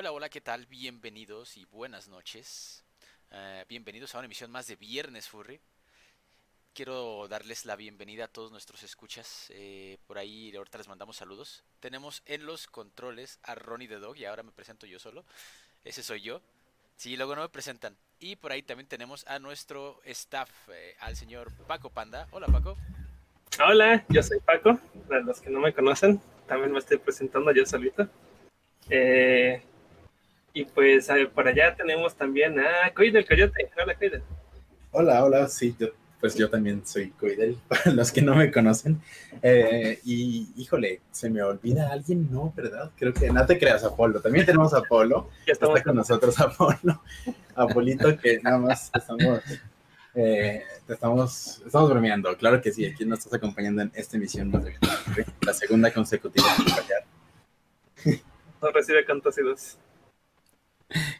Hola, hola, ¿qué tal? Bienvenidos y buenas noches. Eh, bienvenidos a una emisión más de Viernes Furry. Quiero darles la bienvenida a todos nuestros escuchas. Eh, por ahí ahorita les mandamos saludos. Tenemos en los controles a Ronnie the Dog y ahora me presento yo solo. Ese soy yo. Sí, luego no me presentan. Y por ahí también tenemos a nuestro staff, eh, al señor Paco Panda. Hola Paco. Hola, yo soy Paco. Para los que no me conocen, también me estoy presentando yo solito. Eh, y pues por allá tenemos también a Coidel Coyote. Hola, Coidel. Hola, hola, sí, yo, pues yo también soy Coidel, para los que no me conocen. Eh, y híjole, se me olvida alguien, no, ¿verdad? Creo que no te creas, Apolo. También tenemos a Apolo. Ya Está con nosotros Apolo. Apolito, que nada más estamos, eh, estamos, estamos bromeando. Claro que sí, aquí nos estás acompañando en esta emisión más de la segunda consecutiva. No recibe contagios.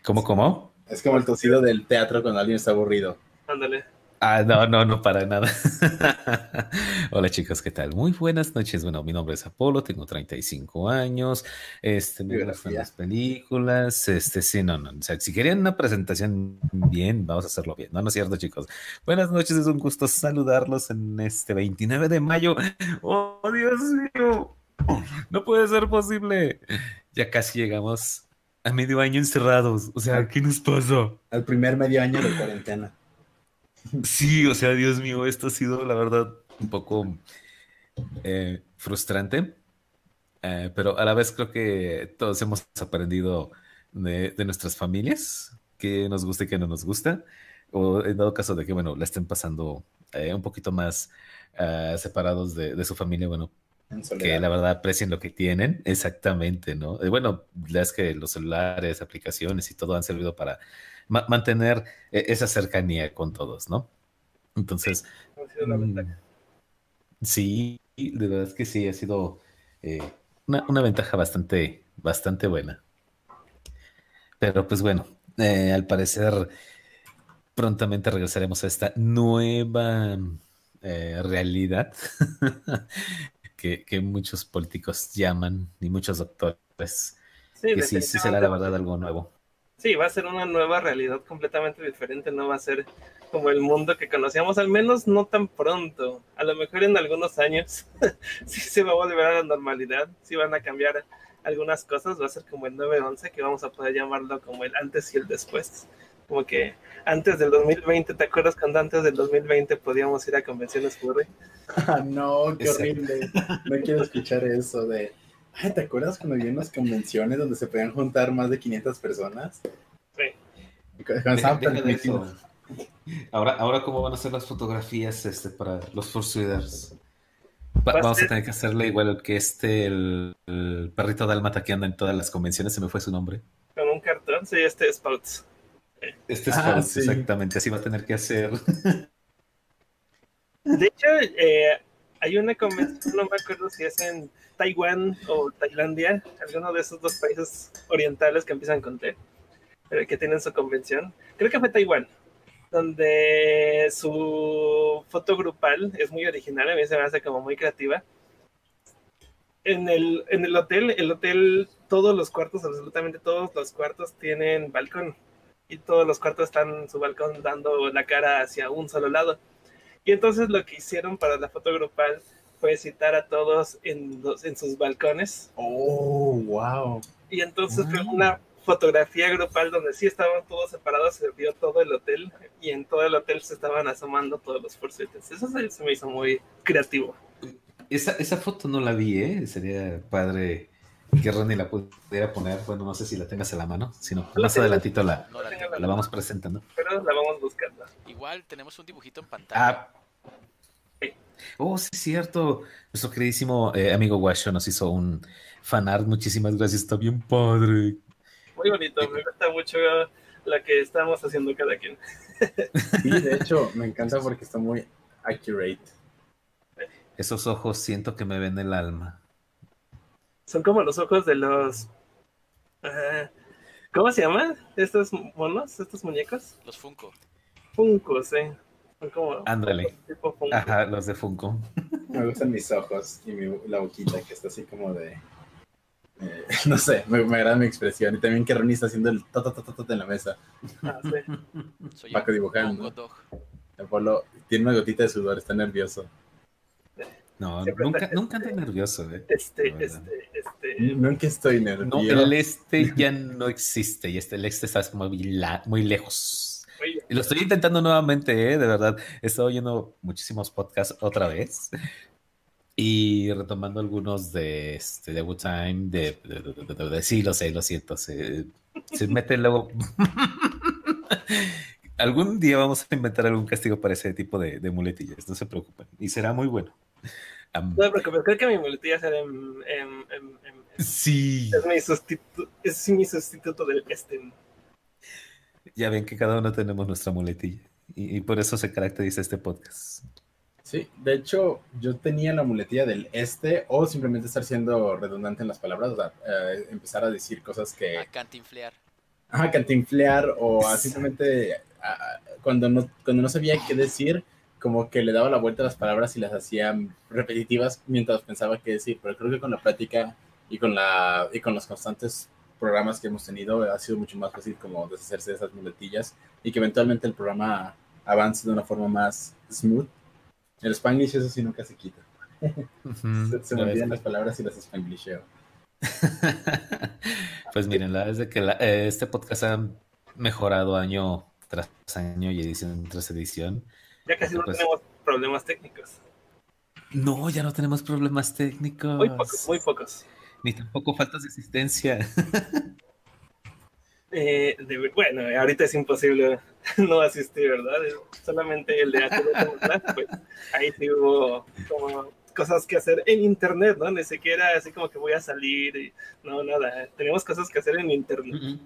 ¿Cómo, cómo? Es como el tosido del teatro cuando alguien está aburrido. Ándale. Ah, no, no, no para nada. Hola chicos, ¿qué tal? Muy buenas noches. Bueno, mi nombre es Apolo, tengo 35 años. Este, me gustan las películas. Este, sí, no, no. O sea, si querían una presentación bien, vamos a hacerlo bien. No, no es cierto, chicos. Buenas noches, es un gusto saludarlos en este 29 de mayo. Oh, Dios mío. No puede ser posible. Ya casi llegamos a medio año encerrados. O sea, ¿qué nos pasó? Al primer medio año de cuarentena. Sí, o sea, Dios mío, esto ha sido la verdad un poco eh, frustrante, eh, pero a la vez creo que todos hemos aprendido de, de, nuestras familias, que nos gusta y que no nos gusta, o en dado caso de que, bueno, la estén pasando eh, un poquito más separados de, de, su familia, bueno, que la verdad aprecien lo que tienen, exactamente, ¿no? bueno, es que los celulares, aplicaciones y todo han servido para ma mantener eh, esa cercanía con todos, ¿no? Entonces, sí, mm, de verdad es que sí, ha sido eh, una, una, ventaja bastante, bastante buena. Pero pues bueno, eh, al parecer prontamente regresaremos a esta nueva eh, realidad que, que, muchos políticos llaman y muchos doctores. Sí, que sí, sí será la verdad algo nuevo. Sí, va a ser una nueva realidad completamente diferente, no va a ser como el mundo que conocíamos, al menos no tan pronto. A lo mejor en algunos años sí se va a volver a la normalidad, sí van a cambiar algunas cosas, va a ser como el 9-11, que vamos a poder llamarlo como el antes y el después. Como que antes del 2020, ¿te acuerdas cuando antes del 2020 podíamos ir a convenciones furry? Ah, no, qué horrible. No quiero escuchar eso de Ay, ¿te acuerdas cuando había unas convenciones donde se podían juntar más de 500 personas? Sí. Cuando ahora, ahora, ¿cómo van a ser las fotografías este, para los Fursuiders? Vamos a tener que hacerle igual que este, el, el perrito dálmata que anda en todas las convenciones, se me fue su nombre. Con un cartón, sí, este Spouts. Este Spouts, ah, sí. exactamente, así va a tener que hacer. De hecho, eh, hay una convención, no me acuerdo si es en Taiwán o Tailandia, alguno de esos dos países orientales que empiezan con T, que tienen su convención. Creo que fue Taiwán, donde su foto grupal es muy original, a mí se me hace como muy creativa. En el, en el hotel, el hotel, todos los cuartos, absolutamente todos los cuartos tienen balcón y todos los cuartos están en su balcón dando la cara hacia un solo lado. Y entonces lo que hicieron para la foto grupal fue citar a todos en, los, en sus balcones. Oh, wow. Y entonces wow. fue una fotografía grupal donde sí estaban todos separados, se vio todo el hotel y en todo el hotel se estaban asomando todos los forcetes. Eso se, se me hizo muy creativo. Esa, esa foto no la vi, ¿eh? Sería padre que Ronnie la pudiera poner. Bueno, no sé si la tengas a la mano, sino No más tengo. adelantito la, No la vamos presentando. Pero la vamos buscando. Igual tenemos un dibujito en pantalla. Ah. Oh, sí, es cierto. Nuestro queridísimo eh, amigo Washo nos hizo un fanart. Muchísimas gracias. Está bien padre. Muy bonito. Me gusta mucho la que estamos haciendo cada quien. Sí, de hecho, me encanta porque está muy accurate. Esos ojos siento que me ven el alma. Son como los ojos de los. Uh, ¿Cómo se llaman? Estos monos, estos muñecos. Los Funko. Funko, sí. Son como. Ándale. Ajá, los de Funko. Me gustan mis ojos y mi, la boquita que está así como de. Eh, no sé, me, me agrada mi expresión. Y también que Ronnie está haciendo el ta ta ta en la mesa. Ah, sí. Soy Paco un dibujando. Apolo tiene una gotita de sudor, está nervioso. No, nunca, nunca ando nervioso, eh. Este, este, este. Nunca estoy No, nervioso. el este ya no existe y este, el este está muy, la- muy lejos. oye, Y lo estoy intentando nuevamente, ¿eh? de verdad. He estado oyendo muchísimos podcasts otra vez y retomando algunos de, este, de Wu-Time, de, de, de- de- de- de- sí, lo sé, lo siento. Se, se mete luego. Algún día vamos a inventar algún castigo para ese tipo de, de muletillas, no se preocupen. Y será muy bueno. Am, No te preocupes, creo que mi muletilla será en, en- en- en- sí, es mi sustituto, es mi sustituto del este. ya ven que cada uno tenemos nuestra muletilla. Y, y por eso se caracteriza este podcast. Sí, de hecho, yo tenía la muletilla del este o simplemente estar siendo redundante en las palabras, o sea, eh, empezar a decir cosas que, A cantinflear. ajá, cantinflear o a simplemente a- a- cuando no, cuando no sabía qué decir, como que le daba la vuelta a las palabras y las hacía repetitivas mientras pensaba qué decir, pero creo que con la práctica y con, la, y con los constantes programas que hemos tenido ha sido mucho más fácil como deshacerse de esas muletillas y que eventualmente el programa avance de una forma más smooth. El spanglish eso sí nunca se quita. Ujú, Se, se ya me olvidan las palabras y las spanglisheo. Pues miren, la verdad es que la- eh, este podcast ha mejorado año tras año y edición tras edición. Ya casi no Pues- tenemos problemas técnicos. No, ya no tenemos problemas técnicos. Muy pocos, muy pocos. Ni tampoco faltas de existencia. Eh, de- bueno, ahorita es imposible no asistir, ¿verdad? Es Solamente el de pues ahí sí hubo como cosas que hacer en internet, ¿no? Ni siquiera así como que voy a salir y no, nada. Tenemos cosas que hacer en internet.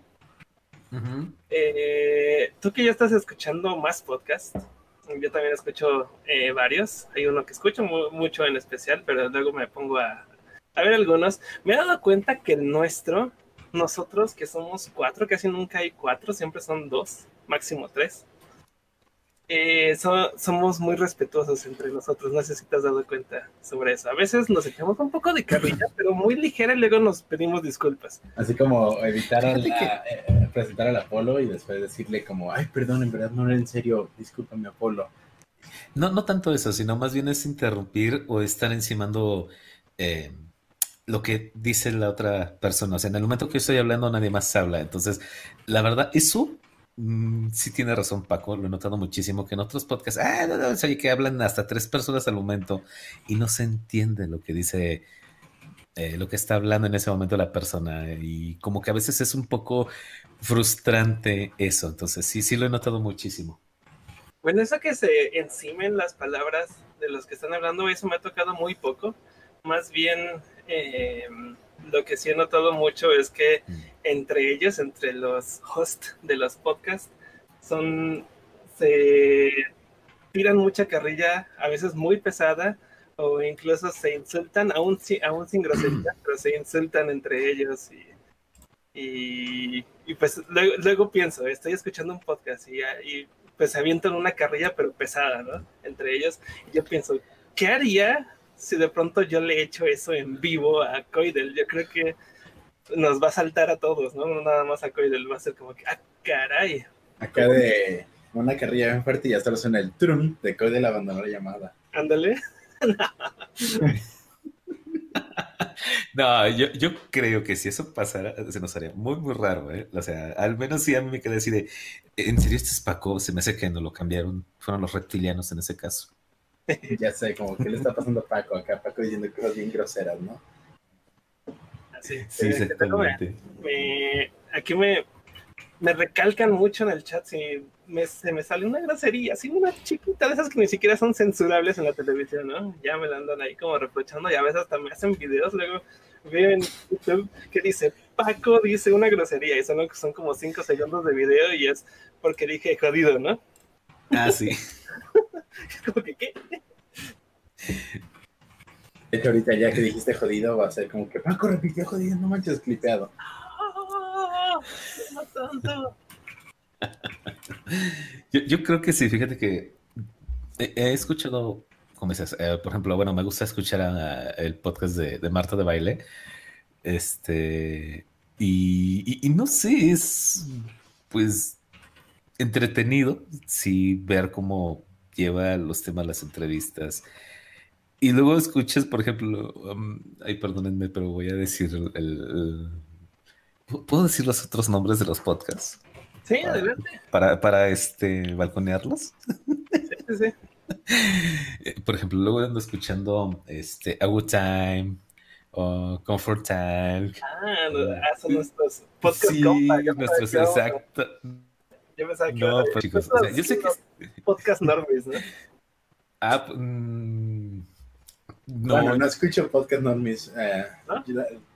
Eh, Tú que ya estás escuchando más podcasts, yo también escucho eh, varios. Hay uno que escucho mu- mucho en especial, pero luego me pongo a, a ver algunos. Me he dado cuenta que el nuestro, nosotros que somos cuatro, casi nunca hay cuatro, siempre son dos, máximo tres. Eh, so- somos muy respetuosos entre nosotros, no sé si te has dado cuenta sobre eso. A veces nos echamos un poco de carrilla, pero muy ligera y luego nos pedimos disculpas. Así como evitar a la- eh, presentar al Apolo y después decirle como, ay, perdón, en verdad no era en serio, discúlpame Apolo. No, no tanto eso, sino más bien es interrumpir o estar encimando eh, lo que dice la otra persona. O sea, en el momento que yo estoy hablando, nadie más habla. Entonces, la verdad, eso mm, sí tiene razón, Paco. Lo he notado muchísimo que en otros podcasts, ah, no, que hablan hasta tres personas al momento y no se entiende lo que dice, eh, lo que está hablando en ese momento la persona. Y como que a veces es un poco frustrante eso. Entonces, sí, sí lo he notado muchísimo. Bueno, eso que se encimen las palabras de los que están hablando, eso me ha tocado muy poco. Más bien, eh, lo que sí he notado mucho es que Mm. Entre ellos, entre los hosts de los podcasts, son se tiran mucha carrilla, a veces muy pesada, o incluso se insultan, aún, aún sin grosería, pero se insultan entre ellos y, y, pues luego, pienso, estoy escuchando un podcast y, y pues se avientan una carrilla pero pesada, ¿no? Entre ellos. Yo pienso, ¿qué haría si de pronto yo le echo eso en vivo a Coidel? Yo creo que nos va a saltar a todos, ¿no? No nada más a Coidel, va a ser como que, ah, caray. Acá de una carrilla bien fuerte y ya solo suena el trum de Code del abandonó la llamada. Ándale. No, yo, yo creo que si eso pasara, se nos haría muy, muy raro, ¿eh? O sea, al menos si a mí me quedé así de, ¿en serio este es Paco? Se me hace que no lo cambiaron, fueron los reptilianos en ese caso. Ya sé, como que le está pasando a Paco acá, Paco diciendo cosas bien groseras, ¿no? Sí, me- exactamente. me- aquí me, me recalcan mucho en el chat si me, se me sale una grosería, así una chiquita de esas que ni siquiera son censurables en la televisión, ¿no? Ya me la andan ahí como reprochando y a veces hasta me hacen videos, luego veo en YouTube que dice, Paco dice una grosería y son, son como cinco segundos de video y es porque dije jodido, ¿no? Ah, sí. Como que, ¿qué? De hecho, ahorita ya que dijiste jodido, va a ser como que Paco repitió jodido, no manches, clipeado. ¡Ah! ¡No tanto! Yo, yo creo que sí, fíjate que he, he escuchado, como dices, eh, por ejemplo, bueno, me gusta escuchar a- el podcast de, de Marta de Baile Este, y, y, no sé, es pues entretenido, sí, ver cómo lleva los temas las entrevistas. Y luego escuchas, por ejemplo, um, ay, perdónenme, pero voy a decir el, ¿Puedo decir los otros nombres de los podcasts? Sí, adelante. Para, para este, balconearlos. Sí, sí. Eh, por ejemplo, luego ando escuchando este, A Good Time o Comfort Time. Ah, ah son nuestros podcasts. Sí, nuestros, exacto. Yo pensaba que no, pues, chicos, o sea, yo sé que podcast normies, ¿no? Ah, mm, no. Bueno, no escucho podcast normies. Eh,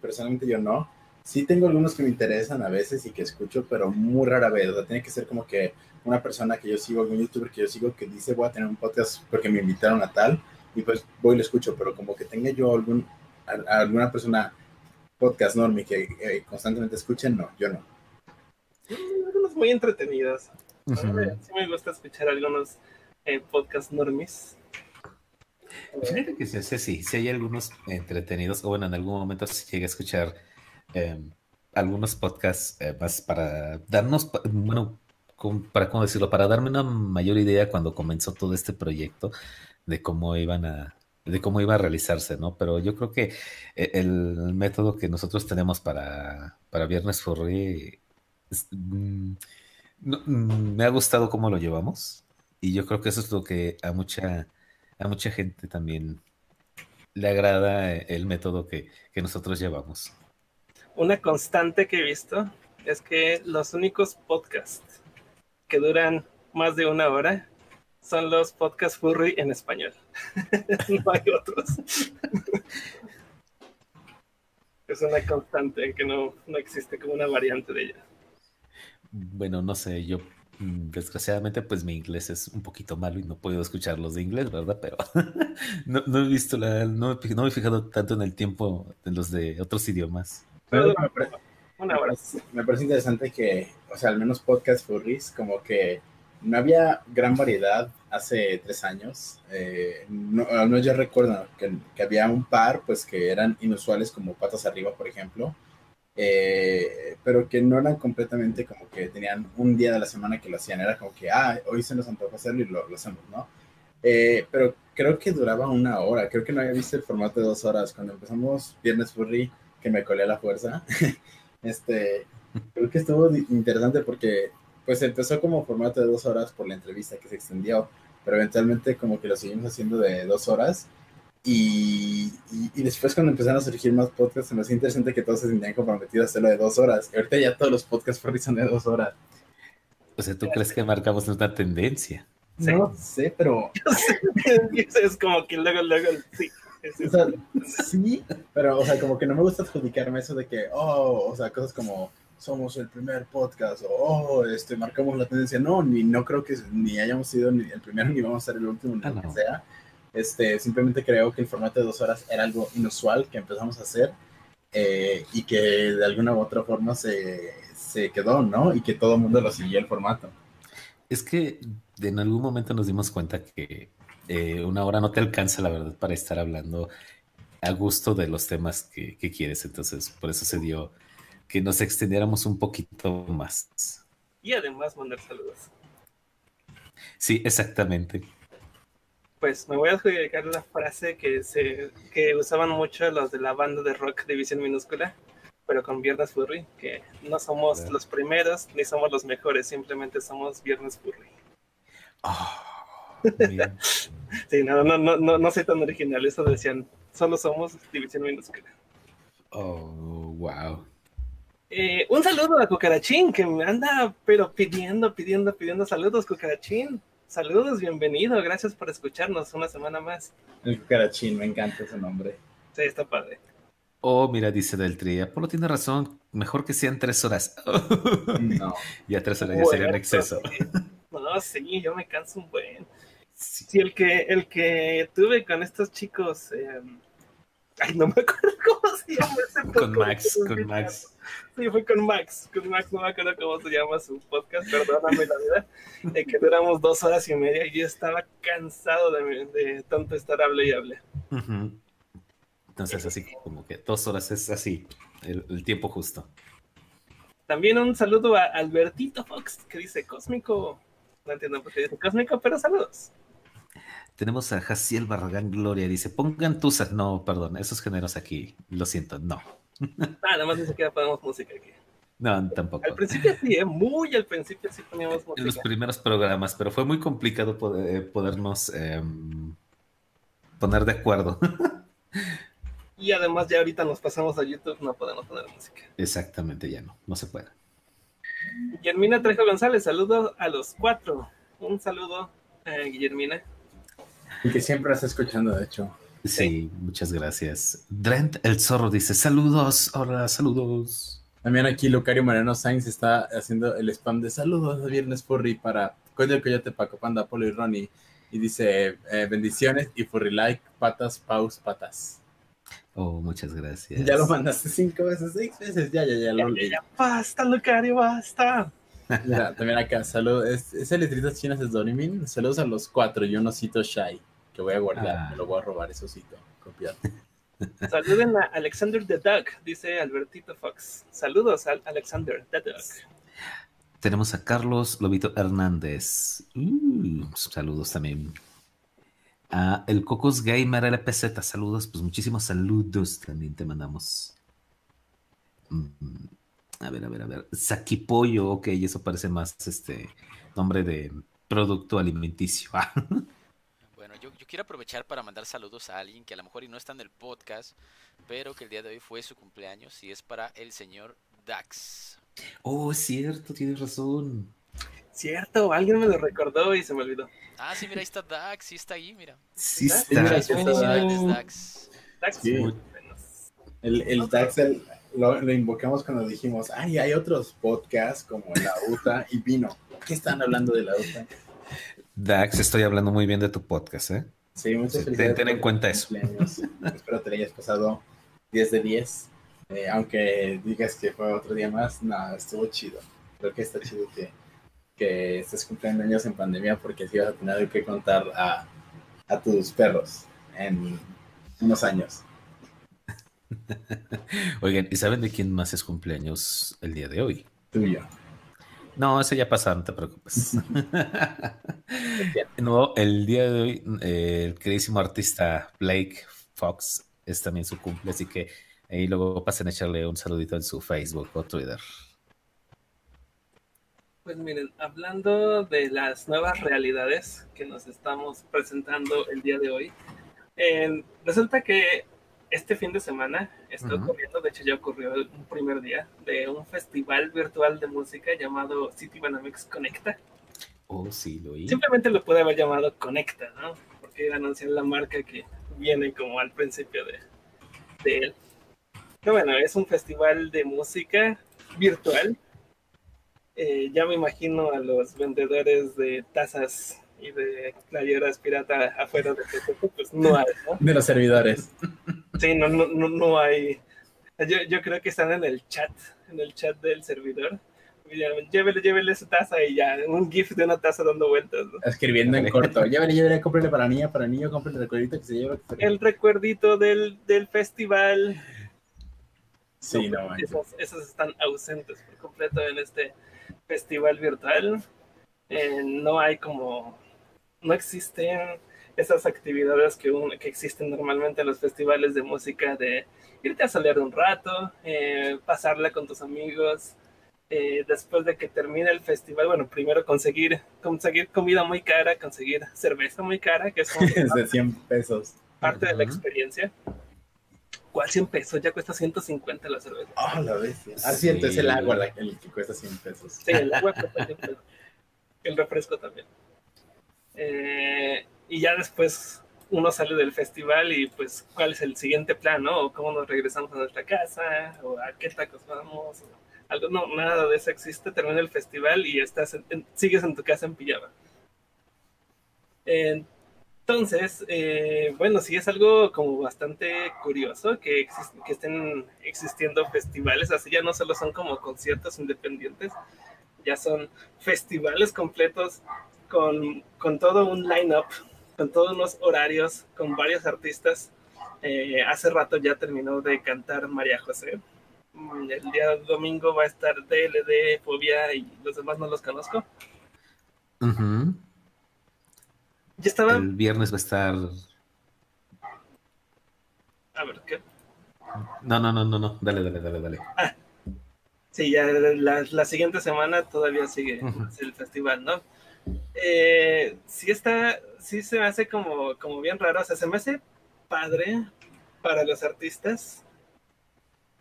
personalmente yo no sí tengo algunos que me interesan a veces y que escucho, pero muy rara vez. O sea, tiene que ser como que una persona que yo sigo, algún youtuber que yo sigo que dice voy a tener un podcast porque me invitaron a tal y pues voy y lo escucho, pero como que tenga yo algún, alguna persona podcast normie que eh, constantemente escuchen, no, yo no. Algunos muy entretenidos. Sí me gusta escuchar algunos eh, podcast normies. Fíjate que sí, sí, sí hay algunos entretenidos, o bueno, en algún momento si llegué a escuchar Em, algunos podcasts eh, más para darnos, bueno, para cómo decirlo, para darme una mayor idea cuando comenzó todo este proyecto de cómo iban a, de cómo iba a realizarse, ¿no? Pero yo creo que eh, el método que nosotros tenemos para, para Viernes Furry mm, mm, me ha gustado cómo lo llevamos y yo creo que eso es lo que a mucha, a mucha gente también le agrada eh, el método que, que nosotros llevamos una constante que he visto es que los únicos podcasts que duran más de una hora son los podcasts furry en español. no hay otros. es una constante que no, no existe como una variante de ella. Bueno, no sé, yo desgraciadamente pues mi inglés es un poquito malo y no puedo escucharlos de inglés, ¿verdad? Pero no, no, he visto la, no, no me he fijado tanto en el tiempo de los de otros idiomas me, parece, interesante que, o sea, al menos podcast furries, como que no había gran variedad hace tres años. Eh, no, al menos yo recuerdo que, que, había un par, pues, que eran inusuales, como Patas Arriba, por ejemplo, eh, pero que no eran completamente como que tenían un día de la semana que lo hacían. Era como que, ah, hoy se nos antoja hacerlo y lo, lo hacemos, ¿no? Eh, pero creo que duraba una hora. Creo que no había visto el formato de dos horas. Cuando empezamos Viernes Furry, que me colé a la fuerza. este, creo que estuvo interesante porque pues empezó como formato de dos horas por la entrevista que se extendió, pero eventualmente como que lo seguimos haciendo de dos horas. Y, y, después cuando empezaron a surgir más podcasts, me hacía interesante que todos se sentían comprometidos a hacerlo de dos horas. Y ahorita ya todos los podcasts son de dos horas. O sea, ¿tú crees que marcamos una tendencia? No sé, pero... es como que luego, luego, sí sí, pero, o sea, como que no me gusta adjudicarme eso de que, oh, o sea, cosas como somos el primer podcast o oh, este, marcamos la tendencia. No, ni no creo que ni hayamos sido ni el primero ni vamos a ser el último, ni ah, lo que sea. Este, simplemente creo que el formato de dos horas era algo inusual que empezamos a hacer eh, y que de alguna u otra forma se, se quedó, ¿no? Y que todo el mundo lo siguió el formato. Es que en algún momento nos dimos cuenta que eh, una hora no te alcanza, la verdad, para estar hablando a gusto de los temas que, quieres. Entonces, por eso se dio que nos extendiéramos un poquito más. Y además mandar saludos. Sí, exactamente. Pues me voy a adjudicar la frase que, se, que usaban mucho los de la banda de rock División Minúscula, pero con Viernes Furry, que no somos los primeros ni somos los mejores, simplemente somos Viernes Furry. Oh. sí, no, no, no, no, no soy tan original. Eso decían, solo somos división minúscula. Oh, wow. Eh, un saludo a Cucarachín, que me anda, pero pidiendo, pidiendo, pidiendo saludos, Cucarachín. Saludos, bienvenido, gracias por escucharnos una semana más. El Cucarachín, me encanta ese nombre. Sí, está padre. Oh, mira, dice Del Tri, Apolo tiene razón, mejor que sean tres horas. no. ya tres horas ya sería un exceso. No, sí, yo me canso un buen. Sí. el que, el que tuve con estos chicos, eh, ay, no me acuerdo cómo se llama ese Con Max, con Max. Sí, fue con Max, con Max, no me acuerdo cómo se llama su podcast, perdóname la vida, de que duramos dos horas y media y yo estaba cansado de, de tanto estar hable y hable. Entonces, así como que dos horas es así, el, el tiempo justo. También un saludo a Albertito Fox, que dice cósmico. No entiendo por qué dice cósmico, pero saludos. Tenemos a Jaciel Barragán Gloria, dice, pongan tus... No, perdón, esos géneros aquí, lo siento, no. Ah, nada más ni siquiera ponemos música aquí. No, tampoco. Al principio sí, ¿eh? muy al principio sí poníamos En los música. primeros programas, pero fue muy complicado poder- podernos em, poner de acuerdo. Y además ya ahorita nos pasamos a YouTube, no podemos poner música. Exactamente, ya no, no se puede. Guillermina Trejo González, saludos a los cuatro. Un saludo, eh, Guillermina. Y que siempre está escuchando, de hecho. Sí, muchas gracias. Drent el Zorro dice, saludos, hola, saludos. También aquí Lucario Moreno Sainz está haciendo el spam de saludos de Viernes Furry para Coyo el Coyote, Paco Panda, Polo y Ronnie. Y dice eh, bendiciones y Furry like, patas, paus, patas. Oh, muchas gracias. Ya lo mandaste cinco veces, seis veces, ya, ya, ya Ya, lo ya, leí. ya, basta, Lucario, basta. También acá, saludos, es, ese letritas chinas es Dorimin. Saludos a los cuatro y un osito shy que voy a guardar, Ah. me lo voy a robar ese osito, copiado. Saluden a Alexander the Duck, dice Albertito Fox. Saludos a Alexander the Duck. Tenemos a Carlos Lobito Hernández. Uh, saludos también. A el Cocos Gamer LPZ, saludos, pues muchísimos saludos también te mandamos. Mm, A ver, a ver, a ver. Saquipollo, ok, eso parece más este nombre de producto alimenticio. Bueno, yo, yo quiero aprovechar para mandar saludos a alguien que a lo mejor y no está en el podcast, pero que el día de hoy fue su cumpleaños y es para el señor Dax. Oh, es cierto, tienes razón. Cierto, alguien me lo recordó y se me olvidó. Ah, sí, mira, ahí está Dax, sí está ahí, mira. Sí está. Muchas felicidades, Dax. Dax. Dax, Sí. bueno. El, el Dax el- lo, lo invocamos cuando dijimos, ay, hay otros podcasts como La UTA y Vino. ¿Qué están hablando de La UTA? Dax, estoy hablando muy bien de tu podcast, ¿eh? Sí, muchas Sí, ten- felicidades. ten en cuenta eso. Espero te lo hayas pasado 10 de 10. Eh, aunque digas que fue otro día más, no, estuvo chido. Creo que está chido que, que estés cumpliendo años en pandemia porque así vas a tener que contar a, a tus perros en unos años. Oigan, ¿y saben de quién más es cumpleaños el día de hoy? Tuyo. No, ese ya pasó, no te preocupes. no, el día de hoy, eh, el queridísimo artista Blake Fox es también su cumple, así que ahí luego pasen a echarle un saludito en su Facebook o Twitter. Pues miren, hablando de las nuevas realidades que nos estamos presentando el día de hoy, eh, resulta que este fin de semana está Ujú. ocurriendo, de hecho ya ocurrió el- un primer día, de un festival virtual de música llamado City Banamex Conecta. Oh, sí, lo oí. Simplemente lo puede haber llamado Conecta, ¿no? Porque iba a anunciar la marca que viene como al principio de, de él. Pero bueno, es un festival de música virtual. Eh, ya me imagino a los vendedores de tazas y de playeras pirata afuera de pues no hay, ¿no? De los servidores. Sí, no, no, no, no hay. Yo, yo creo que están en el chat, en el chat del servidor. Llévele, llévele su taza y ya, un GIF de una taza dando vueltas. ¿no? Escribiendo en corto. Llévele, llévele, cómprele para niña, para niño, cómprele el recuerdito que se lleva. El recuerdito del, del festival. Sí, No, no, esos están ausentes por completo en este festival virtual. Eh, no hay como, no existen esas actividades que, un- que existen normalmente en los festivales de música de irte a solear un rato, eh, pasarla con tus amigos. eh, después de que termine el festival, bueno, primero conseguir, conseguir comida muy cara, conseguir cerveza muy cara, que es como Es de 100 pesos. parte de la experiencia. ¿Cuál 100 pesos? Ya cuesta 150 la cerveza. Ah, la bestia. Ah, Sí. el agua la- el que cuesta 100 pesos. Sí, el agua cuesta 100 pesos. El refresco también. Eh, y ya después uno sale del festival y pues cuál es el siguiente plan, ¿no? O cómo nos regresamos a nuestra casa, o a qué tacos vamos, o algo, no, nada de eso existe, termina el festival y estás en- en- sigues en tu casa en pijama. Entonces, eh, bueno, sí es algo como bastante curioso que, exis- que estén existiendo festivales, así. Ya no solo son como conciertos independientes, ya son festivales completos con, con todo un line-up, con todos unos horarios, con varios artistas. Eh, hace rato ya terminó de cantar María José. El día domingo va a estar DLD, Fobia y los demás no los conozco. Ya estaba. El viernes va a estar. A ver, ¿qué? No, no, no, no, no. Dale, dale, dale, dale. Sí, ya la, la siguiente semana todavía sigue el festival, ¿no? Eh, sí está, sí se me hace como, como bien raro, o sea, se me hace padre para los artistas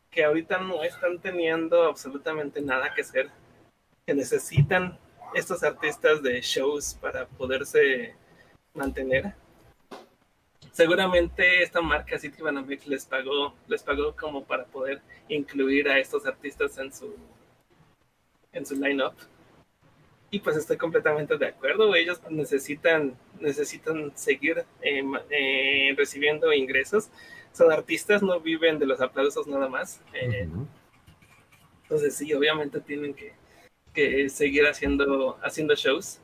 que ahorita no están teniendo absolutamente nada que hacer, que necesitan estos artistas de shows para poderse mantener. Seguramente esta marca Citibanamex les pagó, les pagó como para poder incluir a estos artistas en su en su lineup. Y pues estoy completamente de acuerdo. Ellos necesitan necesitan seguir eh, eh, recibiendo ingresos. Son artistas, no viven de los aplausos nada más. Eh, entonces sí, obviamente tienen que, que seguir haciendo, haciendo shows,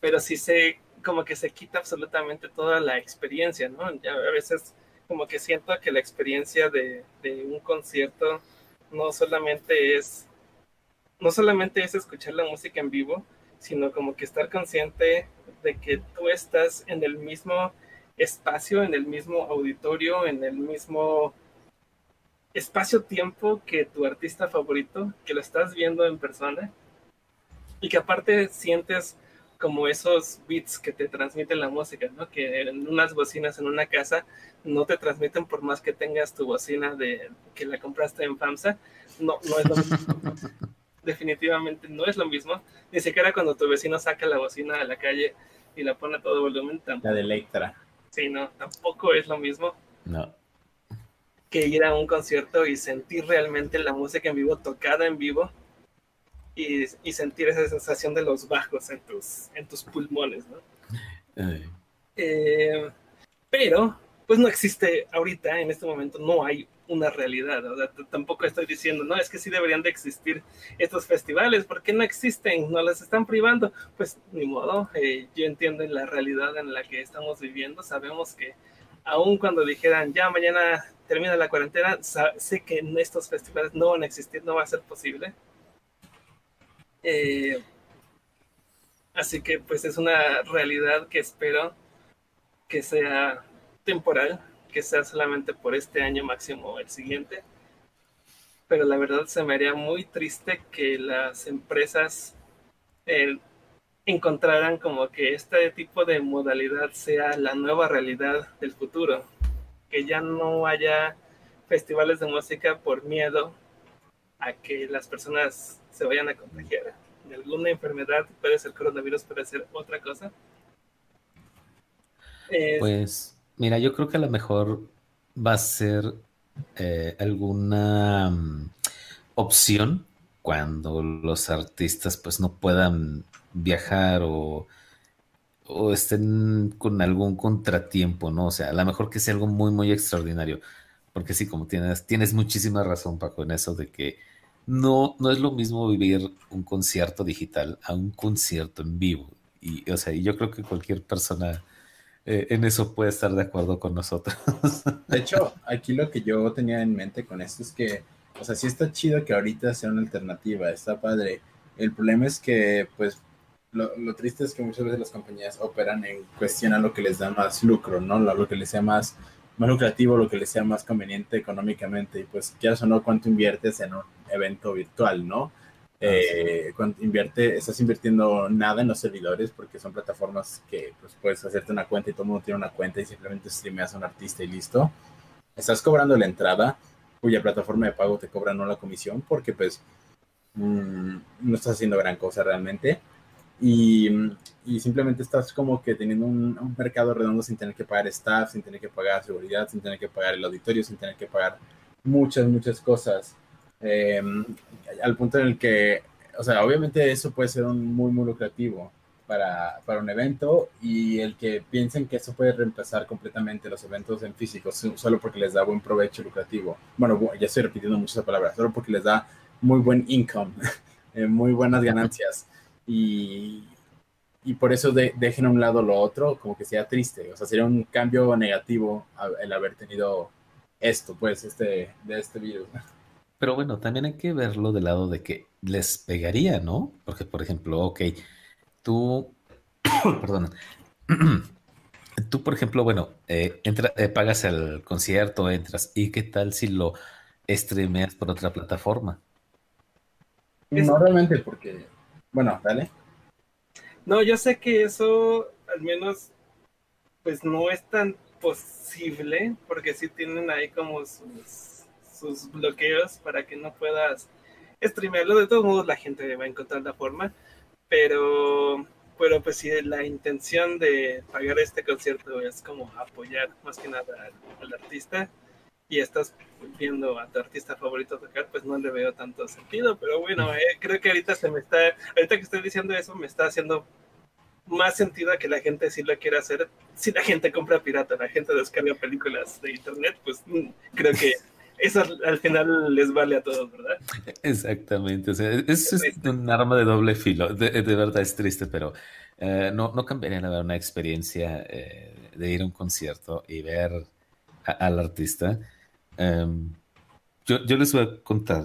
pero sí se, como que se quita absolutamente toda la experiencia, ¿no? Ya a veces como que siento que la experiencia de, de un concierto no solamente es, no solamente es escuchar la música en vivo, sino como que estar consciente de que tú estás en el mismo espacio, en el mismo auditorio, en el mismo espacio-tiempo que tu artista favorito, que lo estás viendo en persona y que aparte sientes como esos beats que te transmiten la música, ¿no? Que en unas bocinas en una casa no te transmiten por más que tengas tu bocina de que la compraste en FAMSA, no, no es lo mismo. Definitivamente no es lo mismo. Ni siquiera cuando tu vecino saca la bocina a la calle y la pone a todo volumen, tampoco, La de Electra. sí, no, tampoco es lo mismo No. que ir a un concierto y sentir realmente la música en vivo, tocada en vivo, y, y sentir esa sensación de los bajos en tus, en tus pulmones, ¿no? Eh, Eh, pero, pues no existe ahorita, en este momento, no hay una realidad. O sea, tampoco estoy diciendo, no, es que sí deberían de existir estos festivales, ¿por qué no existen? No las están privando. Pues ni modo, eh, yo entiendo en la realidad en la que estamos viviendo, sabemos que aun cuando dijeran, ya mañana termina la cuarentena, sé que estos festivales no van a existir, no va a ser posible. Eh, así que pues es una realidad que espero que sea temporal, que sea solamente por este año máximo el siguiente. Pero la verdad se me haría muy triste que las empresas eh, encontraran como que este tipo de modalidad sea la nueva realidad del futuro. Que ya no haya festivales de música por miedo a que las personas se vayan a contagiar de alguna enfermedad, puede ser coronavirus, puede ser otra cosa. Eh, Pues, mira, yo creo que a lo mejor va a ser eh, alguna mm, opción cuando los artistas pues no puedan viajar o, o estén con algún contratiempo, ¿no? O sea, a lo mejor que sea algo muy, muy extraordinario. Porque sí, como tienes, tienes muchísima razón, Paco, en eso de que no, no es lo mismo vivir un concierto digital a un concierto en vivo. Y, o sea, y yo creo que cualquier persona eh, en eso puede estar de acuerdo con nosotros. De hecho, aquí lo que yo tenía en mente con esto es que, o sea, sí está chido que ahorita sea una alternativa, está padre. El problema es que, pues, lo, lo triste es que muchas veces las compañías operan en cuestión lo que les da más lucro, ¿no? Lo, lo que les sea más, más lucrativo, lo que les sea más conveniente económicamente. Y pues, quieras o no, cuánto inviertes en un evento virtual, ¿no? Eh, cuánto invierte, estás invirtiendo nada en los servidores porque son plataformas que pues, puedes hacerte una cuenta y todo el mundo tiene una cuenta y simplemente streameas a un artista y listo. Estás cobrando la entrada, cuya plataforma de pago te cobra no la comisión porque pues mm, no estás haciendo gran cosa realmente. Y, y simplemente estás como que teniendo un mercado redondo sin tener que pagar staff, sin tener que pagar seguridad, sin tener que pagar el auditorio, sin tener que pagar muchas, muchas cosas. Eh, al punto en el que, o sea, obviamente eso puede ser un muy, muy lucrativo para, para un evento y el que piensen que eso puede reemplazar completamente los eventos en físico so- solo porque les da buen provecho lucrativo. Bueno, bu- ya estoy repitiendo mucho esa palabra, solo porque les da muy buen income, eh, muy buenas ganancias. Y, y por eso de, dejen a un lado lo otro, como que sea triste. O sea, sería un cambio negativo el haber tenido esto, pues, este, de este virus. Pero bueno, también hay que verlo del lado de que les pegaría, ¿no? Porque, por ejemplo, ok, tú, perdona, tú, por ejemplo, bueno, eh, entra, eh, pagas el concierto, entras, ¿y qué tal si lo streameas por otra plataforma? No realmente, porque, bueno, dale. No, yo sé que eso, al menos, pues no es tan posible, porque sí tienen ahí como sus, sus bloqueos para que no puedas streamearlo. De todos modos, la gente va a encontrar la forma, pero, pero pues si la intención de pagar este concierto es como apoyar más que nada al, artista y estás viendo a tu artista favorito tocar, pues no le veo tanto sentido, pero bueno, eh, creo que ahorita se me está, ahorita que estoy diciendo eso, me está haciendo más sentido a que la gente sí lo quiera hacer. Si la gente compra pirata, la gente descarga películas de internet, pues mm, creo que eso al final les vale a todos, ¿verdad? Exactamente. O sea, es, un arma de doble filo. De, verdad es triste, pero eh, no, no cambiaría nada una experiencia eh, de ir a un concierto y ver al artista. Em, yo, yo, les voy a contar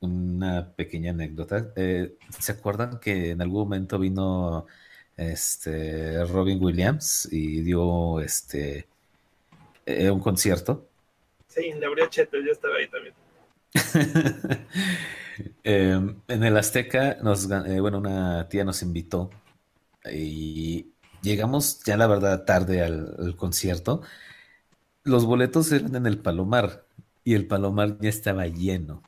una pequeña anécdota. Eh, ¿Se acuerdan que en algún momento vino este, Robin Williams y dio este, eh, un concierto. Sí, en la Cheto, yo estaba ahí también. Em, en el Azteca, nos, eh, bueno, una tía nos invitó y llegamos ya la verdad tarde al, concierto. Los boletos eran en el Palomar y el Palomar ya estaba lleno.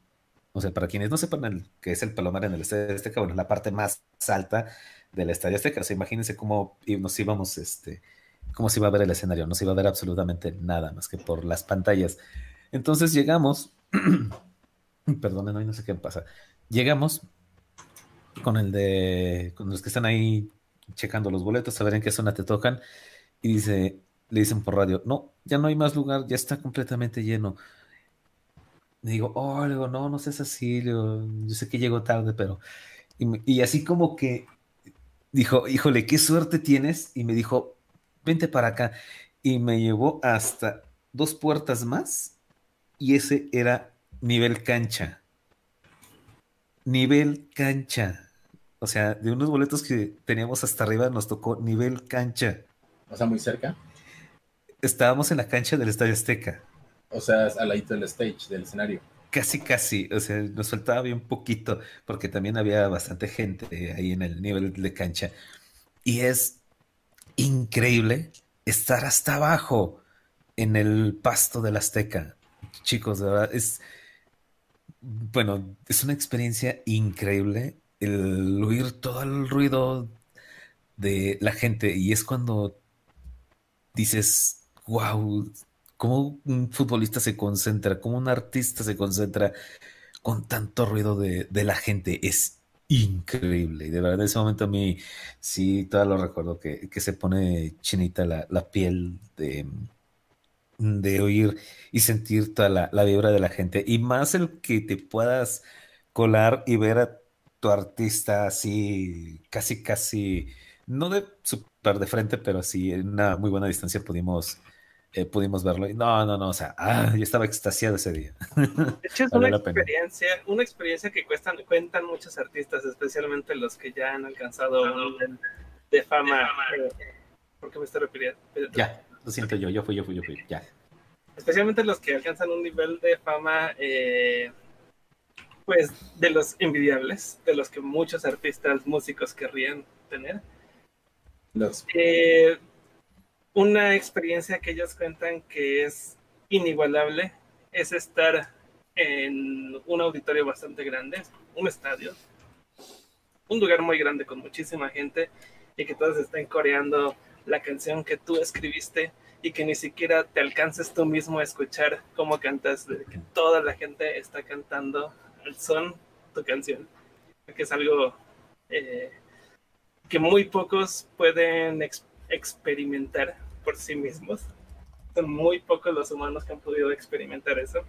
O sea, para quienes no sepan qué es el Palomar en el Azteca, bueno, la parte más alta del Estadio Azteca. O sea, imagínense cómo nos íbamos, este, cómo se iba a ver el escenario. No se iba a ver absolutamente nada más que por las pantallas. Entonces llegamos, perdonen, no sé qué pasa. Llegamos con el de, con los que están ahí checando los boletos, a ver en qué zona te tocan. Y dice, le dicen por radio, no, ya no hay más lugar, ya está completamente lleno. Y digo, oh, le digo, no, no seas así, yo sé que llego tarde, pero... y, así como que dijo, híjole, qué suerte tienes. Y me dijo, vente para acá. Y me llevó hasta dos puertas más. Y ese era nivel cancha. Nivel cancha. O sea, de unos boletos que teníamos hasta arriba nos tocó nivel cancha. O sea, muy cerca. Estábamos en la cancha del Estadio Azteca. O sea, al ladito del stage, del escenario. Casi, casi, o sea, nos faltaba bien poquito, porque también había bastante gente ahí en el nivel de cancha. Y es increíble estar hasta abajo en el pasto del Azteca. Chicos, de verdad, es, bueno, es una experiencia increíble el oír todo el ruido de la gente y es cuando dices, wow, cómo un futbolista se concentra, cómo un artista se concentra con tanto ruido de, la gente. Es increíble. Y de verdad, ese momento a mí sí, todavía lo recuerdo que, se pone chinita la, piel de, de oír y sentir toda la, la, vibra de la gente. Y más el que te puedas colar y ver a tu artista así, casi, casi, no de súper de frente, pero sí en una muy buena distancia pudimos eh, pudimos verlo. Y no, no, no, o sea, ah, yo estaba extasiado ese día. De hecho, es una experiencia, una experiencia que cuestan, cuentan muchos artistas, especialmente los que ya han alcanzado un nivel de fama. Eh, ¿Por qué me estoy refiriendo? Ya, lo siento yo, yo fui, yo fui, yo fui, ya. Especialmente los que alcanzan un nivel de fama, eh, pues, de los envidiables, de los que muchos artistas, músicos querrían tener. Los. Una experiencia que ellos cuentan que es inigualable es estar en un auditorio bastante grande, un estadio, un lugar muy grande con muchísima gente y que todos estén coreando la canción que tú escribiste y que ni siquiera te alcances tú mismo a escuchar cómo cantas, que toda la gente está cantando al son tu canción, que es algo eh, que muy pocos pueden experimentar por sí mismos. Son muy pocos los humanos que han podido experimentar eso.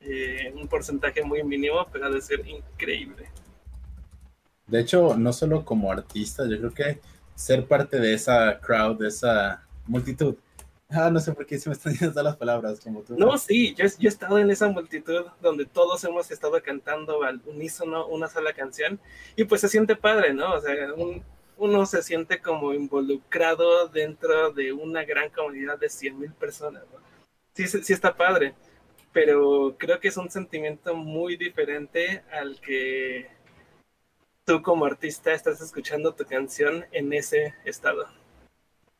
Eh, un porcentaje muy mínimo, pero ha de ser increíble. De hecho, no solo como artista, yo creo que ser parte de esa crowd, de esa multitud. Ah, no sé por qué se me están diciendo las palabras como tú. No, sí, yo, yo he estado en esa multitud donde todos hemos estado cantando al unísono una sola canción y pues se siente padre, ¿no? O sea, un, uno se siente como involucrado dentro de una gran comunidad de 100 mil personas, ¿no? Sí, sí está padre, pero creo que es un sentimiento muy diferente al que tú como artista estás escuchando tu canción en ese estado.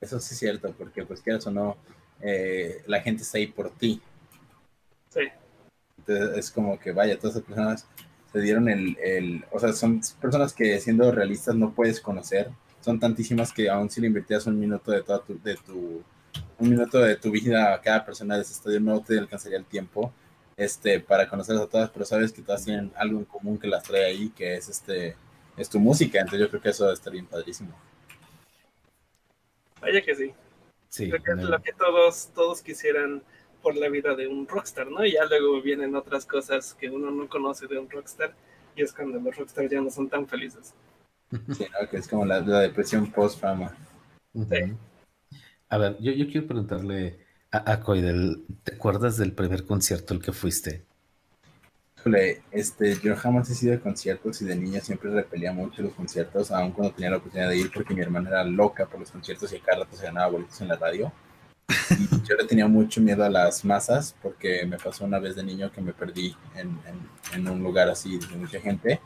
Eso sí es cierto, porque pues quieras o no, eh, la gente está ahí por ti. Sí. Entonces es como que, vaya, todas esas personas se dieron el, el, o sea, son personas que siendo realistas no puedes conocer, son tantísimas que aún si le invertías un minuto de toda tu, de tu, un minuto de tu vida a cada persona de ese estadio no te alcanzaría el tiempo este, para conocerlas a todas, pero sabes que todas tienen algo en común que las trae ahí, que es este, es tu música, entonces yo creo que eso está bien padrísimo. Vaya que sí. Sí, Creo que es lo que todos, todos quisieran por la vida de un rockstar, ¿no? Y ya luego vienen otras cosas que uno no conoce de un rockstar y es cuando los rockstars ya no son tan felices. Sí, ¿no? que es como la, la depresión post-fama. A ver, yo, yo quiero preguntarle a, a Coidel, ¿te acuerdas del primer concierto al que fuiste? Híjole, este, yo jamás he sido de conciertos y de niña siempre repelía mucho los conciertos, aun cuando tenía la oportunidad de ir porque mi hermana era loca por los conciertos y a cada rato se ganaba boletos en la radio. Yo le tenía mucho miedo a las masas porque me pasó una vez de niño que me perdí en, un lugar así de mucha gente.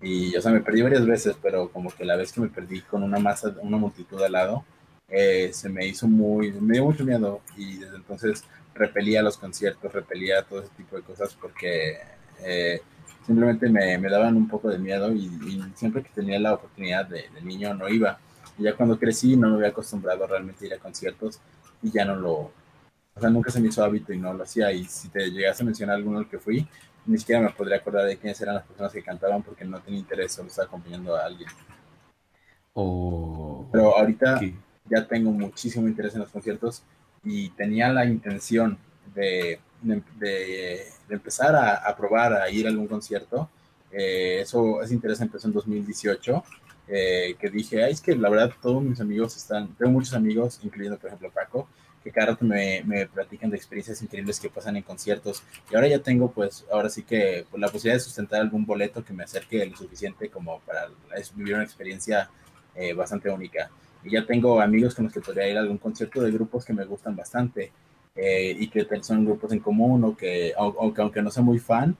Y, o sea, me perdí varias veces, pero como que la vez que me perdí con una masa, una multitud al lado, eh, se me hizo muy, me dio mucho miedo y desde entonces repelía los conciertos, repelía todo ese tipo de cosas porque eh, simplemente me, me daban un poco de miedo y, y siempre que tenía la oportunidad de, de niño no iba. Y ya cuando crecí no me había acostumbrado realmente a ir a conciertos y ya no lo, o sea, nunca se me hizo hábito y no lo hacía. Y si te llegas a mencionar alguno al que fui, ni siquiera me podría acordar de quiénes eran las personas que cantaban porque no tenía interés, solo estaba acompañando a alguien. O Pero ahorita ya tengo muchísimo interés en los conciertos y tenía la intención de, de, de- de empezar a, a probar a ir a algún concierto. Eh, eso, ese interés empezó en 2018, eh, que dije, "Ay, es que la verdad todos mis amigos están, tengo muchos amigos, incluyendo por ejemplo Paco, que cada rato me, me platican de experiencias increíbles que pasan en conciertos. Y ahora ya tengo, pues, ahora sí que pues, la posibilidad de sustentar algún boleto que me acerque lo suficiente como para vivir una experiencia eh, bastante única. Y ya tengo amigos con los que podría ir a algún concierto de grupos que me gustan bastante eh, y que son grupos en común o que, au- aunque, aunque no sea muy fan,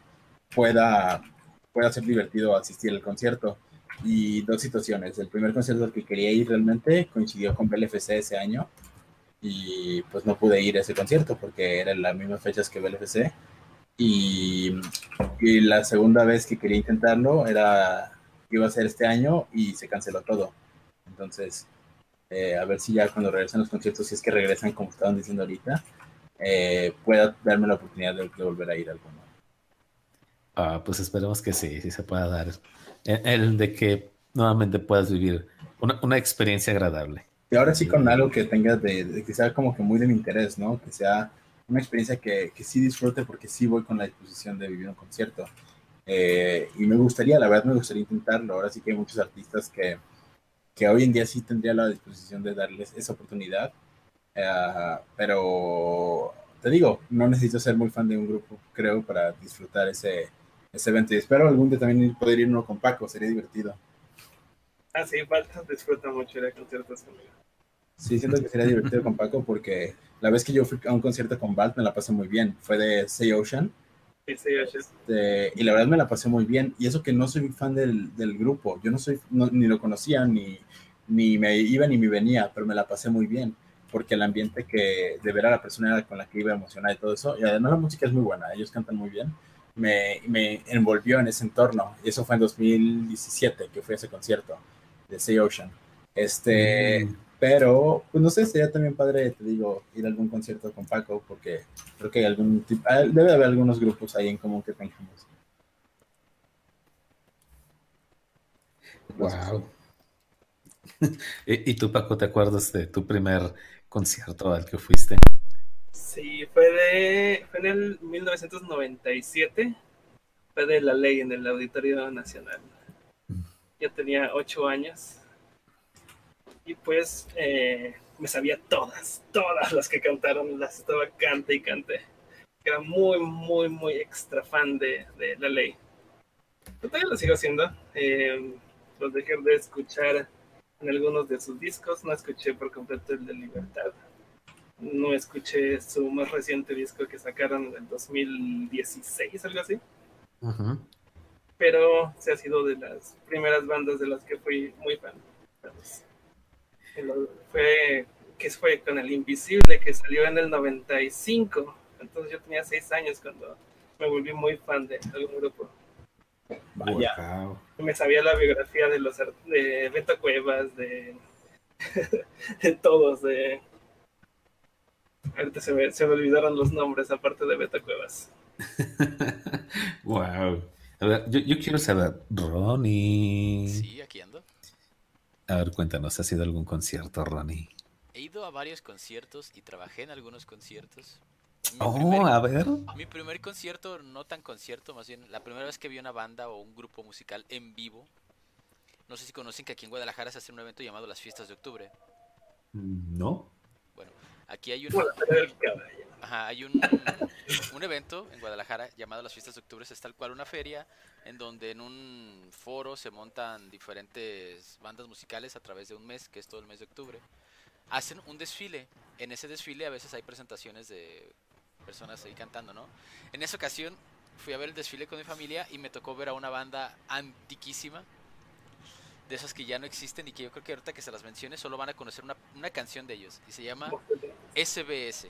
pueda, pueda ser divertido asistir al concierto. Y dos situaciones. El primer concierto al que quería ir realmente coincidió con BLFC ese año y pues no pude ir a ese concierto porque eran las mismas fechas que BLFC. Y, y la segunda vez que quería intentarlo era iba a ser este año y se canceló todo. Entonces, eh, a ver si ya cuando regresen los conciertos, si es que regresan como estaban diciendo ahorita, eh, pueda darme la oportunidad de, de volver a ir alguno. Ah, pues esperemos que sí, sí se pueda dar. El, de que nuevamente puedas vivir una, una experiencia agradable. Y ahora sí con algo que tenga de, de que sea como que muy de mi interés, ¿no? Que sea una experiencia que, que sí disfrute porque sí voy con la disposición de vivir un concierto. Eh, y me gustaría, la verdad me gustaría intentarlo. Ahora sí que hay muchos artistas que, que hoy en día sí tendría la disposición de darles esa oportunidad. Eh, pero te digo, no necesito ser muy fan de un grupo, creo, para disfrutar ese, ese evento. Y espero algún día también poder ir uno con Paco, sería divertido. Ah, sí, falta disfruta mucho ir a conciertos conmigo. Sí, siento que sería divertido con Paco porque la vez que yo fui a un concierto con Balt me la pasé muy bien. Fue de Say Ocean Sí, sí, oye. este, y la verdad me la pasé muy bien. Y eso que no soy fan del, del grupo, yo no soy, no- ni lo conocía, ni, ni me iba ni me venía, pero me la pasé muy bien porque el ambiente que de ver a la persona con la que iba emocionada y todo eso, y además la música es muy buena, ellos cantan muy bien, me, me envolvió en ese entorno. Y eso fue en 2017 que fui a ese concierto de Say Ocean. Este, Mm. pero, pues no sé, sería también padre, te digo, ir a algún concierto con Paco, porque creo que hay algún tipo, debe haber algunos grupos ahí en común que tengamos. Wow. ¿Y, y tú, Paco, te acuerdas de tu primer concierto al que fuiste? Sí, fue, de, fue en el 1997. Fue de la ley en el Auditorio Nacional. Yo tenía ocho años. Y pues eh, me sabía todas, todas las que cantaron, las estaba cante y cante. Era muy, muy, muy extra fan de, de la ley. Pero todavía lo sigo haciendo. Eh, los dejé de escuchar en algunos de sus discos. No escuché por completo el de Libertad. No escuché su más reciente disco que sacaron en 2016, algo así. Pero se ha sido de las primeras bandas de las que fui muy fan. Entonces, Fue que fue con el Invisible que salió en el 95. Entonces yo tenía seis años cuando me volví muy fan de algún grupo. Vaya. Wow. me sabía la biografía de los de Beto Cuevas, de, de todos, de ahorita se me, se me olvidaron los nombres aparte de Beto Cuevas. wow. A ver, yo, yo quiero saber, Ronnie. Sí, aquí ando. A ver, cuéntanos, ¿has ido a algún concierto, Ronnie? He ido a varios conciertos y trabajé en algunos conciertos. Mi Oh, primer- a ver. Mi primer concierto, no tan concierto, más bien la primera vez que vi una banda o un grupo musical en vivo. No sé si conocen que aquí en Guadalajara se hace un evento llamado las Fiestas de Octubre. Mm, ¿No? Aquí hay un, ajá, hay un, un evento en Guadalajara llamado las Fiestas de Octubre. Es tal cual una feria en donde en un foro se montan diferentes bandas musicales a través de un mes, que es todo el mes de octubre. Hacen un desfile. En ese desfile a veces hay presentaciones de personas ahí cantando, ¿no? En esa ocasión fui a ver el desfile con mi familia y me tocó ver a una banda antiquísima. De esas que ya no existen y que yo creo que ahorita que se las mencione solo van a conocer una, una canción de ellos. Y se llama SBS.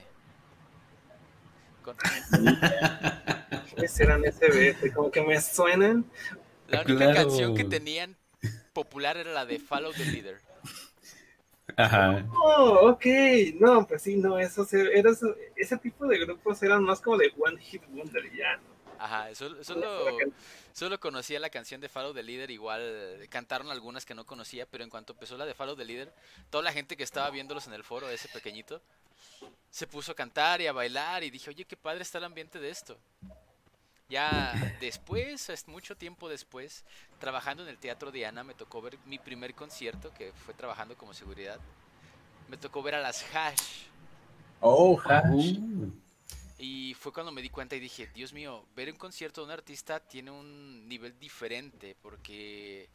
Con- ¿Quiénes eran SBS? Como que me suenan. la única Claro. canción que tenían popular era la de Follow the Leader. Ajá. Oh, ok. No, pues sí, no, eso se- era, eso- ese tipo de grupos eran más como de One Hit Wonder ya, ¿no? Ajá, solo, solo, solo conocía la canción de Follow the Leader, igual cantaron algunas que no conocía, pero en cuanto empezó la de Follow the Leader, toda la gente que estaba viéndolos en el foro, ese pequeñito, se puso a cantar y a bailar y dije, oye, qué padre está el ambiente de esto. Ya después, es mucho tiempo después, trabajando en el Teatro Diana, me tocó ver mi primer concierto, que fue trabajando como seguridad. Me tocó ver a las Hash. Oh, hash. Uh, fue cuando me di cuenta y dije, Dios mío, ver un concierto de un artista tiene un nivel diferente porque,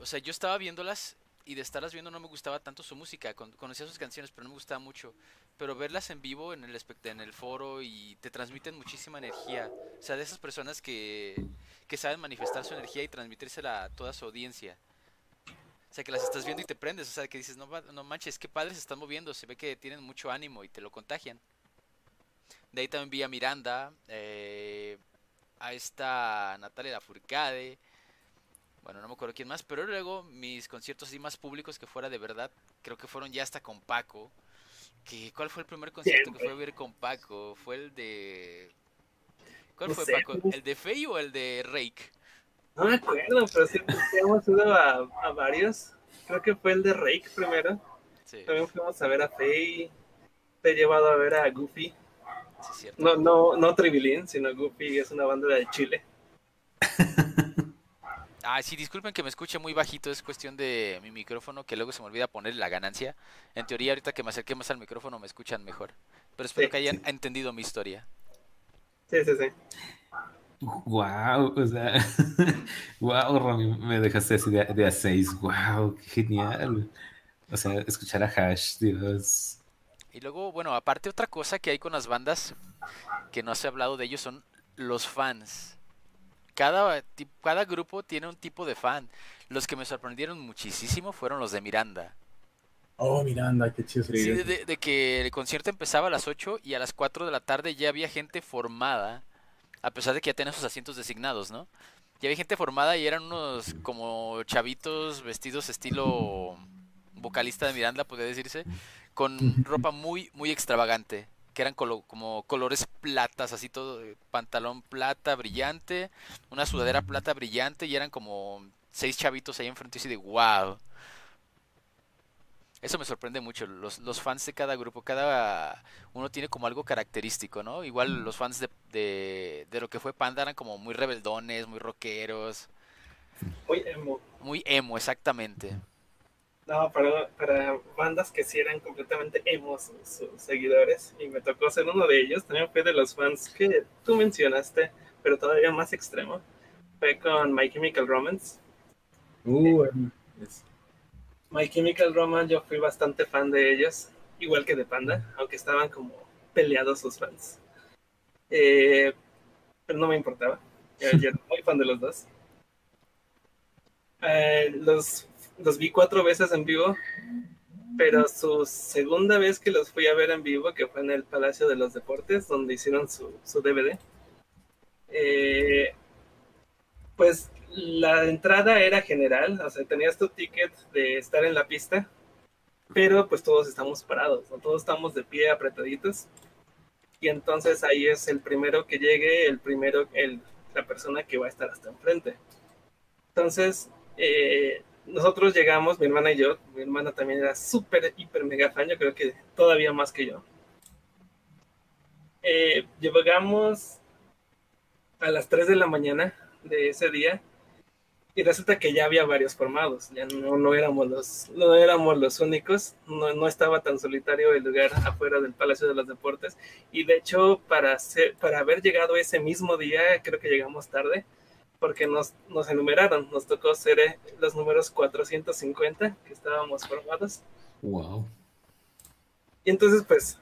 o sea, yo estaba viéndolas y de estarlas viendo no me gustaba tanto su música, con- conocía sus canciones, pero no me gustaba mucho, pero verlas en vivo en el, en el foro y te transmiten muchísima energía, o sea, de esas personas que, que saben manifestar su energía y transmitírsela a toda su audiencia. O sea, que las estás viendo y te prendes, o sea, que dices, no, no manches, qué padres están moviendo, se ve que tienen mucho ánimo y te lo contagian. De ahí también vi a Miranda, eh, a esta Natalia Lafourcade, bueno, no me acuerdo quién más, pero luego mis conciertos así más públicos que fuera de verdad, creo que fueron ya hasta con Paco. Que, ¿Cuál fue el primer concierto que fue a ver con Paco? Fue el de... ¿Cuál No fue sé, Paco? pues. ¿El de Fey o el de Rake? No me acuerdo, pero sí, sí hemos ido a, a varios. Creo que fue el de Rake primero. Sí, También fuimos a ver a Faye. Te he llevado a ver a Goofy. Sí, es cierto. No, no, no Tribilín, sino Goofy es una banda de Chile. Ah, sí, disculpen que me escuche muy bajito, es cuestión de mi micrófono que luego se me olvida poner la ganancia. En teoría, ahorita que me acerqué más al micrófono me escuchan mejor. Pero espero Sí, que hayan entendido mi historia. Sí, sí, sí. wow, o sea, wow, Ronnie, me dejaste así de, de a seis. Wow, qué genial. O sea, escuchar a Hash, Dios. Y luego, bueno, aparte otra cosa que hay con las bandas que no se ha hablado de ellos son los fans. Cada, cada grupo tiene un tipo de fan. Los que me sorprendieron muchísimo fueron los de Miranda. Oh, Miranda, qué chido Sí, de- de que el concierto empezaba a las 8 y a las 4 de la tarde ya había gente formada, a pesar de que ya tenían sus asientos designados, ¿no? Ya había gente formada y eran unos como chavitos vestidos estilo vocalista de Miranda, podría decirse, con ropa muy, muy extravagante, que eran colo- como colores platas, así todo, eh, pantalón plata brillante, una sudadera plata brillante y eran como seis chavitos ahí enfrente y así de wow. Eso me sorprende mucho, los, los fans de cada grupo, cada uno tiene como algo característico, ¿no? Igual los fans de, de, de lo que fue Panda eran como muy rebeldones, muy rockeros, Muy emo. muy emo, exactamente. No, para, para bandas que sí eran completamente emos sus seguidores. Y me tocó ser uno de ellos. También fue de los fans que tú mencionaste, pero todavía más extremo. Fue con My Chemical Romance. Uh, es- My Chemical Romance, yo fui bastante fan de ellos, igual que de Panda, aunque estaban como peleados sus fans. Eh, pero no me importaba. Yo, yo era muy fan de los dos. Eh, los, los vi cuatro veces en vivo, pero su segunda vez que los fui a ver en vivo, que fue en el Palacio de los Deportes, donde hicieron su, su DVD, eh, pues la entrada era general, o sea, tenías tu ticket de estar en la pista, pero pues todos estamos parados, ¿no? todos estamos de pie apretaditos. Y entonces ahí es el primero que llegue, el primero, el, la persona que va a estar hasta enfrente. Entonces, eh, nosotros llegamos, mi hermana y yo, mi hermana también era súper, hiper, mega fan, yo creo que todavía más que yo. Eh, llegamos a las 3 de la mañana de ese día y resulta que ya había varios formados, ya no, no éramos los no éramos los únicos, no, no estaba tan solitario el lugar afuera del Palacio de los Deportes y de hecho para hacer, para haber llegado ese mismo día creo que llegamos tarde porque nos, nos enumeraron, nos tocó ser eh, los números 450 que estábamos formados Wow. y entonces pues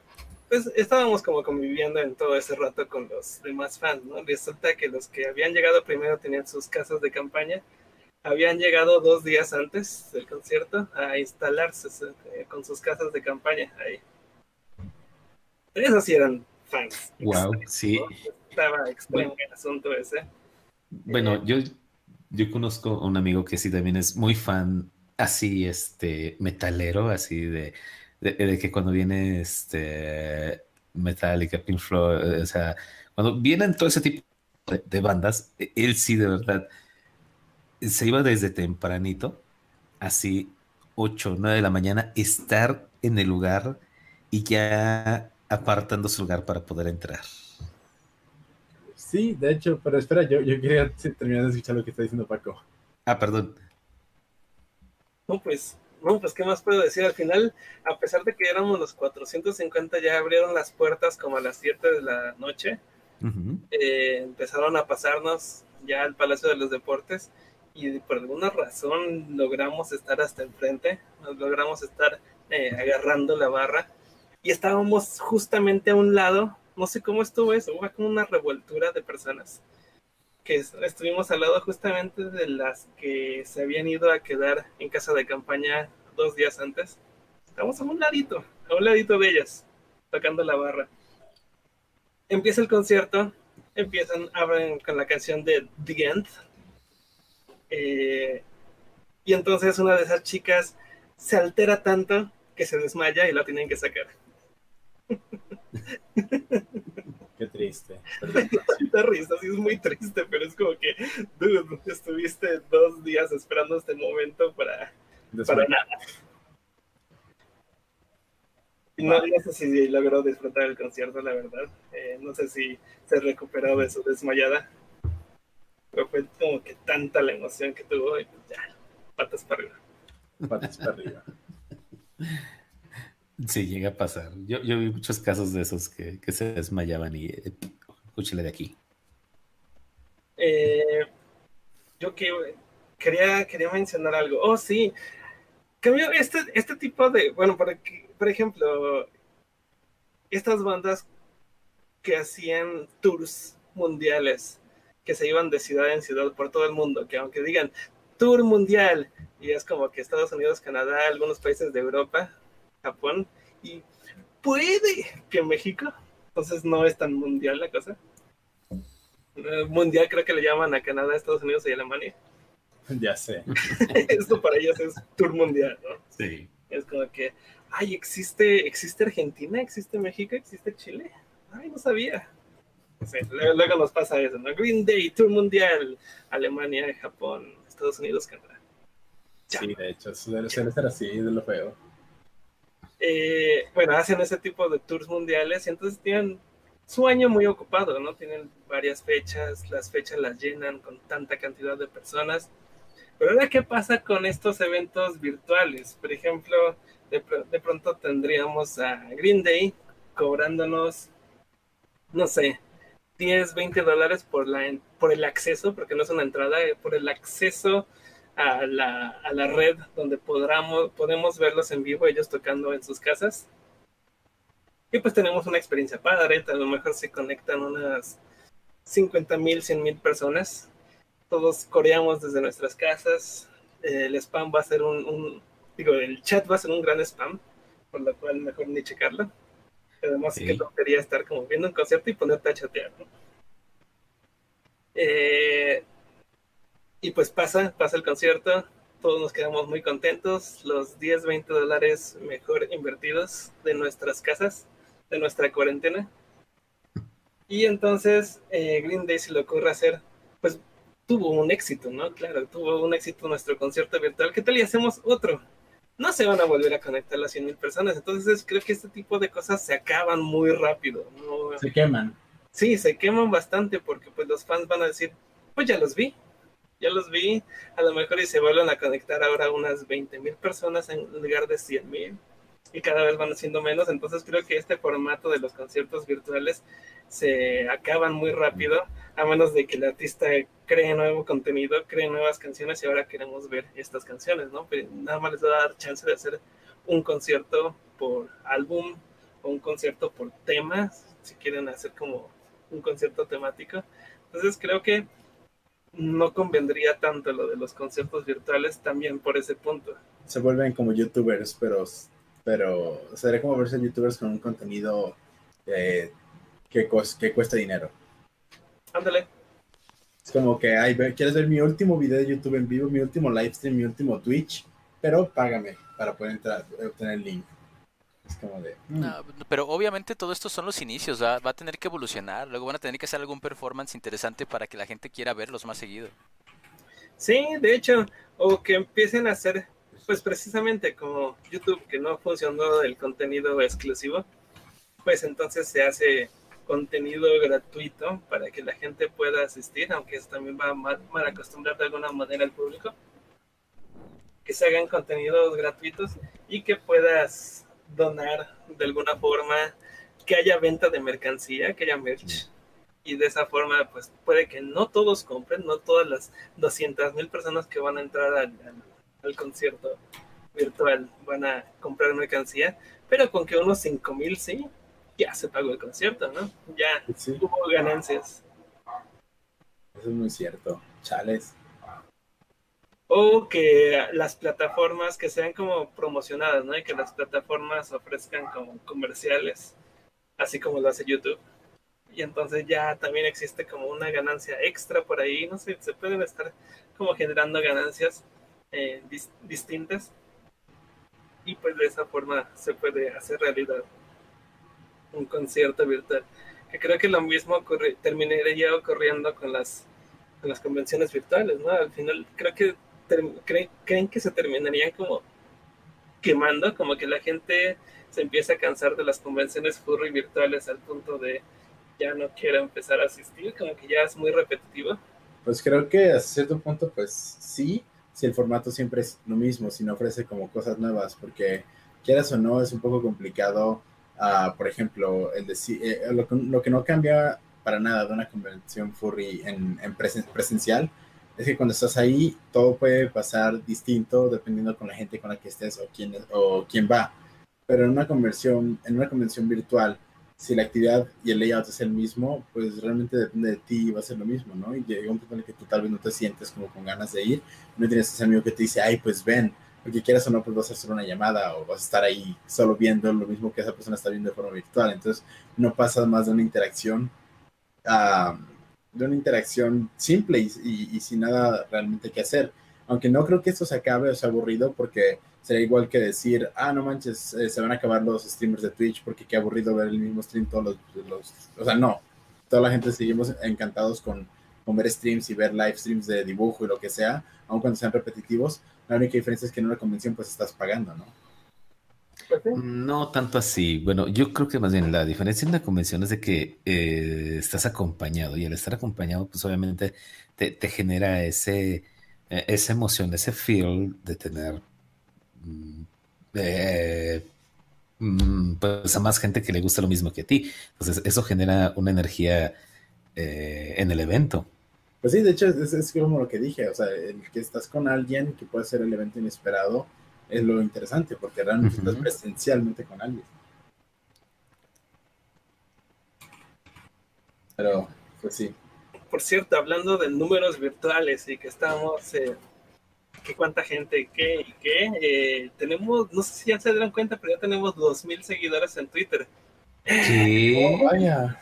pues estábamos como conviviendo en todo ese rato con los demás fans, ¿no? Resulta que los que habían llegado primero tenían sus casas de campaña, habían llegado dos días antes del concierto a instalarse eh, con sus casas de campaña ahí. Esos sí eran fans. Wow, sí. Estaba extremo el asunto ese. Bueno, yo, yo conozco a un amigo que sí también es muy fan, así, este, metalero, así de, de, de que cuando viene este Metallica, Pink Floyd, eh, o sea, cuando vienen todo ese tipo de, de bandas, e- él sí de verdad se iba desde tempranito, así 8 9 de la mañana, estar en el lugar y ya apartando su lugar para poder entrar. Sí, de hecho, pero espera, yo, yo quería terminar de escuchar lo que está diciendo Paco. Ah, perdón. No, pues, no, pues, ¿qué más puedo decir? Al final, a pesar de que éramos los 450, ya abrieron las puertas como a las 7 de la noche. Eh, empezaron a pasarnos ya al Palacio de los Deportes y por alguna razón logramos estar hasta enfrente, nos logramos estar eh, agarrando la barra y estábamos justamente a un lado, no sé cómo estuvo eso, hubo como una revoltura de personas que es- estuvimos al lado justamente de las que se habían ido a quedar en casa de campaña dos días antes. Estamos a un ladito, a un ladito de ellas, tocando la barra empieza el concierto, empiezan, abren con la canción de The End. Eh, y entonces una de esas chicas se altera tanto que se desmaya y la tienen que sacar. Qué triste. Risa, sí es muy triste, pero es como que, dude, estuviste dos días esperando este momento para, para nada. Y No, no sé si logró disfrutar el concierto, la verdad. Eh, no sé si se recuperó de su desmayada. Pero fue como que tanta la emoción que tuvo y pues ya, patas para arriba. Patas para arriba. Sí, llega a pasar. Yo, yo vi muchos casos de esos que, que se desmayaban y eh, escúchale de aquí. Eh, yo que, quería, quería mencionar algo. Oh, sí. Cambio, este, este tipo de, bueno, por, aquí- por ejemplo, estas bandas que hacían tours mundiales, que se iban de ciudad en ciudad por todo el mundo, que aunque digan tour mundial, y es como que Estados Unidos, Canadá, algunos países de Europa, Japón, y puede que México, entonces no es tan mundial la cosa. Eh, Mundial creo que le llaman a Canadá, Estados Unidos y Alemania. Ya sé. Esto para ellos es tour mundial, ¿no? Sí. Es como que, ay, existe, existe Argentina, existe México, existe Chile. Ay, no sabía. Luego, luego nos pasa eso, ¿no? Green Day, Tour Mundial, Alemania, Japón, Estados Unidos, Canadá. Ya. Sí, de hecho, suele, suele ser así de lo feo. Eh, bueno, hacen ese tipo de tours mundiales y entonces tienen su año muy ocupado, ¿no? Tienen varias fechas, las fechas las llenan con tanta cantidad de personas. Pero ahora, ¿qué pasa con estos eventos virtuales? Por ejemplo, de, de pronto tendríamos a Green Day cobrándonos, no sé, 10, 20 dólares por, la, por el acceso, porque no es una entrada, eh, por el acceso a la, a la red donde podamos, podemos verlos en vivo, ellos tocando en sus casas. Y pues tenemos una experiencia padre, a lo mejor se conectan unas 50 mil, 100 mil personas. Todos coreamos desde nuestras casas. El spam va a ser un, un, digo, el chat va a ser un gran spam, por lo cual mejor ni checarlo. Además, sí. que quería estar como viendo un concierto y ponerte a chatear, ¿no? Eh, y pues pasa, pasa el concierto, todos nos quedamos muy contentos, los 10, 20 dólares mejor invertidos de nuestras casas, de nuestra cuarentena. Y entonces eh, Green Day se le ocurre hacer, pues tuvo un éxito, ¿no? Claro, tuvo un éxito nuestro concierto virtual. ¿Qué tal y hacemos otro? no se van a volver a conectar las 100.000 personas. Entonces creo que este tipo de cosas se acaban muy rápido. ¿no? Se queman. Sí, se queman bastante porque pues los fans van a decir, pues ya los vi, ya los vi, a lo mejor y se vuelven a conectar ahora unas 20.000 personas en lugar de 100.000 y cada vez van siendo menos. Entonces creo que este formato de los conciertos virtuales se acaban muy rápido, a menos de que el artista cree nuevo contenido, cree nuevas canciones y ahora queremos ver estas canciones, ¿no? Pero nada más les va a dar chance de hacer un concierto por álbum o un concierto por temas, si quieren hacer como un concierto temático. Entonces creo que no convendría tanto lo de los conciertos virtuales también por ese punto. Se vuelven como youtubers, pero, pero sería como verse youtubers con un contenido eh, que, que cuesta dinero. Ándale. Es como que, ay, ¿quieres ver mi último video de YouTube en vivo, mi último live stream, mi último Twitch? Pero págame para poder entrar, obtener el link. Es como de... Mm. No, pero obviamente todo esto son los inicios, ¿va? va a tener que evolucionar, luego van a tener que hacer algún performance interesante para que la gente quiera verlos más seguido. Sí, de hecho, o que empiecen a hacer, pues precisamente como YouTube, que no funcionó el contenido exclusivo, pues entonces se hace contenido gratuito para que la gente pueda asistir, aunque eso también va a mal, mal acostumbrar de alguna manera al público. Que se hagan contenidos gratuitos y que puedas donar de alguna forma, que haya venta de mercancía, que haya merch. Y de esa forma, pues puede que no todos compren, no todas las 200 mil personas que van a entrar al, al, al concierto virtual van a comprar mercancía, pero con que unos 5 mil sí, ya se pagó el concierto, ¿no? Ya sí. hubo ganancias. Eso es muy cierto. Chales. O que las plataformas que sean como promocionadas, ¿no? Y que las plataformas ofrezcan como comerciales, así como lo hace YouTube. Y entonces ya también existe como una ganancia extra por ahí, no sé, se pueden estar como generando ganancias eh, dis distintas. Y pues de esa forma se puede hacer realidad un concierto virtual. Que creo que lo mismo ocurri terminaría ocurriendo con las, con las convenciones virtuales, ¿no? Al final creo que creen, creen que se terminarían como quemando, como que la gente se empieza a cansar de las convenciones furry virtuales al punto de ya no quiero empezar a asistir, como que ya es muy repetitivo. Pues creo que a cierto punto, pues sí, si el formato siempre es lo mismo, si no ofrece como cosas nuevas, porque quieras o no, es un poco complicado Uh, por ejemplo, el de, eh, lo, lo, que no cambia para nada de una convención furry en, en presen presencial es que cuando estás ahí todo puede pasar distinto dependiendo con la gente con la que estés o quién, o quién va. Pero en una convención, en una convención virtual, si la actividad y el layout es el mismo, pues realmente depende de ti y va a ser lo mismo, ¿no? Y llega un punto en el que tú tal vez no te sientes como con ganas de ir, no tienes ese amigo que te dice, ay, pues ven, porque quieras o no, pues vas a hacer una llamada o vas a estar ahí solo viendo lo mismo que esa persona está viendo de forma virtual. Entonces, no pasa más de una interacción, uh, de una interacción simple y, y, y, sin nada realmente que hacer. Aunque no creo que esto se acabe o sea aburrido, porque sería igual que decir, ah, no manches, eh, se van a acabar los streamers de Twitch porque qué aburrido ver el mismo stream todos los, los o sea, no. Toda la gente seguimos encantados con, con ver streams y ver live streams de dibujo y lo que sea, aun cuando sean repetitivos, la única diferencia es que en una convención pues estás pagando, ¿no? No tanto así. Bueno, yo creo que más bien la diferencia en la convención es de que eh, estás acompañado y al estar acompañado, pues obviamente te, te genera ese eh, esa emoción, ese feel de tener mm, eh, mm, pues a más gente que le gusta lo mismo que a ti. Entonces, eso genera una energía en el evento. Pues sí, de hecho, es, es, como lo que dije, o sea, el que estás con alguien que puede ser el evento inesperado es lo interesante, porque realmente uh -huh. estás presencialmente con alguien. Pero, pues sí. Por cierto, hablando de números virtuales y que estamos, eh, que cuánta gente, qué y qué, eh, tenemos, no sé si ya se dieron cuenta, pero ya tenemos 2.000 seguidores en Twitter. ¿Qué? Oh, vaya.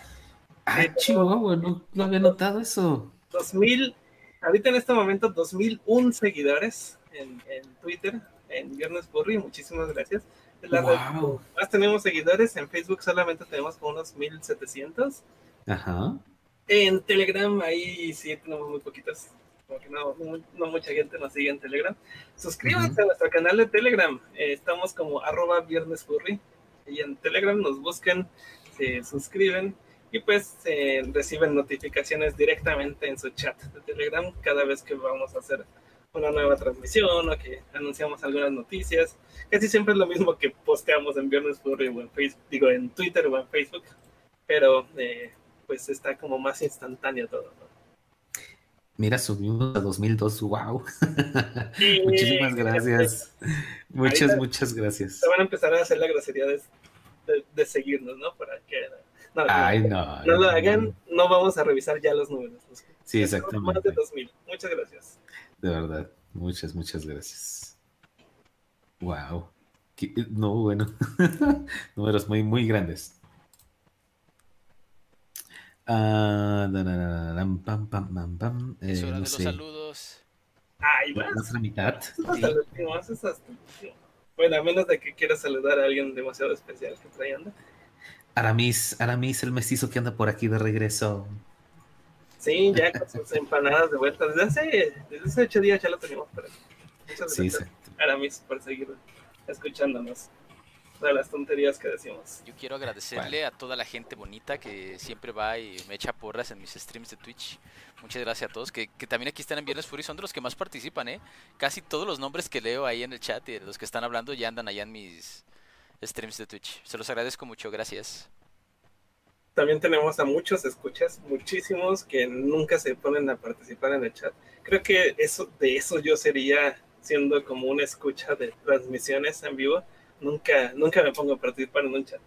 Ah, chihuahua, no, no había notado eso. 2000, ahorita en este momento 2001 seguidores en, en Twitter, en Viernes Burry, muchísimas gracias. La wow. más tenemos seguidores, en Facebook solamente tenemos como unos 1700. Ajá. En Telegram ahí sí tenemos muy poquitos, porque no, no, no, mucha gente nos sigue en Telegram. Suscríbanse uh -huh. a nuestro canal de Telegram, eh, estamos como arroba Viernes Burry, y en Telegram nos buscan, se suscriben y pues eh, reciben notificaciones directamente en su chat de Telegram cada vez que vamos a hacer una nueva transmisión o que anunciamos algunas noticias. Casi siempre es lo mismo que posteamos en Viernes Furry o en Facebook, digo en Twitter o en Facebook, pero eh, pues está como más instantáneo todo. ¿no? Mira, subimos a 2002, wow. Sí, muchísimas gracias. Muchas, muchas gracias. Se van a empezar a hacer la grosería de, de, de seguirnos, ¿no? Para que no, Ay, no, no, no, lo hagan, no vamos a revisar ya los números. Sí, exactamente. Más de 2000. Muchas gracias. De verdad, muchas, muchas gracias. Wow. No, bueno, números muy, muy grandes. Ah, da, da, da, pam, pam, pam, pam. Es Eh, hora de los saludos. Ay, la más. otra mitad. Bueno, a menos de que quieras saludar a alguien demasiado especial que trae anda. Aramis, Aramis, el mestizo que anda por aquí de regreso. Sí, ya con sus empanadas de vuelta. Desde hace, desde hace ocho días ya lo tenemos. Pero muchas Sí, gracias, exacto. Aramis, por seguir escuchándonos. Todas las tonterías que decimos. Yo quiero agradecerle a toda la gente bonita que siempre va y me echa porras en mis streams de Twitch. Muchas gracias a todos, que, que también aquí están en Viernes Fury, son de los que más participan, ¿eh? Casi todos los nombres que leo ahí en el chat y los que están hablando ya andan allá en mis streams de Twitch. Se los agradezco mucho, gracias. También tenemos a muchos escuchas, muchísimos que nunca se ponen a participar en el chat. Creo que eso, de eso yo sería siendo como una escucha de transmisiones en vivo. Nunca, nunca me pongo a participar en un chat.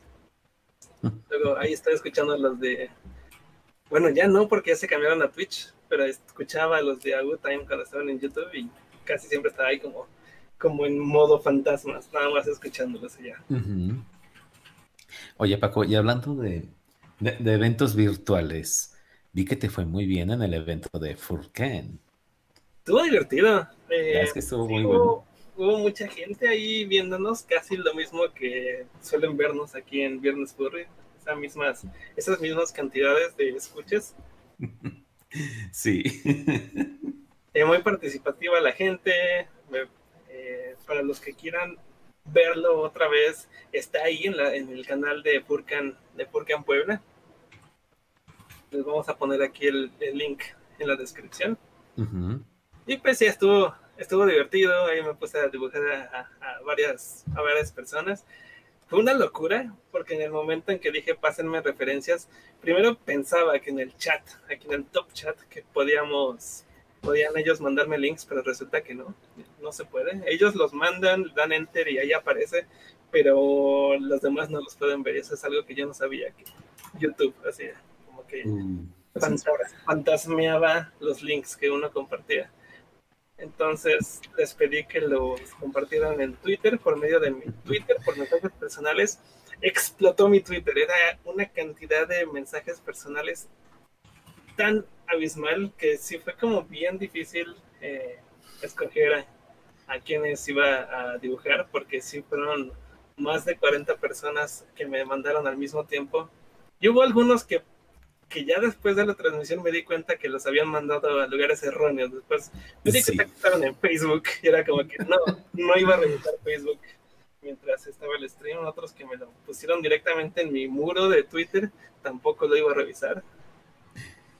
Luego ahí estoy escuchando los de. Bueno, ya no, porque ya se cambiaron a Twitch, pero escuchaba los de Agu Time cuando estaban en YouTube y casi siempre estaba ahí como, como en modo fantasmas, nada más escuchándolos allá. Oye, Paco, y hablando de, de, de eventos virtuales, vi que te fue muy bien en el evento de Furcan. Estuvo divertido. Eh, es que estuvo muy hubo, hubo mucha gente ahí viéndonos, casi lo mismo que suelen vernos aquí en Viernes Furry. Esas mismas, esas mismas cantidades de escuchas. Sí. Eh, muy participativa la gente. eh, para los que quieran verlo otra vez, está ahí en, la, en el canal de Furcan, de Furcan Puebla. Les vamos a poner aquí el, el link en la descripción. Ujú. Y pues sí, estuvo, estuvo divertido. Ahí me puse a dibujar a, a- a varias, a varias personas. Fue una locura, porque en el momento en que dije pásenme referencias, primero pensaba que en el chat, aquí en el top chat, que podíamos, podían ellos mandarme links, pero resulta que no, no se puede. Ellos los mandan, dan enter y ahí aparece, pero los demás no los pueden ver. Eso es algo que yo no sabía que YouTube hacía, como que fantas- fantasmeaba los links que uno compartía. Entonces les pedí que los compartieran en Twitter por medio de mi Twitter, por mensajes personales. Explotó mi Twitter. Era una cantidad de mensajes personales tan abismal que sí fue como bien difícil eh, escoger a, quienes iba a dibujar porque sí fueron más de 40 personas que me mandaron al mismo tiempo. Y hubo algunos que que ya después de la transmisión me di cuenta que los habían mandado a lugares erróneos. Después me di Sí. cuenta que estaban en Facebook y era como que no, no iba a revisar Facebook mientras estaba el stream. Otros que me lo pusieron directamente en mi muro de Twitter tampoco lo iba a revisar.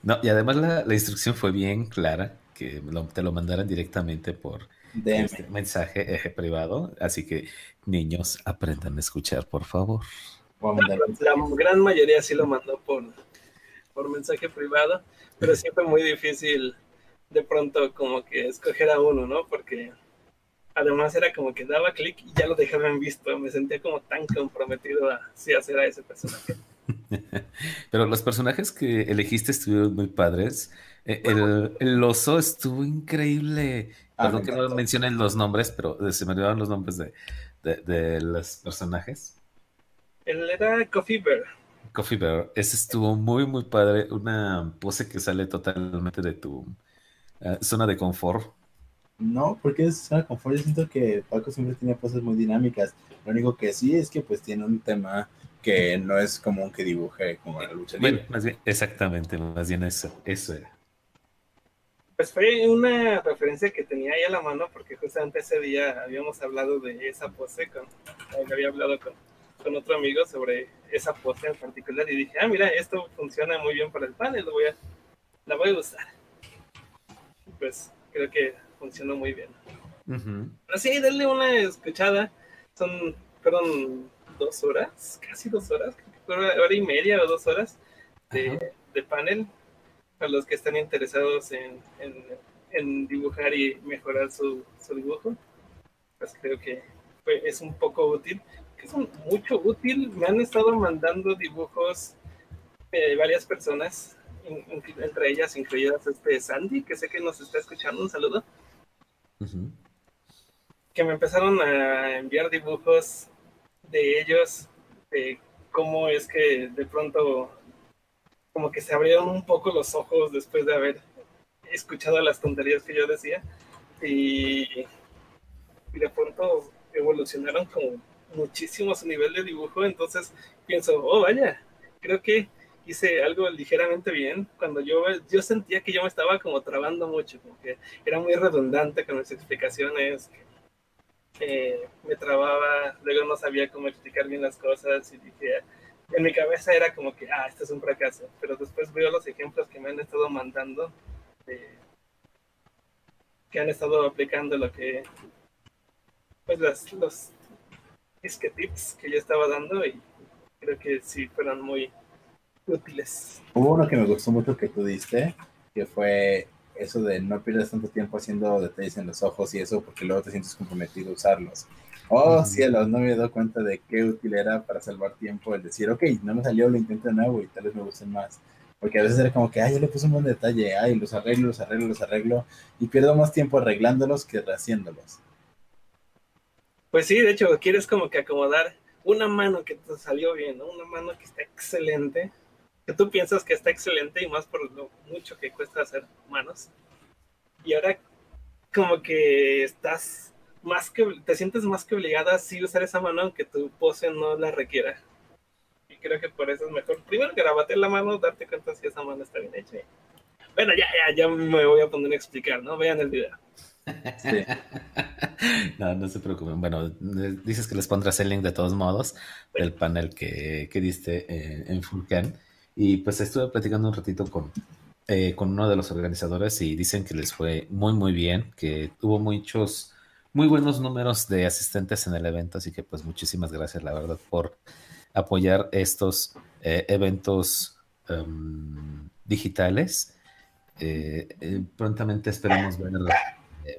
No, y además la, la instrucción fue bien clara, que te lo mandaran directamente por este mensaje privado. Así que, niños, aprendan a escuchar, por favor. La, gran mayoría sí lo mandó por, por mensaje privado, pero sí fue muy difícil de pronto como que escoger a uno, ¿no? Porque además era como que daba clic y ya lo dejaban visto. Me sentía como tan comprometido a sí hacer a ese personaje. Pero los personajes que elegiste estuvieron muy padres. E, el, oso estuvo increíble. Ah, Perdón que no mencionen los nombres, pero se me olvidaron los nombres de, de, los personajes. Él era Coffee Bear. Coffee Bear. Ese estuvo muy, muy padre. Una pose que sale totalmente de tu eh, zona de confort. No, porque es zona de confort. Yo siento que Paco siempre tiene poses muy dinámicas. Lo único que sí es que pues tiene un tema que no es común que dibuje como la lucha libre. Bueno, más bien, exactamente, más bien eso, eso era. Pues fue una referencia que tenía ahí a la mano porque justamente ese día habíamos hablado de esa pose, con, había hablado con, con otro amigo sobre esa pose en particular y dije, ah, mira, esto funciona muy bien para el panel, lo voy a, la voy a usar. Pues creo que funcionó muy bien. Uh denle una escuchada. Son, fueron dos horas, casi dos horas, hora, hora y media o dos horas de, de panel para los que están interesados en, en, dibujar y mejorar su, su, dibujo. Pues creo que es un poco útil, que es mucho útil. Me han estado mandando dibujos de varias personas, entre ellas incluidas este Sandy, que sé que nos está escuchando. Un saludo. Que me empezaron a enviar dibujos de ellos, de cómo es que de pronto como que se abrieron un poco los ojos después de haber escuchado las tonterías que yo decía. Y, de pronto evolucionaron como muchísimo su nivel de dibujo, entonces pienso, oh vaya, creo que hice algo ligeramente bien. Cuando yo, yo sentía que yo me estaba como trabando mucho, como que era muy redundante con mis explicaciones, eh, me trababa, luego no sabía cómo explicar bien las cosas y dije, en mi cabeza era como que, ah, esto es un fracaso, pero después veo los ejemplos que me han estado mandando, que han estado aplicando lo que, pues los, los tips que yo estaba dando y creo que sí fueron muy útiles. Hubo uno que me gustó mucho que tú diste, que fue eso de no pierdas tanto tiempo haciendo detalles en los ojos y eso porque luego te sientes comprometido a usarlos. Oh, cielos, no me he dado cuenta de qué útil era para salvar tiempo el decir, ok, no me salió, lo intento de nuevo y tal vez me gusten más. Porque a veces era como que, ay, yo le puse un buen detalle, ay, los arreglo, los arreglo, los arreglo, y pierdo más tiempo arreglándolos que rehaciéndolos. Pues sí, de hecho, quieres como que acomodar una mano que te salió bien, ¿no? Una mano que está excelente, que tú piensas que está excelente y más por lo mucho que cuesta hacer manos. Y ahora como que estás más que, te sientes más que obligada a sí usar esa mano aunque tu pose no la requiera. Y creo que por eso es mejor. Primero grabate la mano, darte cuenta si esa mano está bien hecha. Bueno, ya, ya, ya me voy a poner a explicar, ¿no? Vean el video. Sí. no, no se preocupen. Bueno, dices que les pondrás el link de todos modos del panel que, que diste eh, en Fulcan. Y pues estuve platicando un ratito con, eh, con uno de los organizadores y dicen que les fue muy, muy bien, que tuvo muchos, muy buenos números de asistentes en el evento, así que pues muchísimas gracias, la verdad, por apoyar estos eh, eventos em, digitales. Eh, prontamente esperamos ver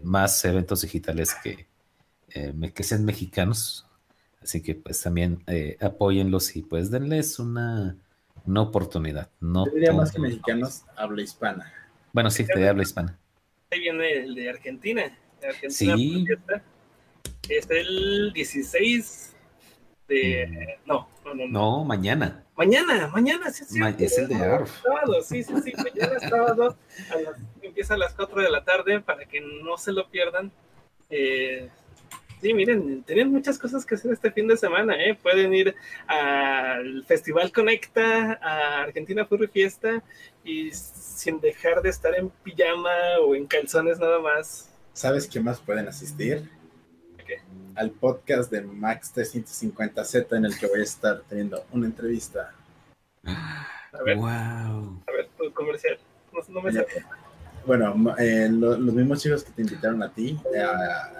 más eventos digitales que, que sean mexicanos, así que pues también apóyenlos y pues denles una una oportunidad. No Yo diría más que mexicanos, habla hispana. Bueno, sí, te habla hispana. Ahí viene el de Argentina. Argentina sí. Es el 16 de. No, no, no, no. mañana. Mañana, mañana, sí, sí. es el de ARF. Sábado, sí, sí, sí. Mañana es sábado. empieza a las 4 de la tarde para que no se lo pierdan. Eh, Sí, miren, tienen muchas cosas que hacer este fin de semana, ¿eh? Pueden ir al Festival Conecta, a Argentina Furry Fiesta y sin dejar de estar en pijama o en calzones nada más. ¿Sabes qué más pueden asistir? ¿Qué? Al podcast de Max 350Z en el que voy a estar teniendo una entrevista. A ver, wow. a ver, tu comercial. No, me bueno, eh, los mismos chicos que te invitaron a ti eh,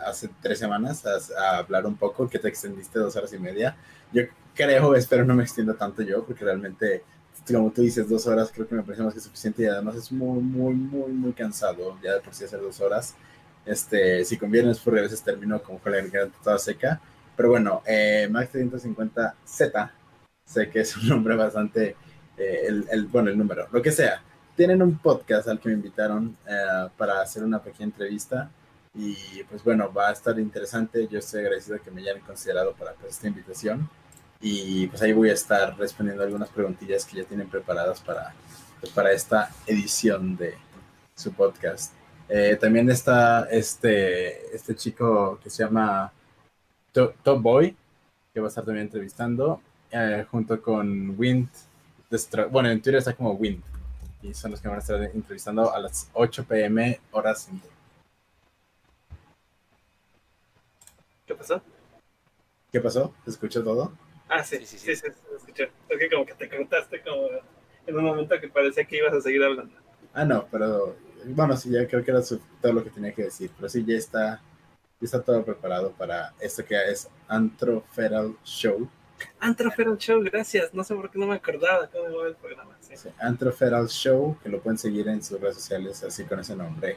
hace tres semanas a, hablar un poco, que te extendiste dos horas y media. Yo creo, espero no me extienda tanto yo, porque realmente, como tú dices, dos horas creo que me parece más que suficiente y además es muy, muy, muy, muy cansado ya de por sí hacer dos horas. Este, si conviene, es por a veces termino con la garganta toda seca. Pero bueno, eh, Max 350Z, sé que es un nombre bastante, eh, el, el, bueno, el número, lo que sea tienen un podcast al que me invitaron eh, para hacer una pequeña entrevista y pues bueno, va a estar interesante. Yo estoy agradecido que me hayan considerado para pues, esta invitación y pues ahí voy a estar respondiendo algunas preguntillas que ya tienen preparadas para, pues, para esta edición de su podcast. Eh, también está este, este chico que se llama Top Boy, que va a estar también entrevistando, eh, junto con Wind. Bueno, en Twitter está como Wind y son los que van a estar entrevistando a las 8 pm horas. ¿Qué pasó? ¿Qué pasó? ¿Se escuchó todo? Ah, sí, sí, sí, sí, se escuchó. Es que como que te contaste como en un momento que parecía que ibas a seguir hablando. Ah, no, pero bueno, sí, ya creo que era todo lo que tenía que decir, pero sí, ya está, ya está todo preparado para esto que es Antroferal Show Antroferal Show, gracias. No sé por qué no me acordaba cómo iba el programa. Sí. Show, que lo pueden seguir en sus redes sociales así con ese nombre.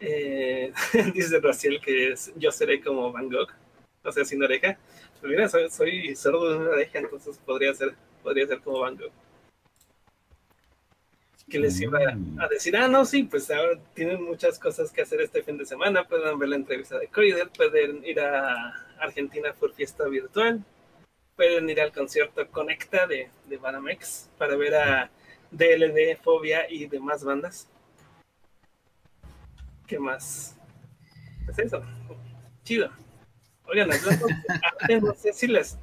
Eh, dice Raciel que es yo seré como Van Gogh, o sea, sin oreja. Pero mira, soy, soy sordo de una oreja, entonces podría ser, podría ser como Van Gogh que les iba a decir, ah, no, sí, pues ahora tienen muchas cosas que hacer este fin de semana, pueden ver la entrevista de Corridor, pueden ir a Argentina por fiesta virtual, pueden ir al concierto Conecta de, de Banamex para ver a DLD, Fobia y demás bandas. ¿Qué más? Pues eso, chido. Oigan, no sé si les,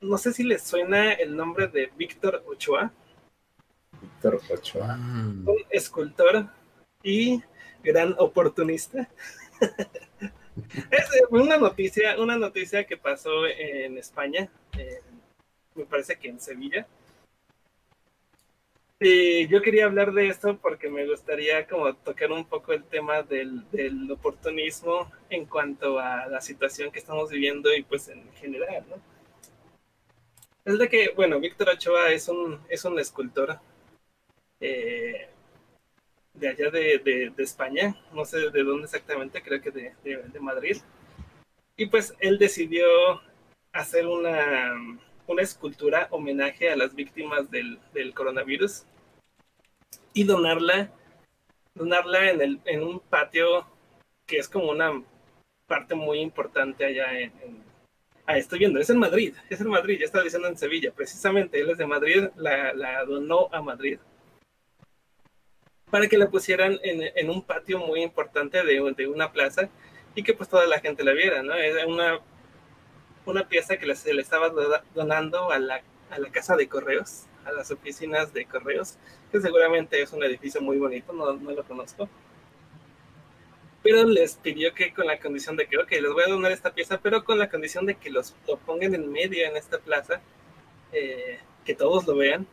no sé si les suena el nombre de Víctor Ochoa. Víctor Ochoa. Un escultor y gran oportunista. es una noticia, una noticia que pasó en España, me parece que en Sevilla. Y yo quería hablar de esto porque me gustaría como tocar un poco el tema del, del, oportunismo en cuanto a la situación que estamos viviendo y pues en general, ¿no? Es de que, bueno, Víctor Ochoa es un, es un escultor eh, de allá de, España, no sé de dónde exactamente, creo que de, Madrid. Y pues él decidió hacer una, una escultura homenaje a las víctimas del, coronavirus y donarla, donarla en, el, en un patio que es como una parte muy importante allá en, Ah, estoy viendo, es en Madrid, es en Madrid, ya estaba diciendo en Sevilla, precisamente él es de Madrid, la, la donó a Madrid para que la pusieran en, un patio muy importante de, de, una plaza y que pues toda la gente la viera, ¿no? Era una, una pieza que se le estaba donando a la, a la casa de correos, a las oficinas de correos, que seguramente es un edificio muy bonito, no, no lo conozco. Pero les pidió que con la condición de que, ok, les voy a donar esta pieza, pero con la condición de que los, lo pongan en medio en esta plaza, eh, que todos lo vean,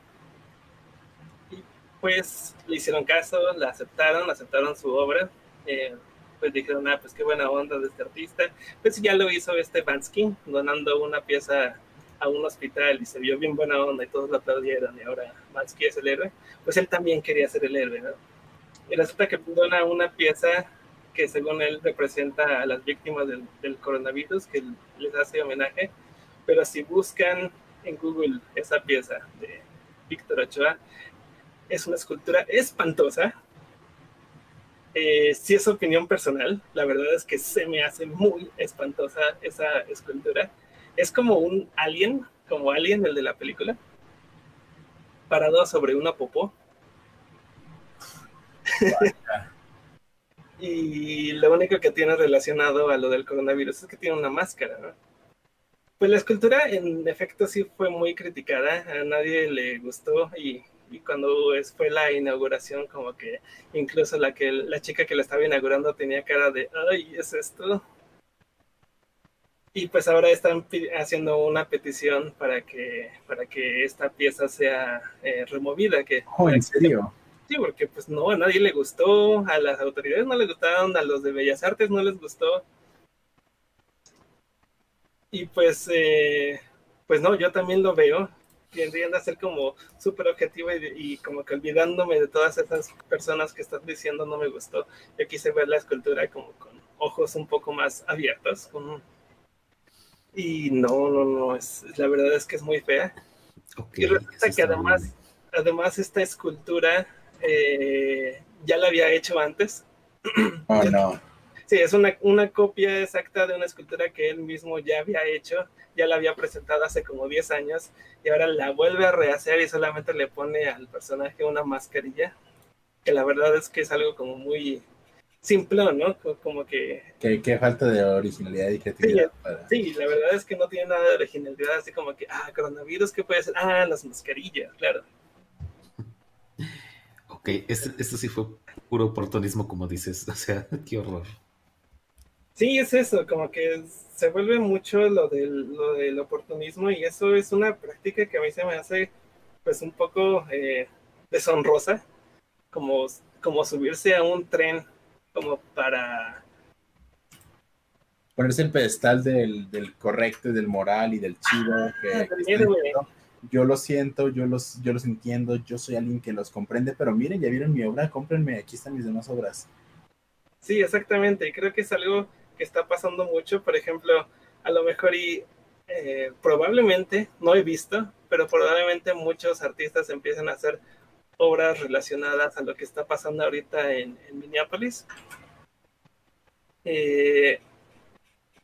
pues le hicieron caso, la aceptaron, aceptaron su obra, eh, pues dijeron, ah, pues qué buena onda de este artista. Pues ya lo hizo este Bansky, donando una pieza a un hospital y se vio bien buena onda y todos lo aplaudieron y ahora Bansky es el héroe. Pues él también quería ser el héroe, ¿no? Y resulta que dona una pieza que según él representa a las víctimas del, del coronavirus, que les hace homenaje, pero si buscan en Google esa pieza de Víctor Ochoa, es una escultura espantosa. Eh, si es opinión personal, la verdad es que se me hace muy espantosa esa escultura. Es como un alien, como alien el de la película, parado sobre una popó. y lo único que tiene relacionado a lo del coronavirus es que tiene una máscara, Pues la escultura en efecto sí fue muy criticada, a nadie le gustó y y cuando fue la inauguración, como que incluso la, que, la chica que la estaba inaugurando tenía cara de, ay, ¿es esto? Y pues ahora están haciendo una petición para que, para que esta pieza sea eh, removida. Que, oh, ¿en serio? Sí, porque pues no, a nadie le gustó, a las autoridades no les gustaron, a los de Bellas Artes no les gustó. Y pues, eh, pues no, yo también lo veo, tienden a ser como súper objetivo y, como que olvidándome de todas esas personas que están diciendo no me gustó. Yo quise ver la escultura como con ojos un poco más abiertos. Y no, no, no, es, la verdad es que es muy fea. y resulta que además, además esta escultura eh, ya la había hecho antes. Oh, no. Sí, es una, una copia exacta de una escultura que él mismo ya había hecho ya la había presentado hace como 10 años y ahora la vuelve a rehacer y solamente le pone al personaje una mascarilla, que la verdad es que es algo como muy simple, ¿no? Como que... Que, falta de originalidad y creatividad. Sí, la verdad es que no tiene nada de originalidad, así como que, ah, coronavirus, ¿qué puede ser? Ah, las mascarillas, claro. Ok, esto, esto sí fue puro oportunismo, como dices, o sea, qué horror. Sí, es eso, como que se vuelve mucho lo del, lo del oportunismo y eso es una práctica que a mí se me hace pues un poco eh, deshonrosa, como, como subirse a un tren como para... Ponerse el pedestal del, del correcto y del moral y del chido. Ah, que, yo lo siento, yo los, yo los entiendo, yo soy alguien que los comprende, pero miren, ya vieron mi obra, cómprenme, aquí están mis demás obras. Sí, exactamente, y creo que es algo que está pasando mucho, por ejemplo, a lo mejor y eh, probablemente, no he visto, pero probablemente muchos artistas empiecen a hacer obras relacionadas a lo que está pasando ahorita en, Minneapolis. Eh,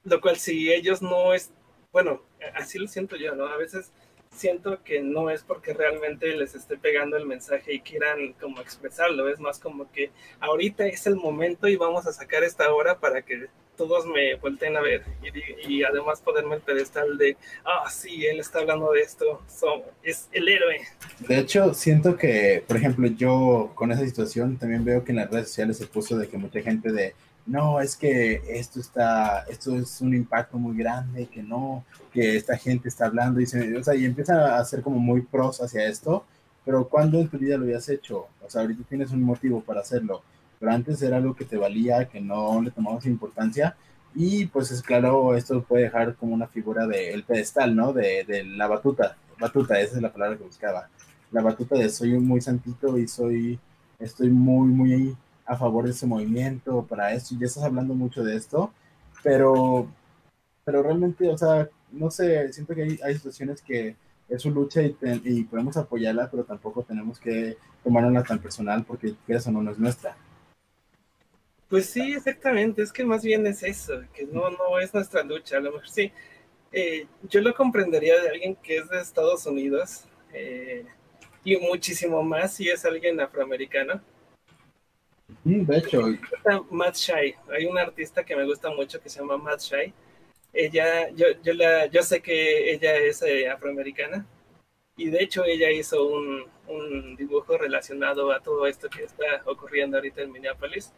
lo cual si ellos no es, bueno, así lo siento yo, ¿no? A veces siento que no es porque realmente les esté pegando el mensaje y quieran como expresarlo, es más como que ahorita es el momento y vamos a sacar esta obra para que todos me vuelten a ver y, además ponerme el pedestal de, ah, sí, él está hablando de esto, es el héroe. De hecho, siento que, por ejemplo, yo con esa situación también veo que en las redes sociales se puso de que mucha gente de, no, es que esto está, esto es un impacto muy grande, que no, que esta gente está hablando y, se, o sea, y empieza a ser como muy pros hacia esto, pero ¿cuándo en tu vida lo habías hecho? O sea, ahorita tienes un motivo para hacerlo pero antes era algo que te valía, que no le tomabas importancia. Y pues es claro, esto puede dejar como una figura del pedestal, ¿no? De, de, la batuta. Batuta, esa es la palabra que buscaba. La batuta de soy muy santito y soy, estoy muy, muy a favor de ese movimiento, para esto, y ya estás hablando mucho de esto, pero, pero realmente, o sea, no sé, siento que hay, hay situaciones que es su lucha y, y podemos apoyarla, pero tampoco tenemos que tomarla tan personal porque eso no, no es nuestra. Pues sí, exactamente, es que más bien es eso, que no, no es nuestra lucha, a lo mejor sí. Eh, yo lo comprendería de alguien que es de Estados Unidos eh, y muchísimo más si es alguien afroamericano. Mm, de hecho, Matt Shy, hay un artista que me gusta mucho que se llama Matt Shy. Ella, yo, yo, la, yo sé que ella es eh, afroamericana y de hecho ella hizo un, un dibujo relacionado a todo esto que está ocurriendo ahorita en Minneapolis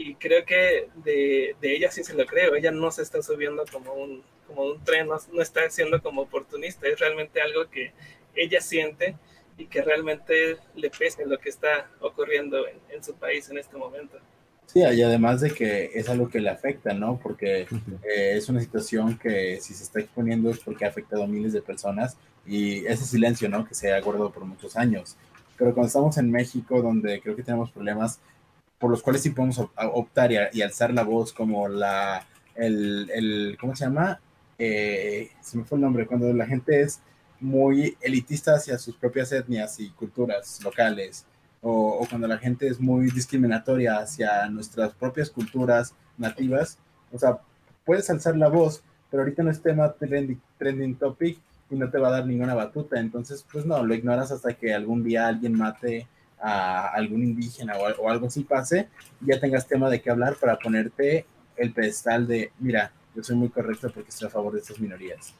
y creo que de, ella sí se lo creo, ella no se está subiendo como un, como un tren, no, está siendo como oportunista, es realmente algo que ella siente y que realmente le pese lo que está ocurriendo en, su país en este momento. Sí, y además de que es algo que le afecta, ¿no? Porque eh, es una situación que si se está exponiendo es porque ha afectado a miles de personas y ese silencio, ¿no? Que se ha guardado por muchos años. Pero cuando estamos en México, donde creo que tenemos problemas por los cuales sí podemos optar y, alzar la voz como la, el, el ¿cómo se llama? Eh, se me fue el nombre, cuando la gente es muy elitista hacia sus propias etnias y culturas locales, o, o, cuando la gente es muy discriminatoria hacia nuestras propias culturas nativas, o sea, puedes alzar la voz, pero ahorita no es tema trending, trending topic y no te va a dar ninguna batuta, entonces pues no, lo ignoras hasta que algún día alguien mate a algún indígena o, algo así pase, ya tengas tema de qué hablar para ponerte el pedestal de, mira, yo soy muy correcto porque estoy a favor de estas minorías.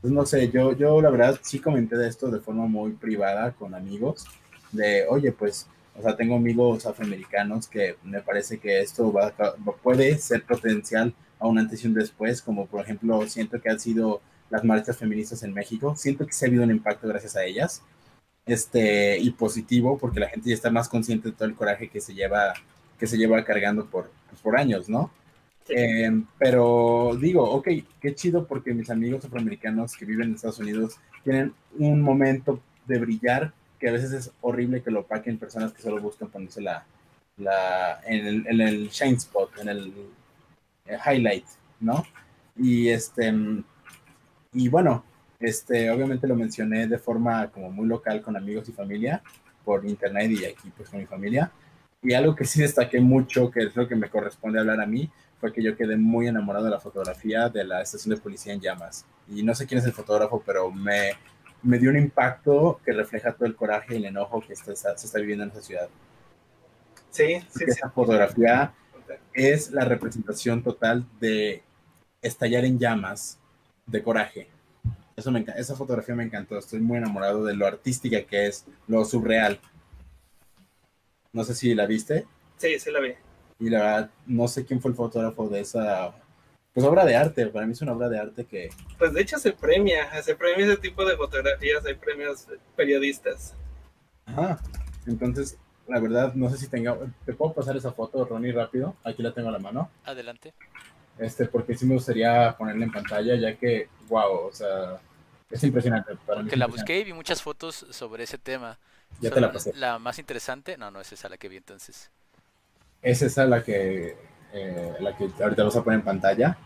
Pues no sé, yo, yo la verdad sí comenté de esto de forma muy privada con amigos, de, oye, pues, o sea, tengo amigos afroamericanos que me parece que esto va, puede ser potencial a un antes y un después, como por ejemplo, siento que han sido las marchas feministas en México, siento que se ha habido un impacto gracias a ellas, este, y positivo, porque la gente ya está más consciente de todo el coraje que se lleva, que se lleva cargando por, pues, por años, ¿no? Eh, pero digo, ok, qué chido porque mis amigos afroamericanos que viven en Estados Unidos tienen un momento de brillar que a veces es horrible que lo opaquen personas que solo buscan ponerse la, la en, el, en el shine spot, en el, el highlight, ¿no? Y este, y bueno, este, obviamente lo mencioné de forma como muy local con amigos y familia por internet y aquí pues con mi familia. Y algo que sí destaqué mucho, que es lo que me corresponde hablar a mí, fue que yo quedé muy enamorado de la fotografía de la estación de policía en llamas. Y no sé quién es el fotógrafo, pero me, me dio un impacto que refleja todo el coraje y el enojo que está, se está viviendo en esa ciudad. Sí, sí, Esa fotografía es la representación total de estallar en llamas de coraje. Eso me esa fotografía me encantó. Estoy muy enamorado de lo artística que es, lo surreal. No sé si la viste. Sí, sí la vi. Y la verdad, no sé quién fue el fotógrafo de esa pues obra de arte. Para mí es una obra de arte que. Pues de hecho se premia, se premia ese tipo de fotografías, hay premios periodistas. Ajá. Entonces, la verdad, no sé si tenga. ¿Te puedo pasar esa foto, Ronnie, rápido? Aquí la tengo a la mano. Adelante. Este, porque sí me gustaría ponerla en pantalla, ya que, wow, o sea, es impresionante. Para porque la busqué y vi muchas fotos sobre ese tema. Ya te la pasé. La más interesante, no, no es esa la que vi entonces. Es esa la que, eh, la que ahorita vas a poner en pantalla.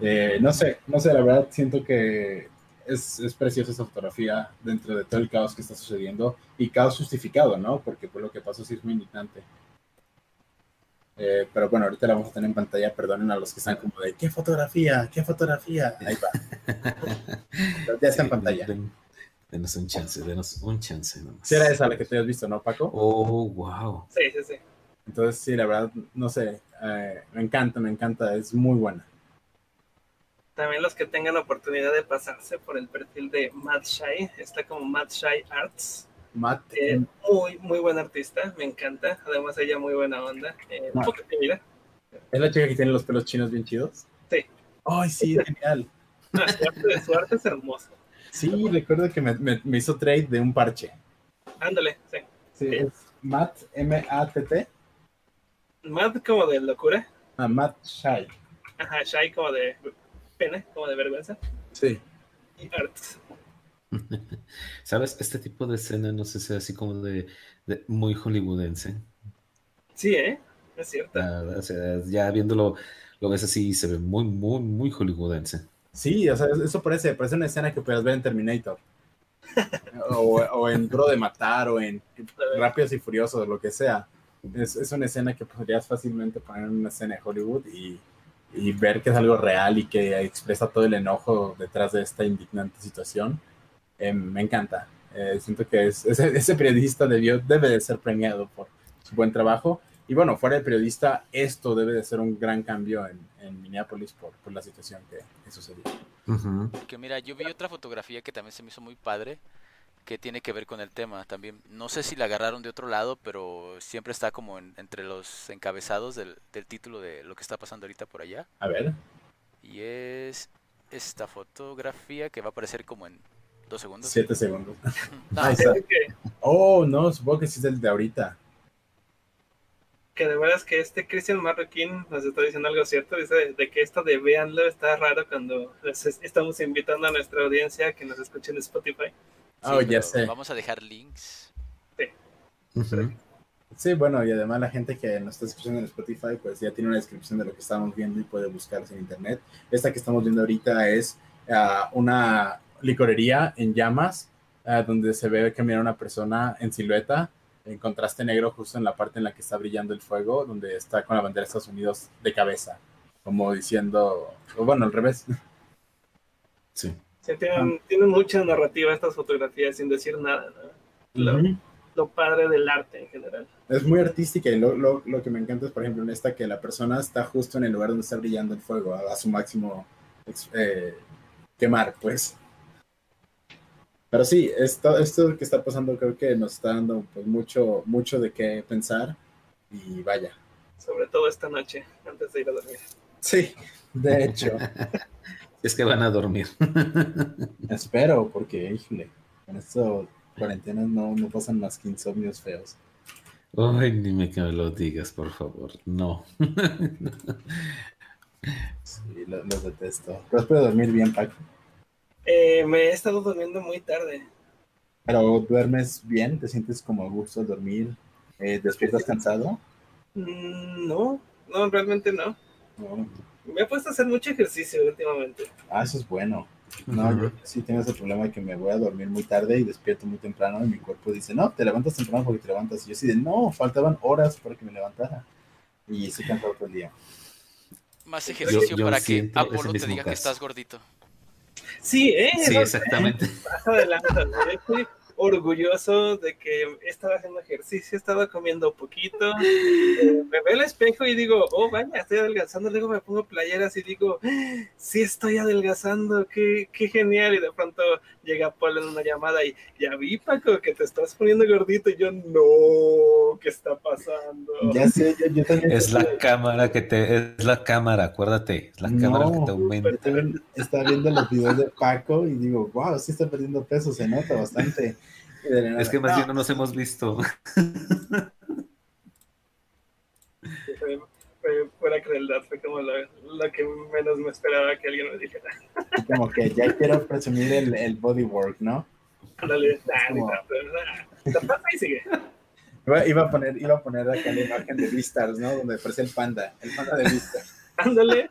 Eh, no sé, no sé, la verdad siento que es, es, preciosa esa fotografía dentro de todo el caos que está sucediendo y caos justificado, ¿no? Porque por lo que pasó sí es muy indignante. Eh, pero bueno, ahorita la vamos a tener en pantalla, perdonen a los que están como de, ¿qué fotografía? ¿Qué fotografía? Ahí va. ya está en pantalla. denos un chance, denos un chance. Nomás. Sí, era esa la que te has visto, ¿no, Paco? Oh, wow. Sí, sí, sí. Entonces, sí, la verdad, no sé, eh, me encanta, me encanta, es muy buena. También los que tengan la oportunidad de pasarse por el perfil de Matt Shy, está como Matt Shy Arts Matt. Eh, muy, muy buen artista, me encanta. Además, ella muy buena onda. Eh, un poco tímida. ¿Es la chica que tiene los pelos chinos bien chidos? Sí. Ay, sí, genial. No, su, arte, su, arte, es hermoso. Sí, recuerdo que me, me, me, hizo trade de un parche. Ándale, sí. Sí, es Matt, M-A-T-T. Matt como de locura. Ah, Matt Shy. Ajá, Shy como de pena, como de vergüenza. Sí. Y Arts. ¿Sabes? Este tipo de escena, no sé si así como de, de muy hollywoodense. Sí, ¿eh? Es cierto. Ah, o sea, ya viéndolo, lo ves así, se ve muy, muy, muy hollywoodense. Sí, o sea, eso parece, parece una escena que puedes ver en Terminator. o, o, en Duro de Matar, o en Rápidos y Furiosos, lo que sea. Es, es, una escena que podrías fácilmente poner en una escena de Hollywood y, y ver que es algo real y que expresa todo el enojo detrás de esta indignante situación eh, me encanta. Eh, siento que es, ese, ese, periodista debió, debe de ser premiado por su buen trabajo. Y bueno, fuera de periodista, esto debe de ser un gran cambio en, en Minneapolis por, por, la situación que, que sucedió. Uh -huh. Porque mira, yo vi otra fotografía que también se me hizo muy padre, que tiene que ver con el tema también. No sé si la agarraron de otro lado, pero siempre está como en, entre los encabezados del, del título de lo que está pasando ahorita por allá. A ver. Y es esta fotografía que va a aparecer como en dos segundos. Siete segundos. No. Ahí está. Oh, no, supongo que sí es el de ahorita. Que de veras que este Christian Marroquín nos está diciendo algo cierto, dice de, que esto de véanlo está raro cuando estamos invitando a nuestra audiencia a que nos escuchen en Spotify. Oh, sí, ya sé. Vamos a dejar links. Sí. Uh -huh. Sí, bueno, y además la gente que nos está escuchando en Spotify, pues ya tiene una descripción de lo que estamos viendo y puede buscarse en internet. Esta que estamos viendo ahorita es uh, una licorería en llamas, uh, donde se ve caminar una persona en silueta, en contraste negro, justo en la parte en la que está brillando el fuego, donde está con la bandera de Estados Unidos de cabeza, como diciendo, o bueno, al revés. Sí. sí tienen, ah. tienen, mucha narrativa estas fotografías sin decir nada, ¿no? Lo, uh -huh. lo, padre del arte en general. Es muy artística y lo, lo, lo, que me encanta es, por ejemplo, en esta que la persona está justo en el lugar donde está brillando el fuego, a, a su máximo eh, quemar, pues. Pero sí, esto, esto que está pasando creo que nos está dando pues, mucho, mucho de qué pensar y vaya. Sobre todo esta noche, antes de ir a dormir. Sí, de hecho. es que van a dormir. Espero, porque, híjole, con esto cuarentena no, no pasan más que insomnios feos. Ay, dime que me lo digas, por favor. No. Sí, lo- los detesto. ¿Pero puedes dormir bien, Paco? Eh, me he estado durmiendo muy tarde. ¿Pero duermes bien? ¿Te sientes como a gusto al dormir? Eh, ¿Despiertas cansado? Mm, No, no, realmente no. No. Me he puesto a hacer mucho ejercicio últimamente. Ah, eso es bueno. No, yo sí tengo ese problema de que me voy a dormir muy tarde y despierto muy temprano y mi cuerpo dice, no, te levantas temprano porque te levantas. Y yo sí de, no, faltaban horas para que me levantara. Y estoy cansado todo el día. Más ejercicio yo para que Apolo te diga que estás gordito. Sí, eh, Sí, exactamente. Orgulloso de que estaba haciendo ejercicio, estaba comiendo poquito. eh, me veo al espejo y digo, oh, vaya, estoy adelgazando. Luego me pongo playeras y digo, sí estoy adelgazando, qué, qué genial. Y de pronto llega Paul en una llamada y ya vi, Paco, que te estás poniendo gordito. Y yo, no, ¿qué está pasando? Ya sé, yo, yo también. Es la cámara que te, es la cámara, acuérdate, es la No, cámara que te aumenta. Estaba viendo los videos de Paco y digo, wow, sí está perdiendo peso, se nota bastante. Es que más "No, bien no nos hemos visto. Fue, fue pura crueldad, fue como lo, lo que menos me esperaba que alguien me dijera. como que ya quiero presumir el, el bodywork, ¿no? Ándale, como- y sigue. Iba, iba a poner, iba a poner acá la imagen de Beastars, ¿no? Donde aparece el panda, el panda de Beastars. Ándale.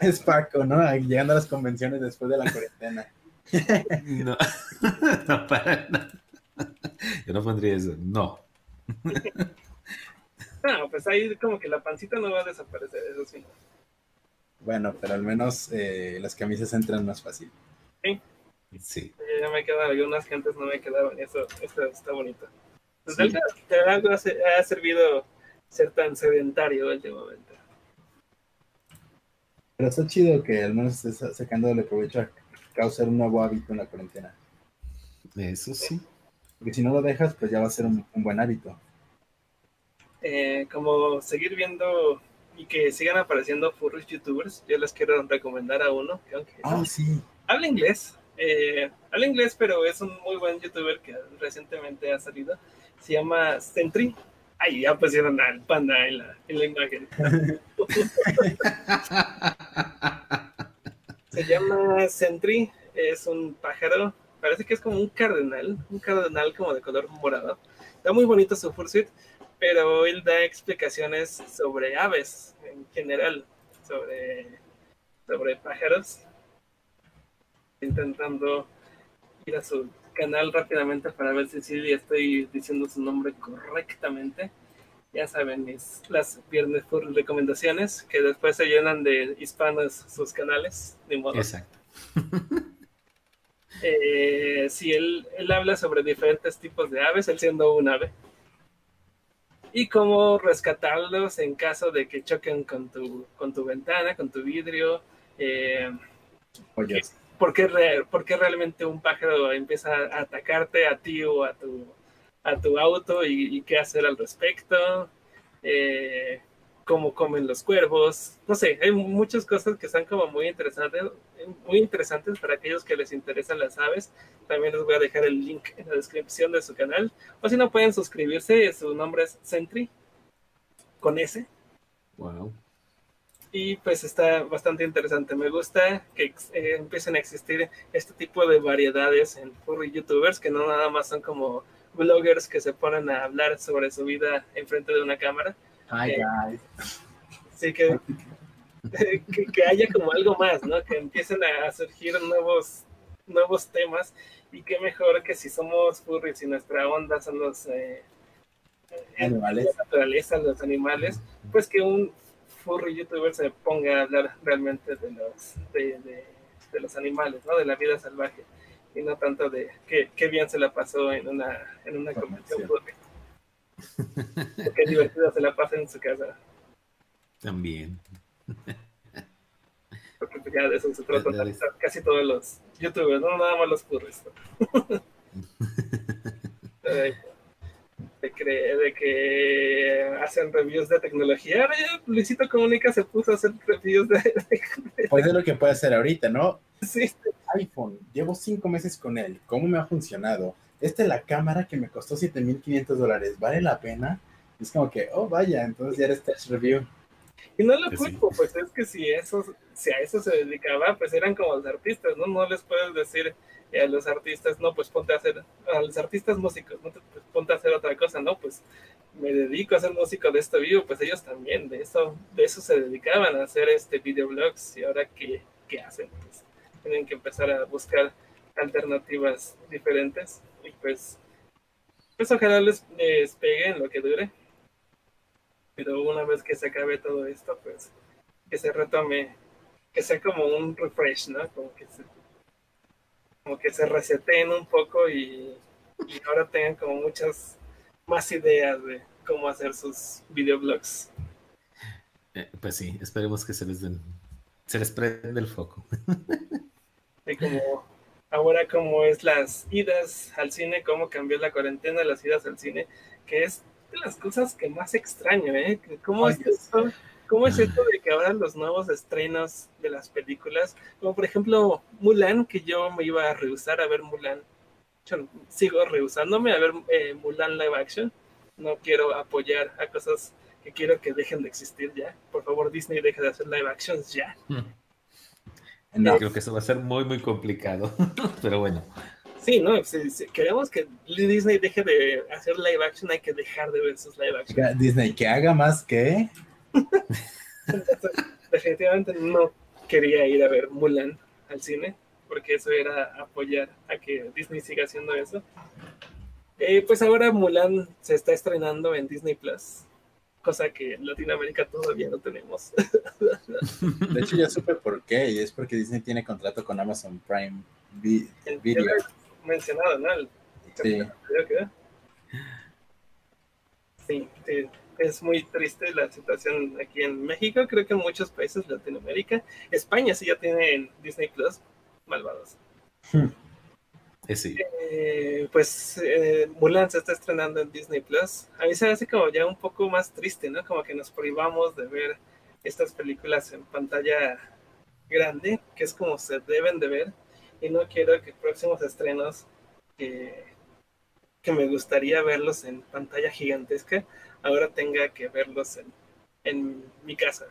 Es Paco, ¿no? Llegando a las convenciones después de la cuarentena. No, no para nada. Yo no pondría eso. No. No, pues ahí como que la pancita no va a desaparecer, eso sí. Bueno, pero al menos eh, las camisas entran más fácil. Sí. Eh, Ya me quedan algunas que antes no me quedaban y eso, eso está bonito. Pues Sí. de algo- ha se- ha servido ser tan sedentario últimamente. Pero está chido que al menos estés sacándole provecho a causar un nuevo hábito en la cuarentena. Eso sí. Porque si no lo dejas, pues ya va a ser un, un buen hábito. Eh, como seguir viendo y que sigan apareciendo furries youtubers, yo les quiero recomendar a uno que aunque Ah, sí. habla inglés, eh, habla inglés, pero es un muy buen youtuber que recientemente ha salido. Se llama Sentry. Ay, ya pusieron al panda en la, en la imagen. Se llama Sentry, es un pájaro, parece que es como un cardenal, un cardenal como de color morado. Está muy bonito su fursuit, pero él da explicaciones sobre aves en general, sobre, sobre pájaros. Intentando ir a su canal rápidamente para ver si sí estoy diciendo su nombre correctamente. Ya saben, mis, las viernes por recomendaciones, que después se llenan de hispanos sus canales, ni modo. Exacto. Eh, sí, él, él habla sobre diferentes tipos de aves, él siendo un ave. Y cómo rescatarlos en caso de que choquen con tu, con tu ventana, con tu vidrio. Eh, Pollos. ¿por, qué re- por qué realmente un pájaro empieza a atacarte a ti o a tu, a tu auto y, y qué hacer al respecto? Eh, cómo comen los cuervos. No sé, hay muchas cosas que están como muy interesantes, muy interesantes para aquellos que les interesan las aves. También les voy a dejar el link en la descripción de su canal. O si no, pueden suscribirse. Su nombre es Sentry, con S. Wow. Y pues está bastante interesante. Me gusta que eh, empiecen a existir este tipo de variedades en furry youtubers, que no nada más son como bloggers que se ponen a hablar sobre su vida enfrente de una cámara. Hi, Eh, guys. Así que, que, que haya como algo más, ¿no? Que empiecen a surgir nuevos, nuevos temas y qué mejor que si somos furries y nuestra onda son los eh, eh, Animales. la naturaleza, los animales, pues que un furry youtuber se ponga a hablar realmente de los de, de- de los animales, ¿no? De la vida salvaje y no tanto de qué, qué bien se la pasó en una en una convención furry. Qué divertido se la pasa en su casa. También. Porque ya de eso se trata Dale. casi todos los youtubers, no nada más los furries. de, de, cre- de que hacen reviews de tecnología. Luisito Comunica se puso a hacer reviews de, de- Pues es lo que puede hacer ahorita, ¿no? sí, iPhone, llevo cinco meses con él. ¿Cómo me ha funcionado? esta es la cámara que me costó 7.500 dólares, ¿vale la pena? Es como que, oh, vaya, entonces ya eres test review. Y no lo sí. culpo, pues es que si, eso, si a eso se dedicaba, pues eran como los artistas, ¿no? No les puedes decir eh, a los artistas, no, pues ponte a hacer, a los artistas músicos, no, pues ponte a hacer otra cosa, no, pues me dedico a ser músico de este vivo, pues ellos también, de eso, de eso se dedicaban a hacer este videoblogs y ahora qué, qué hacen, pues tienen que empezar a buscar alternativas diferentes y pues, pues ojalá les, les pegue en lo que dure pero una vez que se acabe todo esto, pues que se retome, que sea como un refresh, ¿no? Como que se, como que se reseteen un poco y, y ahora tengan como muchas más ideas de cómo hacer sus videoblogs. Eh, pues sí, esperemos que se les den, se les prende el foco. Y como ahora como es las idas al cine, cómo cambió la cuarentena, las idas al cine, que es de las cosas que más extraño, ¿eh? ¿Cómo Ay, es esto? ¿Cómo es esto de que ahora los nuevos estrenos de las películas, como por ejemplo Mulan, que yo me iba a rehusar a ver Mulan, yo sigo rehusándome a ver eh, Mulan live action, no quiero apoyar a cosas que quiero que dejen de existir ya. Por favor, Disney, deja de hacer live actions ya. No, Creo que eso va a ser muy, muy complicado. Pero bueno, Sí, ¿no? Si, si queremos que Disney deje de hacer live action, hay que dejar de ver sus live action. Disney, que haga más que... Definitivamente no quería ir a ver Mulan al cine, porque eso era apoyar a que Disney siga haciendo eso. Eh, pues ahora Mulan se está estrenando en Disney Plus, cosa que en Latinoamérica todavía no tenemos. De hecho, ya supe por qué, y es porque Disney tiene contrato con Amazon Prime Video. Mencionado, ¿no? El- Sí. creo que- Sí, sí, es muy triste la situación aquí en México, creo que en muchos países de Latinoamérica. España sí ya tiene en Disney Plus, malvados. eh, sí. Eh, pues eh, Mulan se está estrenando en Disney Plus. A mí se me hace como ya un poco más triste, ¿no? Como que nos privamos de ver estas películas en pantalla grande, que es como se deben de ver. Y no quiero que próximos estrenos que, que me gustaría verlos en pantalla gigantesca, ahora tenga que verlos en, en mi casa.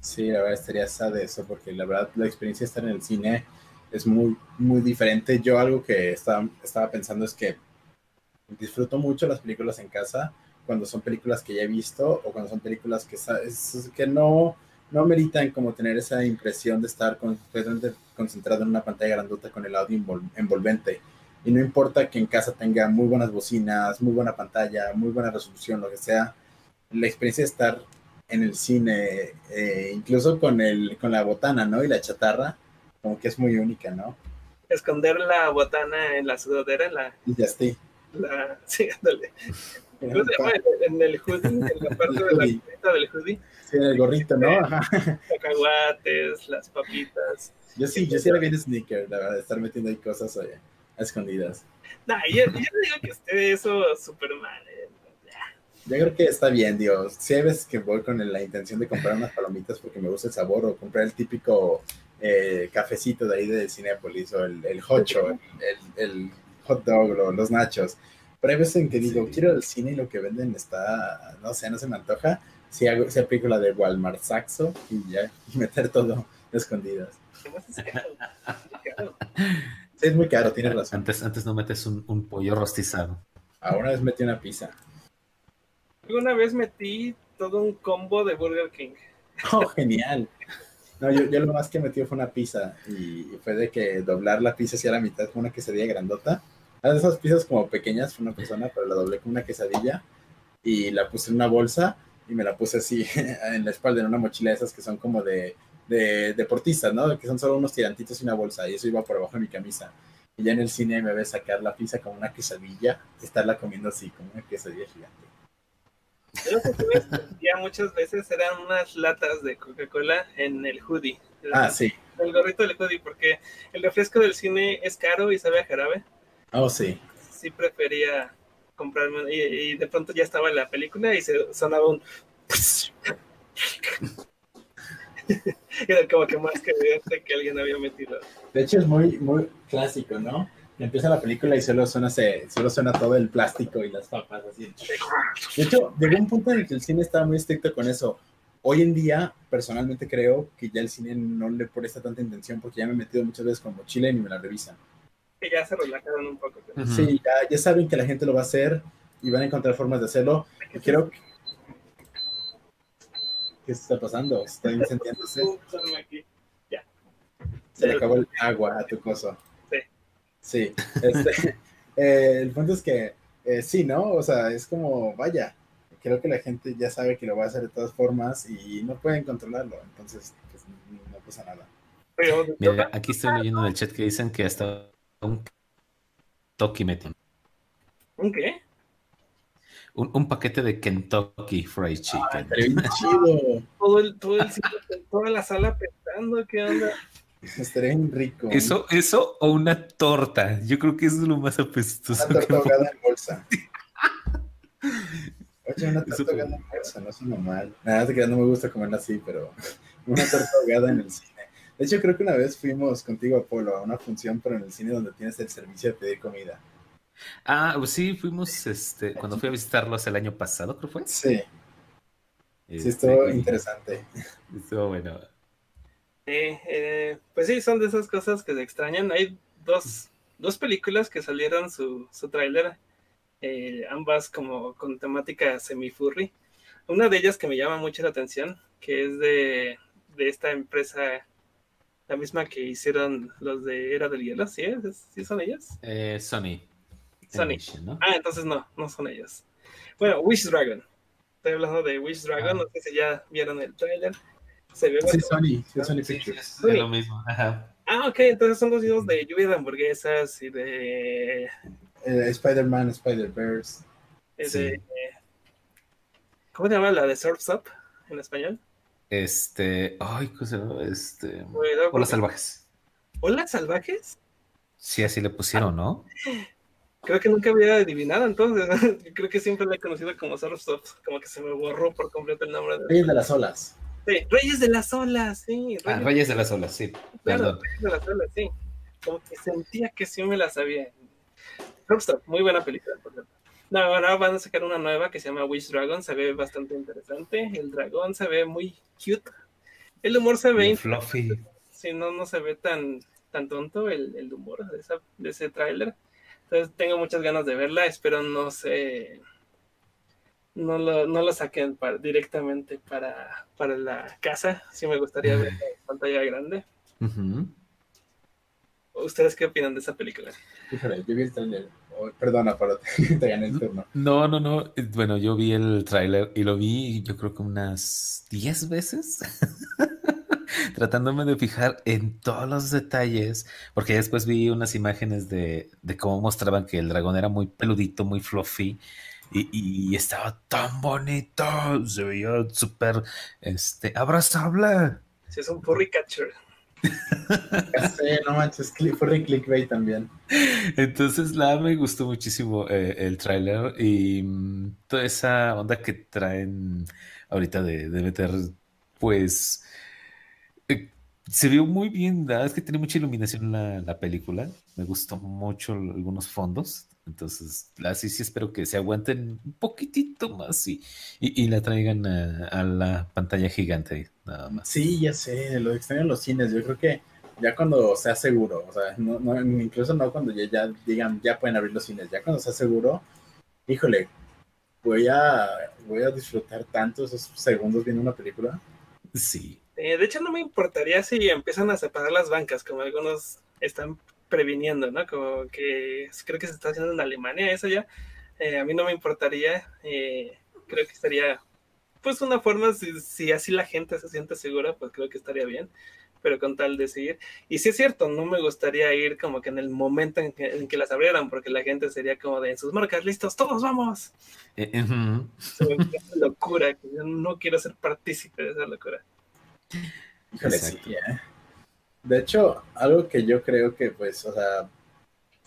Sí, la verdad estaría sad eso, porque la verdad la experiencia de estar en el cine es muy, muy diferente. Yo algo que estaba, pensando es que disfruto mucho las películas en casa cuando son películas que ya he visto o cuando son películas que, que no, no meritan como tener esa impresión de estar completamente concentrado en una pantalla grandota con el audio envol- envolvente. Y no importa que en casa tenga muy buenas bocinas, muy buena pantalla, muy buena resolución, lo que sea, la experiencia de estar en el cine, eh, incluso con, el, con la botana, ¿no? Y la chatarra, como que es muy única, ¿no? Esconder la botana en la sudadera, la, Y ya estoy. la sí, ándale. ¿Cómo se llama? En el hoodie, en la parte de la carita del hoodie, Sí, en el gorrito, ¿no? Ajá. cacahuates, las papitas. Yo sí, yo sí era bien sneaker, la verdad, estar metiendo ahí cosas oye, a escondidas. Nah, yo, yo digo que esté eso súper mal. eh. Yo creo que está bien, Dios. Si hay veces que voy con la intención de comprar unas palomitas porque me gusta el sabor o comprar el típico eh, cafecito de ahí de Cinépolis o el, el hocho, el, el hot dog o los nachos. Pero hay veces en que digo, Sí. quiero al cine y lo que venden está, no sé, no se me antoja. Si hago, si aplico la de Walmart Saxo y ya, y meter todo escondidas. Es es. Sí, es muy caro, tienes razón. Antes, antes no metes un, un pollo rostizado. Ahora vez metí una pizza. Alguna vez metí todo un combo de Burger King. Oh, genial. No, yo, yo lo más que metí fue una pizza y fue de que doblar la pizza hacia la mitad con una quesadilla grandota. Era de esas pizzas como pequeñas, fue una persona, pero la doblé con una quesadilla y la puse en una bolsa y me la puse así en la espalda, en una mochila de esas que son como de, de deportistas, ¿no? Que son solo unos tirantitos y una bolsa y eso iba por abajo de mi camisa. Y ya en el cine me ve sacar la pizza como una quesadilla y estarla comiendo así, como una quesadilla gigante. Yo lo que muchas veces eran unas latas de Coca-Cola en el hoodie. Ah, sí. El gorrito del hoodie, porque el refresco del cine es caro y sabe a jarabe. Oh, sí. Sí prefería comprarme y, y de pronto ya estaba la película y se sonaba un era como que más que evidente que alguien había metido De hecho, es muy, muy clásico, ¿no? empieza la película y solo suena, se, solo suena todo el plástico y las papas así. De hecho, llegó un punto en el que el cine estaba muy estricto con eso. Hoy en día, personalmente creo que ya el cine no le presta tanta intención porque ya me he metido muchas veces con mochila y ni me la revisan. Que ya se relajaron un poco. Sí, ya, ya saben que la gente lo va a hacer y van a encontrar formas de hacerlo. Y creo que... ¿Qué está pasando? Está incendiándose. Se le acabó el agua a tu coso. Sí. Sí. Este, eh, el punto es que eh, sí, ¿no? O sea, es como, vaya, creo que la gente ya sabe que lo va a hacer de todas formas y no pueden controlarlo. Entonces, pues no pasa nada. Mira, aquí estoy leyendo en el chat que dicen que hasta un Kentucky. ¿Un qué? Un, un paquete de Kentucky Fried Ah, Chicken. estaría bien chido. Todo el, todo el cine, toda la sala pensando, ¿qué onda? Estaría bien rico. Eso, eso o una torta. Yo creo que eso es lo más apestoso. Una que torta ahogada en bolsa. Oye, una Eso torta fue- ahogada en bolsa, no suena mal. Nada, creas, no me gusta comerla así, pero una torta ahogada en el cine. De hecho, creo que una vez fuimos contigo, Apolo, a una función, pero en el cine donde tienes el servicio de pedir comida. Ah, pues sí, fuimos este, cuando fui a visitarlos el año pasado, creo fue. Sí, sí, Este, estuvo y interesante. estuvo bueno. Eh, eh, pues sí, son de esas cosas que se extrañan. Hay dos, dos películas que salieron su, su tráiler, eh, ambas como con temática semi-furry. Una de ellas que me llama mucho la atención, que es de, de esta empresa, la misma que hicieron los de Era del Hielo, ¿sí? es? ¿Sí son ellas? Eh, Sony. Sony. Ah, entonces no, no son ellos. Bueno, Wish Dragon. Estoy hablando de Wish Dragon, Ah. no sé si ya vieron el tráiler. Se ve Sí, Sony, sí, Sony Sí, Pictures. es lo mismo. Ajá. Ah, ok, entonces son los videos de lluvia de hamburguesas y de. Eh, Spider-Man, Spider-Verse. de- Sí. ¿Cómo se llama la de Surf's Up en español? Este, ay, ¿cómo se llama? Este, Cuidado, Hola salvajes. ¿Hola salvajes? Sí, así le pusieron, ¿no? Creo que nunca había adivinado entonces. Creo que siempre la he conocido como Up. Como que se me borró por completo el nombre de. Reyes de las olas. Sí, Reyes de las Olas, sí. Ah, Reyes, Reyes de las Olas, sí. claro, Perdón. Reyes de las Olas, sí. Como que sentía que sí me la sabía. Up, muy buena película, por cierto. No, ahora van a sacar una nueva que se llama Wish Dragon. Se ve bastante interesante. El dragón se ve muy cute. El humor se ve Fluffy. si no, no se ve tan, tan tonto el, el humor de, esa, de ese tráiler. Entonces tengo muchas ganas de verla. Espero no se no lo, no lo saquen para- directamente para, para la casa. Sí me gustaría verla en pantalla grande. ¿Ustedes qué opinan de esa película? Híjole, yo vi el trailer. Perdona, pero te, te gané el turno. No, no, no. Bueno, yo vi el tráiler y lo vi yo creo que unas 10 veces. Tratándome de fijar en todos los detalles, porque después vi unas imágenes de, de cómo mostraban que el dragón era muy peludito, muy fluffy, y, y estaba tan bonito, se veía súper este, abrazable. Si es un furry catcher. Sé, no manches, fue clickbait también. Entonces, la me gustó muchísimo eh, el tráiler y mm, toda esa onda que traen ahorita de, meter, pues, eh, se vio muy bien, la verdad es que tiene mucha iluminación la, la película, me gustó mucho algunos fondos, entonces, así sí espero que se aguanten un poquitito más y, y, y la traigan a, a la pantalla gigante, nada más. Sí, ya sé, lo extraño en los cines. Yo creo que ya cuando sea seguro, o sea, no, no, incluso no cuando ya, ya digan ya pueden abrir los cines, ya cuando sea seguro, híjole, voy a, voy a disfrutar tanto esos segundos viendo una película. Sí. Eh, de hecho, no me importaría si empiezan a separar las bancas, como algunos están previniendo, ¿no? Como que creo que se está haciendo en Alemania eso ya. Eh, a mí no me importaría. eh, creo que estaría, pues, una forma, si, si así la gente se siente segura, pues creo que estaría bien. Pero con tal de seguir. Y sí es cierto, no me gustaría ir como que en el momento en que, en que las abrieran, porque la gente sería como de en sus marcas, listos, todos vamos. Eh, ujú. Se me hace locura, que yo no quiero ser partícipe de esa locura. Exacto. De hecho, algo que yo creo que, pues, o sea,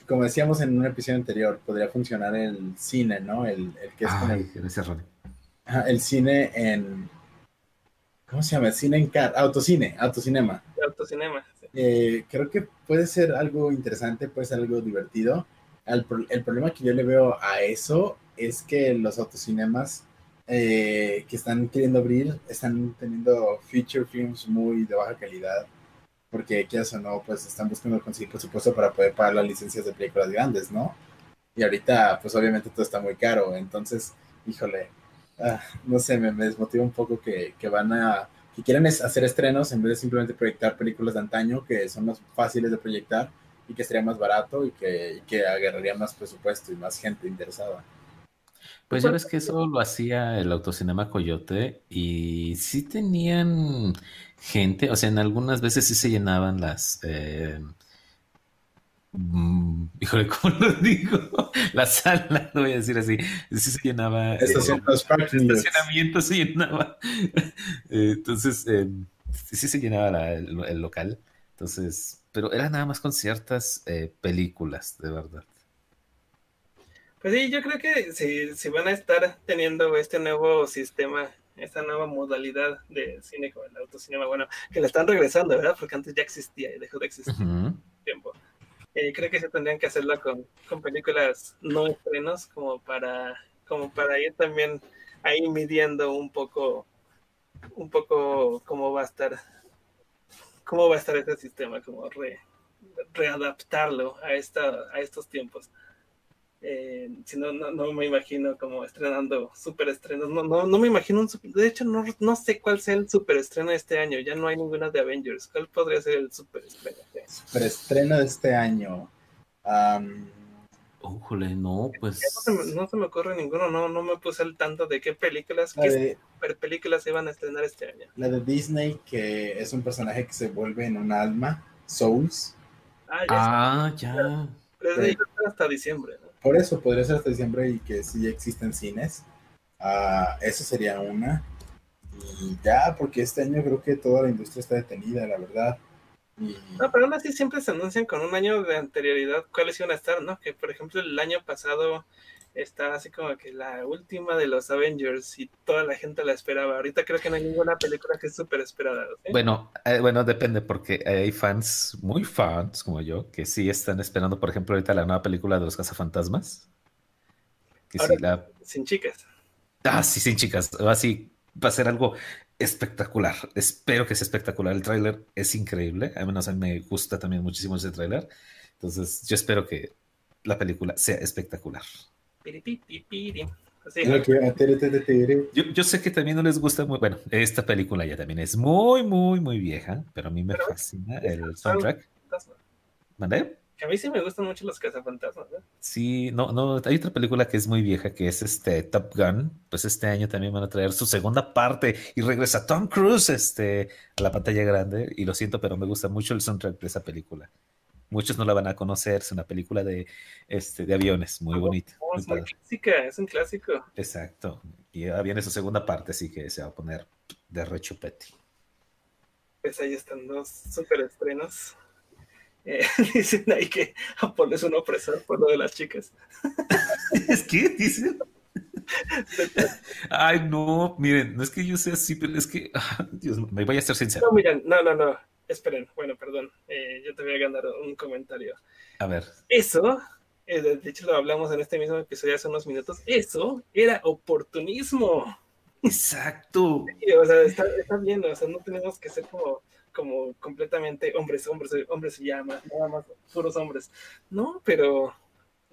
como decíamos en un episodio anterior, podría funcionar el cine, ¿no? El, el que es Ay, gracias, Ronnie. Ajá, el cine en. ¿Cómo se llama? El cine en car. Autocine, autocinema. Autocinema. sí. eh, creo que puede ser algo interesante, puede ser algo divertido. El, el problema que yo le veo a eso es que los autocinemas eh, que están queriendo abrir están teniendo feature films muy de baja calidad porque quieras o no, pues están buscando conseguir presupuesto para poder pagar las licencias de películas grandes, ¿no? Y ahorita, pues obviamente todo está muy caro, entonces, híjole, ah, no sé, me, desmotiva un poco que, que, van a, que quieran hacer estrenos en vez de simplemente proyectar películas de antaño que son más fáciles de proyectar y que sería más barato y que, y que agarraría más presupuesto y más gente interesada. Pues ya ves que eso lo hacía el Autocinema Coyote y sí tenían gente, o sea, en algunas veces sí se llenaban las... Eh, mm, híjole, ¿cómo lo digo? La sala, lo voy a decir así. Sí se llenaba. Eh, estacionamiento se llenaba. Eh, entonces, eh, sí se llenaba el, el, local. Entonces, pero era nada más con ciertas películas, de verdad. Pues sí, yo creo que si, si van a estar teniendo este nuevo sistema esta nueva modalidad de cine como el autocinema, bueno, que la están regresando, ¿verdad? Porque antes ya existía y dejó de existir tiempo. Y creo que se tendrían que hacerlo con, con, películas no estrenos como para, como para ir también ahí midiendo un poco, un poco cómo va a estar, cómo va a estar este sistema, como re, readaptarlo a, esta, a estos tiempos. Eh, si no, no, me imagino como estrenando super estrenos. No, no, no me imagino un De hecho, no, no sé cuál sea el super estreno de este año. Ya no hay ninguna de Avengers. ¿Cuál podría ser el super estreno? Super estreno de este año. Um... no, pues. No se, me, ocurre ninguno, no, no me puse al tanto de qué películas, qué super películas iban a estrenar este año. La de Disney, que es un personaje que se vuelve en un alma, Souls. Ah, ya. Ah, es de hasta diciembre, ¿no? Por eso podría ser hasta diciembre y que sí existen cines. Uh, eso sería una. Y ya, porque este año creo que toda la industria está detenida, la verdad. No, pero aún así siempre se anuncian con un año de anterioridad cuáles iban a estar, ¿no? Que por ejemplo el año pasado está así como que la última de los Avengers y toda la gente la esperaba. Ahorita creo que no hay ninguna película que es súper esperada. Bueno, eh, bueno, depende porque hay fans, muy fans como yo, que sí están esperando, por ejemplo, ahorita la nueva película de los cazafantasmas. Que sí, la... Sin chicas. Ah, sí, sin chicas. Así va a ser algo espectacular. Espero que sea espectacular. El tráiler es increíble. A menos a mí me gusta también muchísimo ese tráiler. Entonces, yo espero que la película sea espectacular. Yo, sé que también no les gusta muy. Bueno, esta película ya también es muy, muy, muy vieja, pero a mí me fascina el soundtrack. ¿Mandé? A mí sí me gustan mucho los cazafantasmas. ¿eh? Sí, no, no, hay otra película que es muy vieja que es este Top Gun. Pues este año también van a traer su segunda parte y regresa Tom Cruise este, a la pantalla grande. Y lo siento, pero me gusta mucho el soundtrack de esa película. Muchos no la van a conocer, es una película de, este, de aviones, muy bonita. Oh, es muy clásica, es un clásico. Exacto. Y ahora viene su segunda parte, así que se va a poner de rechupete. Pues ahí están dos super estrenos. Eh, dicen ahí que Apolo es un opresor por lo de las chicas. ¿Es que dicen? Ay, no, miren, no es que yo sea así, pero es que, ah, Dios, me voy a ser sincero. No, miren, no, no, no. Esperen, bueno, perdón, eh, yo te voy a ganar un comentario. A ver. Eso, eh, de hecho lo hablamos en este mismo episodio hace unos minutos, eso era oportunismo. Exacto. o sea, está, está, bien, o sea, no tenemos que ser como, como completamente hombres, hombres, hombres y llamas, nada más puros hombres. No, pero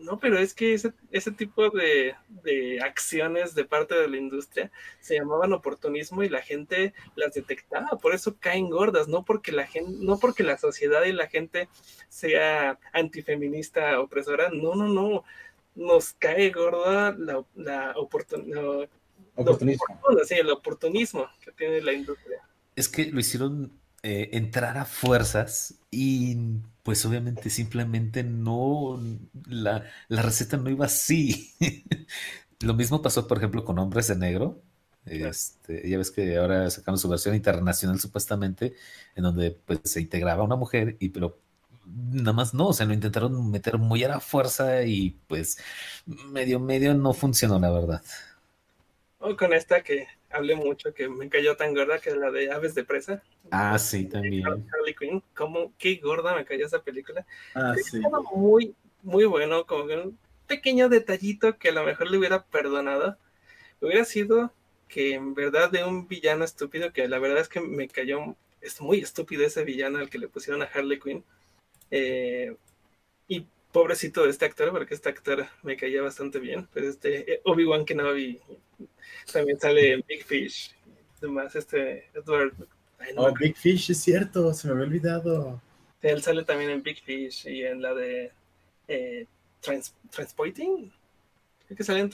no, pero es que ese, ese tipo de, de, acciones de parte de la industria se llamaban oportunismo y la gente las detectaba, por eso caen gordas, no porque la gente, no porque la sociedad y la gente sea antifeminista opresora, no, no, no, nos cae gorda la, la oportunismo. sí, el oportunismo que tiene la industria. Es que lo hicieron eh, entrar a fuerzas y pues obviamente simplemente no, la, receta no iba así. Lo mismo pasó, por ejemplo, con Hombres de Negro. Este, ya ves que ahora sacaron su versión internacional supuestamente, en donde pues se integraba una mujer, y pero nada más no, o sea, lo intentaron meter muy a la fuerza y pues medio medio no funcionó, la verdad. O con esta que hablé mucho, que me cayó tan gorda, que es la de Aves de Presa. Ah, sí, también. Harley Quinn. Como, qué gorda me cayó esa película. Ah, sí. Muy, muy bueno, como que un pequeño detallito que a lo mejor le hubiera perdonado. Hubiera sido que en verdad de un villano estúpido, que la verdad es que me cayó, es muy estúpido ese villano al que le pusieron a Harley Quinn. Eh, y pobrecito de este actor, porque este actor me caía bastante bien. Pues este eh, Obi-Wan Kenobi también sale en Big Fish. Además, este Edward. No oh, Big Fish, es cierto, se me había olvidado. Él sale también en Big Fish y en la de eh, Trans Transpoiting. Que sale en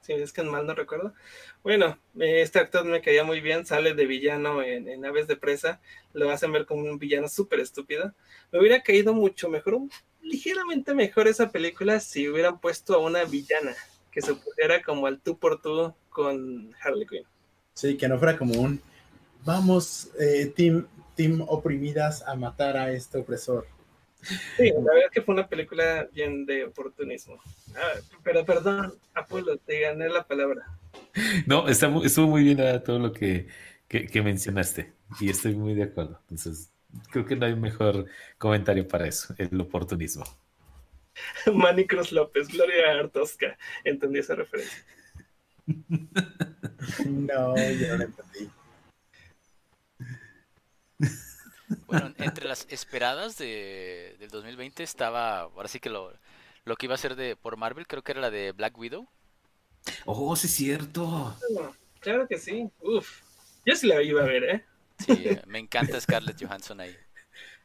si es que mal no recuerdo. Bueno, este actor me caía muy bien, sale de villano en, en Aves de Presa, lo hacen ver como un villano súper estúpido. Me hubiera caído mucho mejor, ligeramente mejor esa película si hubieran puesto a una villana que se pusiera como al tú por tú con Harley Quinn. Sí, que no fuera como un vamos, eh, team, team oprimidas a matar a este opresor. Sí, la verdad es que fue una película bien de oportunismo. Ah, pero perdón, Apolo, te gané la palabra. No, está, estuvo muy bien todo lo que, que, mencionaste y estoy muy de acuerdo. Entonces, creo que no hay mejor comentario para eso, el oportunismo. Manny Cruz López, Gloria Artosca, entendí esa referencia. no, yo no entendí. Bueno, entre las esperadas de, del 2020 estaba, ahora sí que lo, lo que iba a ser de por Marvel, creo que era la de Black Widow. Oh, sí es cierto. Claro, que sí. Uf, yo sí la iba a ver, ¿eh? Sí, me encanta Scarlett Johansson ahí.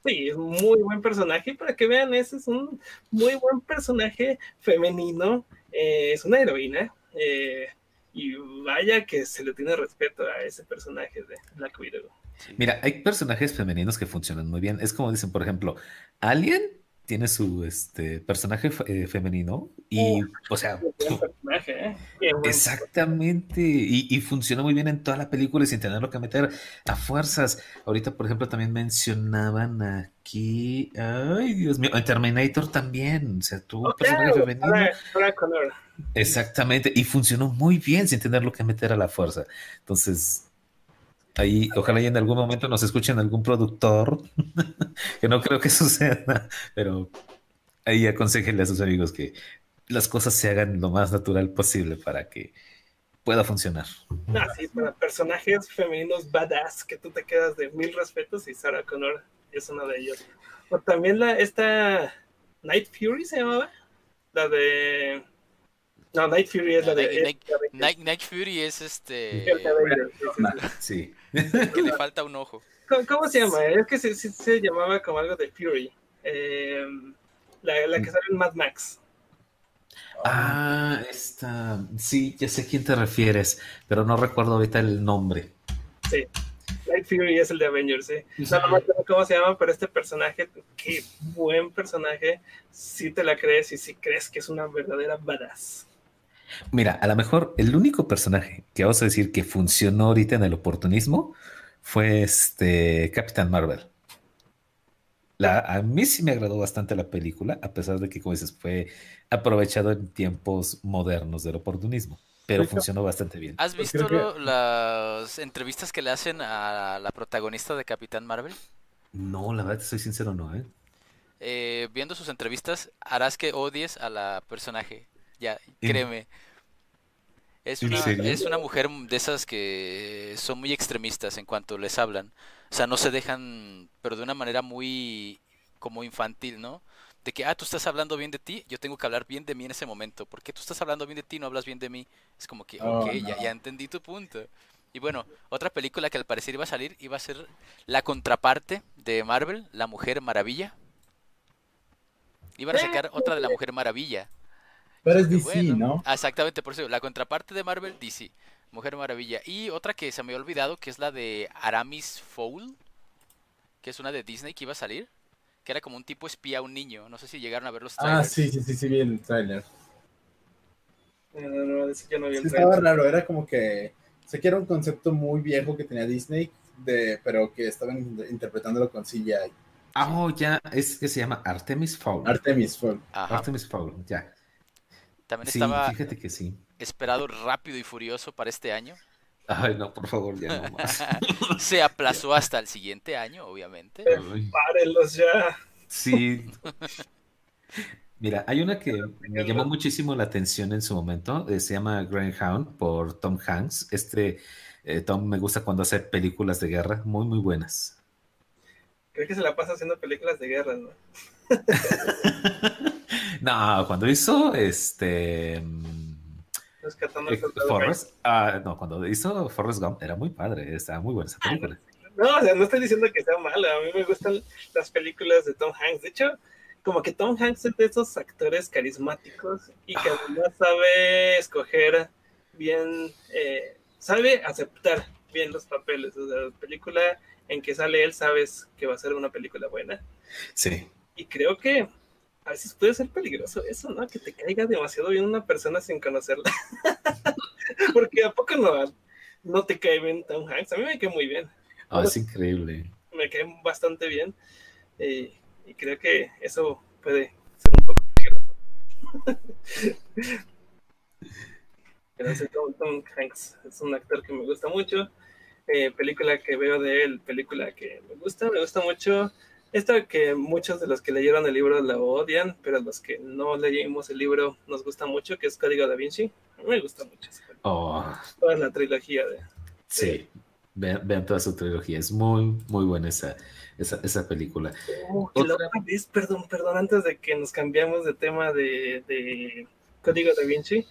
Sí, es un muy buen personaje. Para que vean, ese es un muy buen personaje femenino. Eh, es una heroína. Eh, y vaya que se le tiene respeto a ese personaje de Black Widow. Mira, hay personajes femeninos que funcionan muy bien. Es como dicen, por ejemplo, Alien tiene su este personaje eh, femenino y, o sea, ¿eh? exactamente, y, y, funciona muy bien en toda la película y sin tenerlo que meter a fuerzas. Ahorita, por ejemplo, también mencionaban aquí, ay Dios mío, en Terminator también, o sea, tuvo un personaje femenino. Exactamente, y funcionó muy bien sin tenerlo que meter a la fuerza. Entonces, Ahí, ojalá y en algún momento nos escuchen algún productor, que no creo que suceda, pero ahí aconsejenle a sus amigos que las cosas se hagan lo más natural posible para que pueda funcionar. Ah, sí, para personajes femeninos badass que tú te quedas de mil respetos y Sarah Connor es uno de ellos. O también la, esta Night Fury se llamaba, la de no, Night Fury es la de. Night, Fury es este. Sí. Que le falta un ojo. ¿Cómo, se llama? Es que se, se, llamaba como algo de Fury. Eh, la, la, que sale en Mad Max. Ah, esta. Sí, ya sé a quién te refieres, pero no recuerdo ahorita el nombre. Sí. Night Fury es el de Avengers, sí. No, no me acuerdo cómo se llama, pero este personaje, qué buen personaje. Si te la crees y si crees que es una verdadera badass. Mira, a lo mejor el único personaje que vamos a decir que funcionó ahorita en el oportunismo fue este Capitán Marvel. La, a mí sí me agradó bastante la película, a pesar de que, como dices, fue aprovechado en tiempos modernos del oportunismo, pero funcionó bastante bien. ¿Has visto las entrevistas que le hacen a la protagonista de Capitán Marvel? No, la verdad, soy sincero, no, ¿eh? ¿eh? Viendo sus entrevistas, harás que odies a la personaje. Ya, créeme. Es una, es una mujer de esas que son muy extremistas en cuanto les hablan. O sea, no se dejan, pero de una manera muy como infantil, ¿no? De que, ah, tú estás hablando bien de ti, yo tengo que hablar bien de mí en ese momento. ¿Por qué tú estás hablando bien de ti y no hablas bien de mí? Es como que, oh, ok, ya, ya entendí tu punto. Y bueno, otra película que al parecer iba a salir iba a ser la contraparte de Marvel, La Mujer Maravilla. Iban a sacar otra de La Mujer Maravilla. Pero es DC, ¿no? Exactamente, por eso, la contraparte de Marvel, DC. Mujer Maravilla. Y otra que se me había olvidado, que es la de Aramis Fowl, que es una de Disney que iba a salir, que era como un tipo espía a un niño. No sé si llegaron a ver los ah, trailers. Ah, sí, sí, sí, sí, vi el trailer. No, no, no, yo no vi el Estaba raro, era como que, sé que era un concepto muy viejo que tenía Disney, de, pero que estaban interpretándolo con CGI. Ah, oh, ya, es que se llama Artemis Fowl. Artemis Fowl. Artemis Fowl, ya. También estaba. Fíjate que sí. esperado Rápido y Furioso para este año. Ay, no, por favor, ya no más. Se aplazó hasta el siguiente año, obviamente. Párenlos ya. sí. Mira, hay una que me llamó muchísimo la atención en su momento. eh, se llama Greyhound por Tom Hanks. Este eh, Tom me gusta cuando hace películas de guerra, muy, muy buenas. Creo que se la pasa haciendo películas de guerra, ¿no? No, cuando hizo este. Rescatando eh, Forrest, ah, no, cuando hizo Forrest Gump era muy padre, estaba muy buena esa película. No, o sea, no estoy diciendo que sea mala. A mí me gustan las películas de Tom Hanks. De hecho, como que Tom Hanks es de esos actores carismáticos y que además sabe escoger bien, eh, sabe aceptar bien los papeles. O sea, la película en que sale él sabes que va a ser una película buena. Sí. Y creo que a veces puede ser peligroso eso, ¿no? Que te caiga demasiado bien una persona sin conocerla. Porque a poco no, no te cae bien Tom Hanks. A mí me cae muy bien Ah, es increíble. me cae bastante bien eh, y creo que eso puede ser un poco peligroso. Pero sí, Tom, Tom Hanks es un actor que me gusta mucho. Eh, película que veo de él, película que me gusta, me gusta mucho. Esta que muchos de los que leyeron el libro la odian, pero los que no leímos el libro nos gusta mucho, que es Código da Vinci. A mí me gusta mucho. Oh, toda la trilogía de, sí. Vean, vean toda su trilogía, es muy, muy buena esa, esa, esa película. Oh, Otra- otra vez, perdón, perdón, antes de que nos cambiamos de tema de, de Código da Vinci,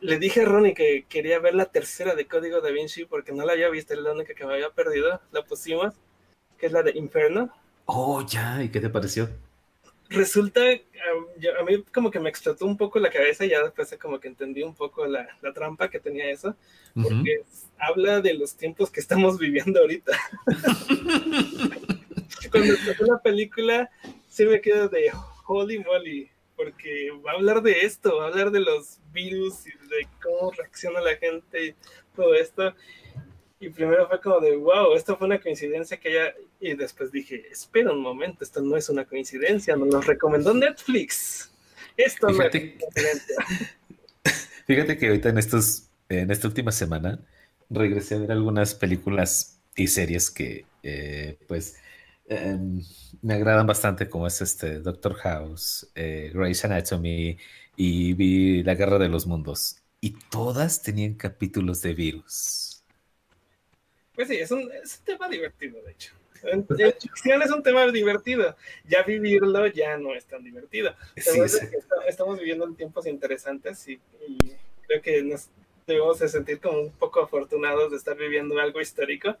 le dije a Ronnie que quería ver la tercera de Código da Vinci porque no la había visto, era la única que me había perdido, la pusimos, que es la de Inferno. Oh, ya, ¿y qué te pareció? Resulta, um, yo- a mí como que me explotó un poco la cabeza y ya después como que entendí un poco la, la trampa que tenía eso, porque habla de los tiempos que estamos viviendo ahorita. Cuando empezó la película, sí me quedo de holy moly, porque va a hablar de esto, va a hablar de los virus y de cómo reacciona la gente y todo esto. Y primero fue como de, wow, esto fue una coincidencia que ya... Y después dije, espera un momento, esto no es una coincidencia, nos lo recomendó Netflix. Esto no es Fíjate, una coincidencia. fíjate que ahorita en estos, en esta última semana regresé a ver algunas películas y series que eh, pues eh, me agradan bastante, como es este Doctor House, eh, Grey's Anatomy y vi La Guerra de los Mundos. Y todas tenían capítulos de virus. Pues sí, es un, es un tema divertido, de hecho. En ficción es un tema divertido. Ya vivirlo ya no es tan divertido. Sí, sí. estamos viviendo en tiempos interesantes y, y creo que nos debemos de sentir como un poco afortunados de estar viviendo algo histórico,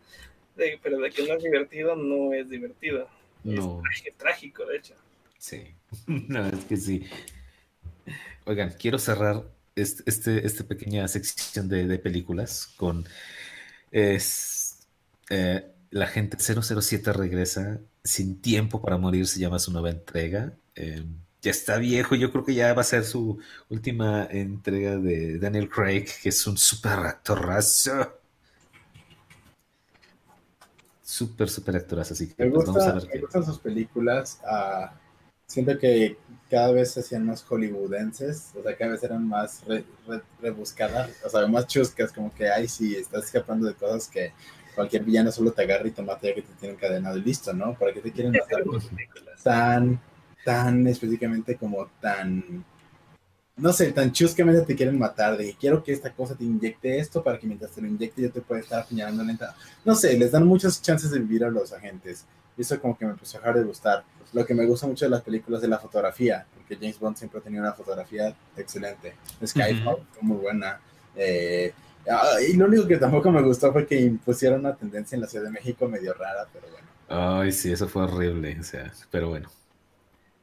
de- pero de que no es divertido, no es divertido. No. Es, trágico, trágico, de hecho. Sí, no, es que sí. Oigan, quiero cerrar este, este, esta pequeña sección de, de películas con es, eh, La gente 007 regresa sin tiempo para morir, se llama su nueva entrega. Eh, ya está viejo, yo creo que ya va a ser su última entrega de Daniel Craig, que es un super actorazo. Súper, súper actorazo, así que Me, pues, vamos a ver me qué. gustan sus películas. ah, siento que cada vez se hacían más hollywoodenses, o sea, cada vez eran más re- re- rebuscadas, o sea, más chuscas, como que, ay, sí, estás escapando de cosas que cualquier villano solo te agarra y te mata ya que te tiene encadenado y listo, ¿no? ¿Para qué te quieren matar tan, tan específicamente como tan, no sé, tan chuscamente te quieren matar, de que quiero que esta cosa te inyecte esto para que mientras te lo inyecte yo te pueda estar apuñalando lenta. No sé, les dan muchas chances de vivir a los agentes. Y eso como que me empezó a dejar de gustar. Lo que me gusta mucho de las películas es la fotografía, porque James Bond siempre ha tenido una fotografía excelente. Skyfall Ujú. fue muy buena. Eh, y lo único que tampoco me gustó fue que impusieron una tendencia en la Ciudad de México medio rara, pero bueno. Ay, sí, eso fue horrible, o sea, pero bueno.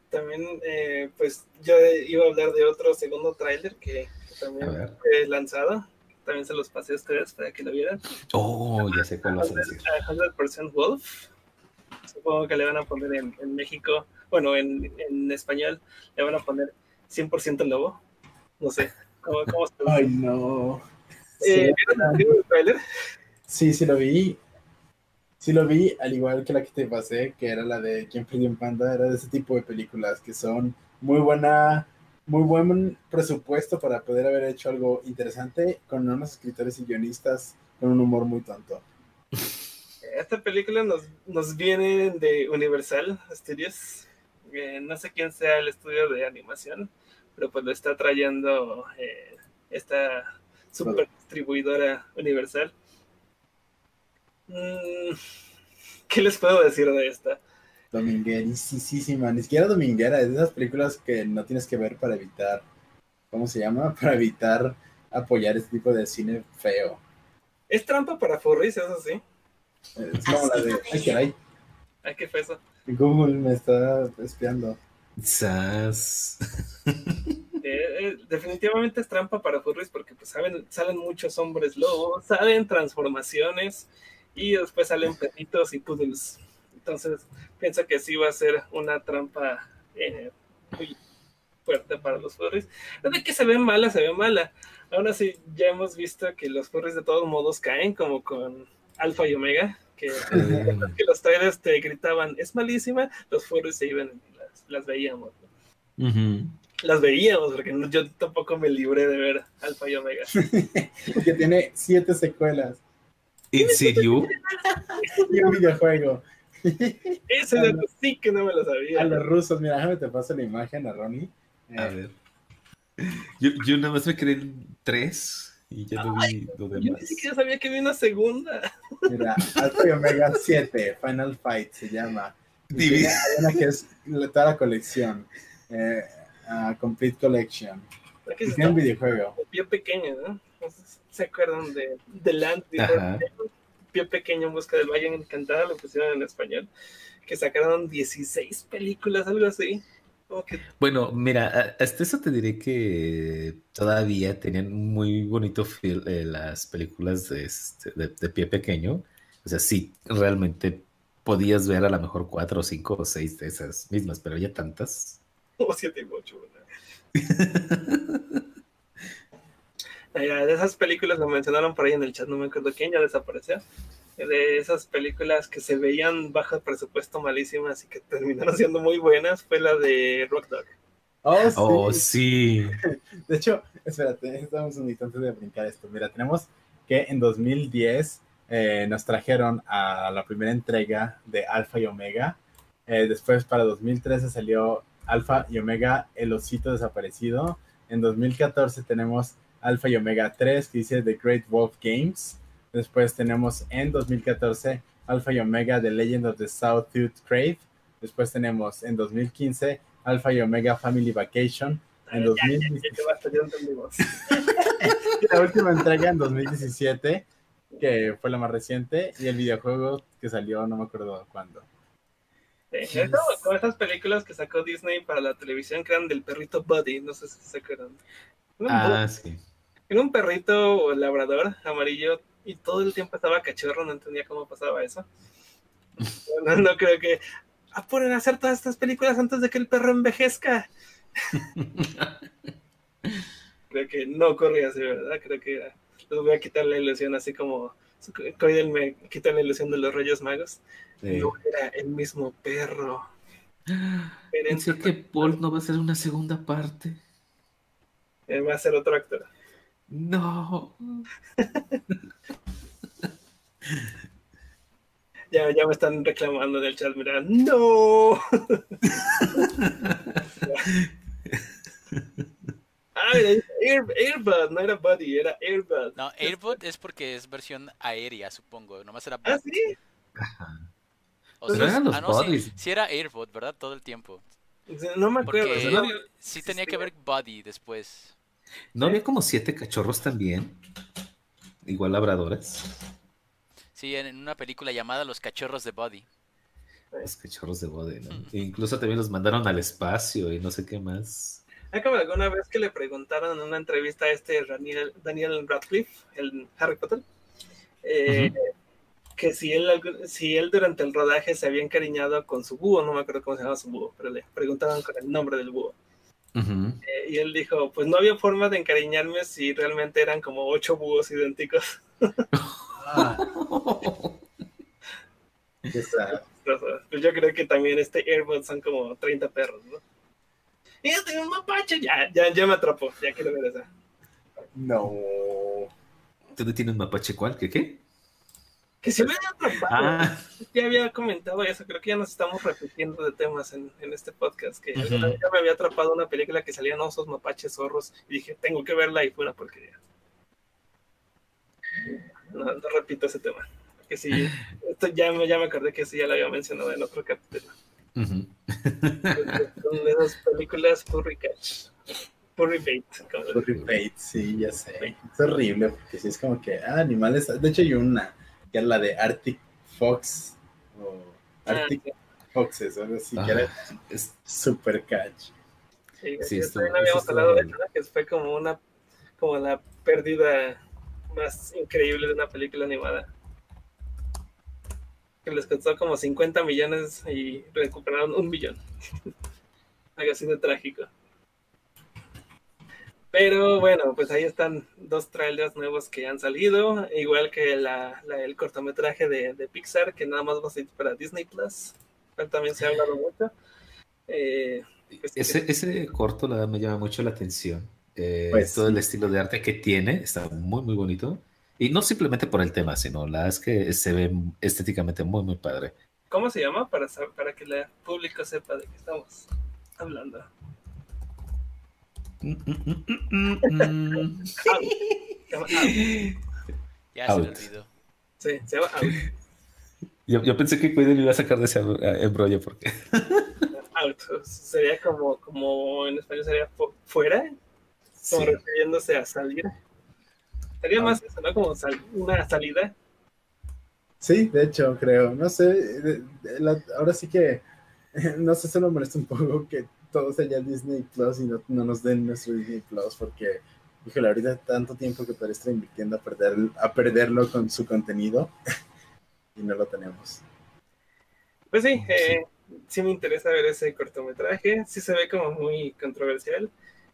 También, eh, pues yo iba a hablar de otro segundo tráiler que, también fue lanzado. También se los pasé a ustedes para que lo vieran. Oh, ya sé cuál vas a decir. a 100% Wolf. Supongo que le van a poner en, en México, bueno, en, en español, le van a poner 100% lobo. No sé, ¿cómo, cómo se Ay, no. Eh, ¿vieron el trailer? Sí, sí lo vi. Sí lo vi, al igual que la que te pasé, que era la de ¿Quién perdió un panda? Era de ese tipo de películas que son muy buena muy buen presupuesto para poder haber hecho algo interesante con unos escritores y guionistas con un humor muy tonto. Esta película nos, nos viene de Universal Studios. Eh, no sé quién sea el estudio de animación, pero pues lo está trayendo eh, esta super distribuidora Universal. Mm, ¿Qué les puedo decir de esta? Dominguerísima, ni siquiera dominguera, es de esas películas que no tienes que ver para evitar, ¿cómo se llama? Para evitar apoyar este tipo de cine feo. Es trampa para furries, eso sí. Es como la de, ay, caray, Ay, qué fue eso. Google me está espiando. Sas. Eh, definitivamente es trampa para furries porque pues saben, salen muchos hombres lobos, salen transformaciones y después salen perritos y poodles. Entonces pienso que sí va a ser una trampa eh, muy fuerte para los furries. No de que se ve mala, se ve mala. Aún así ya hemos visto que los furries de todos modos caen como con Alpha y Omega, que, que los trailers te gritaban es malísima, los furries se iban y las, las veíamos. Las veíamos, porque no- yo tampoco me libré de ver Alpha y Omega. Porque tiene siete secuelas ¿En serio? y un videojuego. Ese dato sí que no me lo sabía. A los rusos, mira, déjame te paso la imagen a Ronnie. Eh, A ver. Yo, yo nada más me quedé en tres y ya no vi lo Yo demás. ni siquiera sabía que había una segunda. Mira, Alpha y Omega 7, Final Fight se llama. Y Hay una que es toda la colección. eh, ah, Complete Collection. Porque es un videojuego. pie pequeño, ¿no? Entonces, ¿Se acuerdan de The Land? Pie pequeño en busca del Valle Encantada, lo pusieron en español. Que sacaron 16 películas, algo así. Que Bueno, mira, a- hasta eso te diré que todavía tenían muy bonito feel eh, las películas de, este- de, de pie pequeño. O sea, sí, realmente podías ver a lo mejor cuatro o cinco o seis de esas mismas, pero ya tantas. Como 7 y 8, de esas películas lo mencionaron por ahí en el chat, no me acuerdo quién, ya desapareció. De esas películas que se veían bajo presupuesto malísimas y que terminaron siendo muy buenas, fue la de Rock Dog. Oh, sí. Oh, sí. De hecho, espérate, estamos un instante de brincar esto. Mira, tenemos que en 2010 eh, nos trajeron a la primera entrega de Alpha y Omega. Eh, después, para 2013 salió Alpha y Omega, El Osito Desaparecido. En 2014 tenemos Alpha y Omega 3, que dice The Great Wolf Games. Después tenemos en 2014 Alpha y Omega, The Legend of the Sawtooth Crave. Después tenemos en 2015 Alpha y Omega Family Vacation. En 2000 Ya, ya basta, ya entendimos. y la última entrega en 2017, que fue la más reciente, y el videojuego que salió, no me acuerdo cuándo. Sí, eso, con esas películas que sacó Disney para la televisión que eran del perrito Buddy, no sé si se acuerdan. Era Ah, sí. era un perrito labrador amarillo y todo el tiempo estaba cachorro, no entendía cómo pasaba eso. No, no creo que apuren a hacer todas estas películas antes de que el perro envejezca. Creo que no ocurría así, ¿verdad? Creo que era- les voy a quitar la ilusión, así como Coidel me quita la ilusión de los Reyes Magos. Sí. No era el mismo perro. Pensé que Paul no va a ser una segunda parte. Eh, va a ser otro actor. No. Ya, ya me están reclamando en el chat, mira, no. ah, mira, Air, Airbud, no era Buddy, era Airbud. No, Airbot es porque es versión aérea, supongo. Nomás era Ah, bot. sí. O sea, eran los ah, no, sí, buddies. sí era Airbot, ¿verdad? Todo el tiempo. No me acuerdo. Porque sí tenía que haber Buddy después. ¿No había como siete cachorros también? Igual labradores. Sí, en una película llamada Los cachorros de Buddy. Los cachorros de bode, ¿no? E incluso también los mandaron al espacio y no sé qué más. Ah, como alguna vez que le preguntaron en una entrevista a este Daniel, Daniel Radcliffe, el Harry Potter, eh, que si él, si él durante el rodaje se había encariñado con su búho, no me acuerdo cómo se llama su búho, pero le preguntaban con el nombre del búho. Ujú. Eh, y él dijo, pues no había forma de encariñarme si realmente eran como ocho búhos idénticos. Ah. Pues yo creo que también este Airbud son como 30 perros, ¿no? Mira, tengo un mapache. Ya, ya, ya me atrapó. Ya quiero ver esa. No. ¿Tú tienes un mapache cuál? ¿Qué qué? Que se me haya atrapado. Ah, Ya había comentado eso. Creo que ya nos estamos repitiendo de temas en, en este podcast. Que alguna vez ya me había atrapado una película que salían osos, mapaches, zorros. Y dije, tengo que verla y fue una porquería. No, no repito ese tema. Que sí, esto ya, me- ya me acordé que sí, ya lo había mencionado en otro capítulo. Son de esas películas Furry Catch. Furry Bait. Bait, sí, ya sé. Es horrible porque sí es como que, ah, animales. De hecho, hay una que era la de Arctic Fox o Arctic Foxes, algo así, que era Ah, es- super catch. Sí, Sí, que fue como una como la pérdida más increíble de una película animada. Que les costó como 50 millones y recuperaron un millón. Algo así de trágico. Pero bueno, pues ahí están dos trailers nuevos que han salido, igual que la, la- el cortometraje de, de Pixar, que nada más va a salir para Disney Plus. Cual También se ha hablado mucho. Eh, pues, Ese, ese corto la verdad, me llama mucho la atención. Eh, Pues, todo el estilo de arte que tiene está muy, muy bonito. Y no simplemente por el tema, sino la verdad es que se ve estéticamente muy, muy padre. ¿Cómo se llama? Para, para que el público sepa de qué estamos hablando. Mm, mm, mm, mm, mm. Se llama Out. Ya se me Out. olvidó. Sí, se llama Out. Yo, yo pensé que lo iba a sacar de ese embrollo porque Out. Sería como, como en español sería fu- fuera, como sí. refiriéndose a salir. Sería más eso, ¿no? Como sal- una salida. Sí, de hecho, creo. No sé, de- de- la- ahora sí que, no sé, solo me molesta un poco que todo sea ya Disney Plus y no, no nos den nuestro Disney Plus porque, híjole, ahorita tanto tiempo que podría estar invirtiendo a, perder, a perderlo con su contenido y no lo tenemos. Pues sí, eh, sí me interesa ver ese cortometraje. Sí se ve como muy controversial.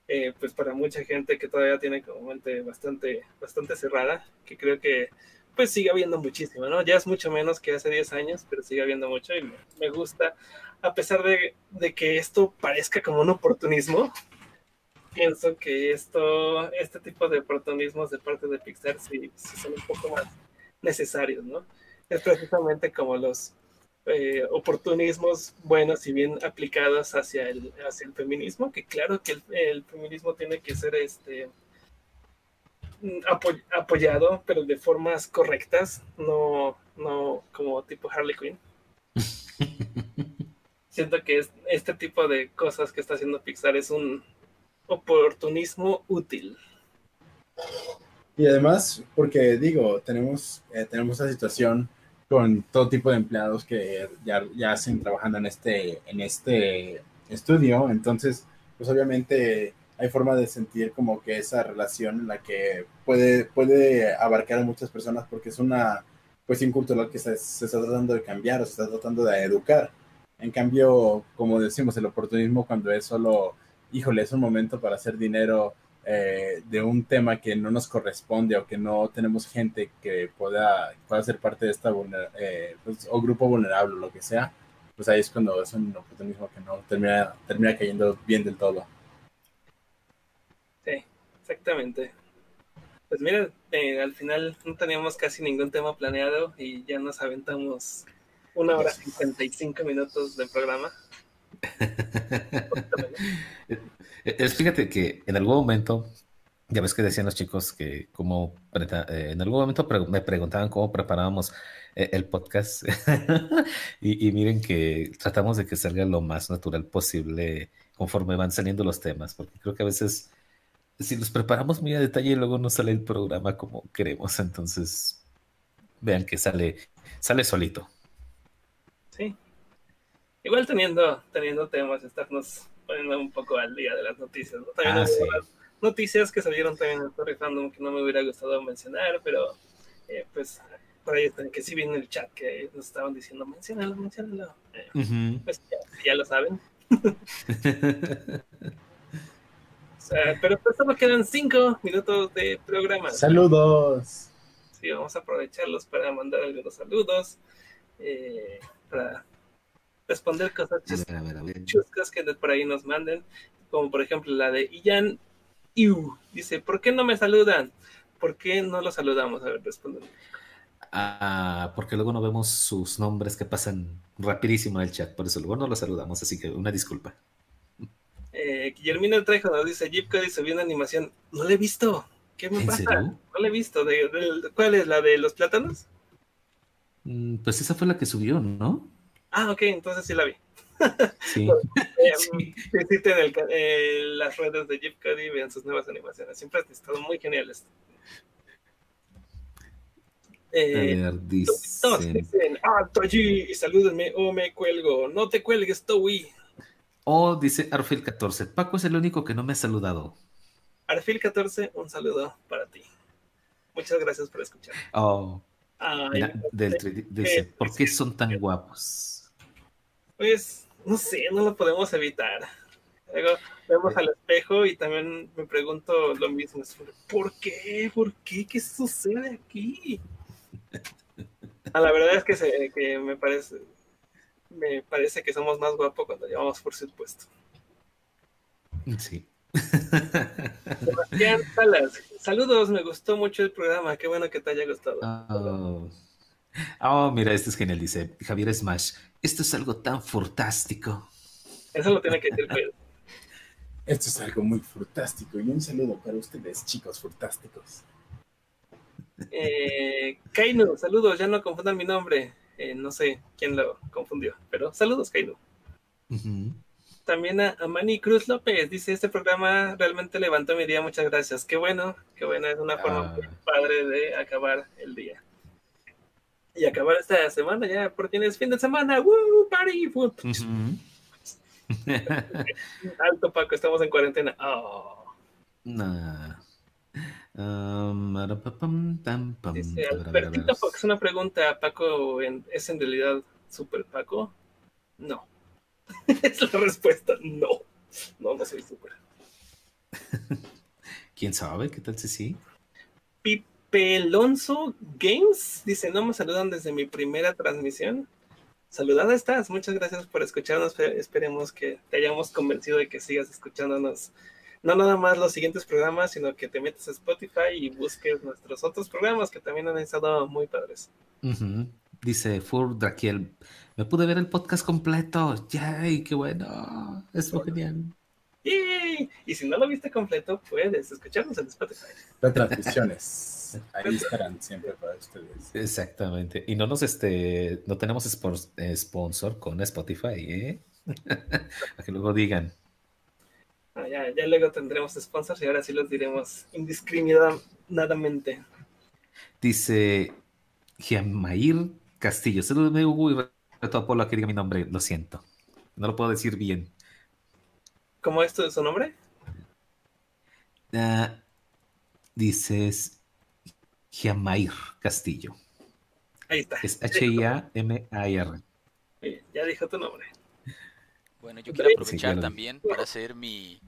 eh, pues para mucha gente que todavía tiene como mente bastante, bastante cerrada, que creo que pues sigue habiendo muchísimo, ¿no? Ya es mucho menos que hace 10 años, pero sigue habiendo mucho y me, me gusta, a pesar de, que esto parezca como un oportunismo, pienso que esto, este tipo de oportunismos de parte de Pixar sí, son un poco más necesarios, ¿no? Es precisamente como los eh, oportunismos buenos y bien aplicados hacia el, hacia el feminismo, que claro que el, feminismo tiene que ser este apo- apoyado, pero de formas correctas, no, no como tipo Harley Quinn. Siento que es, este tipo de cosas que está haciendo Pixar es un oportunismo útil. Y además, porque digo, tenemos, eh, tenemos esa situación con todo tipo de empleados que ya, ya hacen trabajando en este, en este estudio, entonces, pues obviamente hay forma de sentir como que esa relación en la que puede, puede abarcar a muchas personas porque es una cuestión cultural que se, se está tratando de cambiar o se está tratando de educar. En cambio, como decimos, el oportunismo cuando es solo, híjole, es un momento para hacer dinero eh, de un tema que no nos corresponde o que no tenemos gente que pueda, pueda ser parte de esta eh, pues, o grupo vulnerable lo que sea, pues ahí es cuando es un oportunismo que no termina, termina cayendo bien del todo. Sí, exactamente. Pues mira, eh, al final no teníamos casi ningún tema planeado y ya nos aventamos una hora 55 minutos de programa. Es, fíjate que en algún momento, ya ves que decían los chicos que como eh, en algún momento me preguntaban cómo preparábamos eh, el podcast y, y, miren que tratamos de que salga lo más natural posible conforme van saliendo los temas, porque creo que a veces si los preparamos muy a detalle luego no sale el programa como queremos, entonces vean que sale, sale solito. Igual teniendo, teniendo temas, estarnos poniendo un poco al día de las noticias. ¿no? También Ah, sí. las noticias que salieron también en Story Fandom que no me hubiera gustado mencionar, pero eh, pues por ahí que sí vi en el chat que nos estaban diciendo, menciónalo, menciónalo. Eh, Uh -huh. pues ya, ya lo saben. O sea, pero pues solo quedan cinco minutos de programa. Saludos. Sí, vamos a aprovecharlos para mandar algunos saludos. Eh, para responder cosas ver, a ver, a ver. chuscas que por ahí nos manden, como por ejemplo la de Ian Iu. Dice, ¿por qué no me saludan? ¿Por qué no los saludamos? A ver, responden. Ah, porque luego no vemos sus nombres que pasan rapidísimo en el chat, por eso luego no los saludamos, así que una disculpa. Eh, Guillermina Trejo nos dice, Jeep Cody subió una animación. No la he visto. ¿Qué me ¿En pasa? serio? No la he visto. ¿De, de- cuál es? ¿La de los plátanos? Mm, Pues esa fue la que subió, ¿no? Ah, ok, entonces sí la vi. Sí. Eh, Sí. Visiten el ca- eh, las redes de Jeep Cody y vean sus nuevas animaciones. Siempre han estado muy geniales. A Eh, ver, dicen, alto allí y salúdenme o me cuelgo. No te cuelgues, Towie. Oh, dice Arfil14. Paco es el único que no me ha saludado. Arfil14, un saludo para ti. Muchas gracias por escuchar. Oh, Ay, del dice, eh, ¿por qué son tan guapos? Pues, no sé, no lo podemos evitar. Luego vemos al espejo y también me pregunto lo mismo. ¿Por qué? ¿Por qué? ¿Qué sucede aquí? Ah, la verdad es que, se- que me parece me parece que somos más guapos cuando llevamos por supuesto. Sí. Sebastián Salas, saludos, me gustó mucho el programa, qué bueno que te haya gustado. Oh. Oh, mira, este es genial, dice Javier Smash. Esto es algo tan fantástico. Eso lo tiene que decir Pedro. Esto es algo muy furtástico y un saludo para ustedes, chicos furtásticos. Eh, Kainu, saludos, ya no confundan mi nombre. Eh, no sé quién lo confundió, pero saludos, Kainu. También a, a Manny Cruz López, dice, este programa realmente levantó mi día, muchas gracias. Qué bueno, qué bueno, es una forma Ah. muy padre de acabar el día. Y acabar esta semana ya, por fin es fin de semana. ¡Woo! ¡Party! Ujú. Alto Paco, estamos en cuarentena. Oh. Nah. Um, arapapam, tam, pam. Dice Fox, una pregunta, Paco, en- ¿es en realidad Super Paco? No. es la respuesta, no. No, no soy Super. ¿Quién sabe? ¿Qué tal si sí? Pelonzo Games dice, no me saludan desde mi primera transmisión. Saludada estás, muchas gracias por escucharnos. Esperemos que te hayamos convencido de que sigas escuchándonos. No nada más los siguientes programas, sino que te metas a Spotify y busques nuestros otros programas que también han estado muy padres. Dice Fur Draquiel. Me pude ver el podcast completo. ¡Yay! ¡Qué bueno! Es muy genial. ¡Yay! Y si no lo viste completo, puedes escucharnos en Spotify. Las transmisiones, ahí estarán siempre para ustedes. Exactamente. Y no nos este, no tenemos spor- eh, sponsor con Spotify, ¿eh? Para que luego digan. Ah, ya, ya luego tendremos sponsors y ahora sí los diremos indiscriminadamente. Dice Giamair Castillo. Salúdame, Hugo, y reto a Polo a que diga mi nombre. Lo siento. No lo puedo decir bien. ¿Cómo es tu- su nombre? Ah, dices Giamair Castillo. Ahí está. Es H-I-A-M-A-R. Ya dijo tu nombre. Bueno, yo quiero aprovechar también para hacer mi,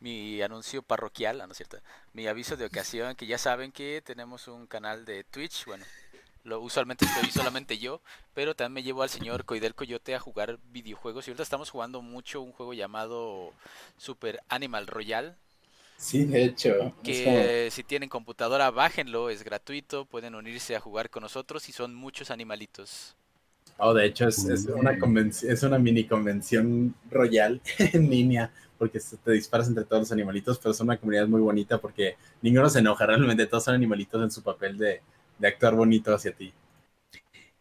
mi anuncio parroquial, ¿no es cierto? Mi aviso de ocasión, que ya saben que tenemos un canal de Twitch, bueno, lo usualmente estoy solamente yo, pero también me llevo al señor Coidel Coyote a jugar videojuegos y ahorita estamos jugando mucho un juego llamado Super Animal Royale, Sí, de hecho. que si tienen computadora bájenlo, es gratuito, pueden unirse a jugar con nosotros y son muchos animalitos. Oh, de hecho, es, es una convenci- es una mini convención royal en línea, porque te disparas entre todos los animalitos, pero es una comunidad muy bonita porque ninguno se enoja, realmente todos son animalitos en su papel de, de actuar bonito hacia ti.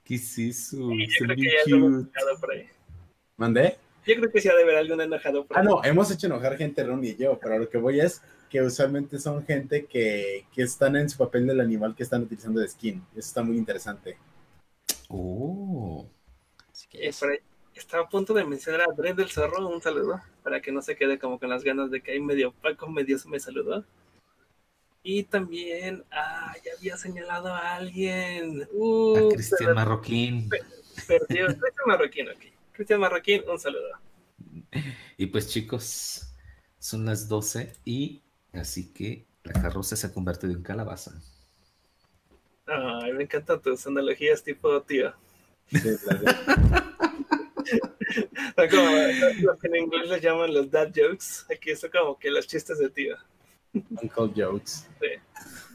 ¿Qué es eso? Yo Son creo que ya lo hemos cute. enojado por ahí. ¿Mandé? Yo creo que sí ha de haber algún enojado por Ah, ahí. no, hemos hecho enojar gente, Ron y yo, pero lo que voy es que usualmente son gente que, que están en su papel del animal que están utilizando de skin. Eso está muy interesante. Oh. Así que Eh. Estaba a punto de mencionar a Dred del Zorro, un saludo, para que no se quede como con las ganas de que ahí medio Paco medio me saludó. Y también, ah, ya había señalado a alguien. A Uh, Cristian Marroquín. perdió. Cristian Marroquín, ok. Cristian Marroquín, un saludo. Y pues chicos, son las 12 y así que la carroza se ha convertido en calabaza. Ay, me encantan tus analogías tipo tío. Sí, como lo que en inglés les llaman los dad jokes. Aquí son como que los chistes de tío. Uncle jokes.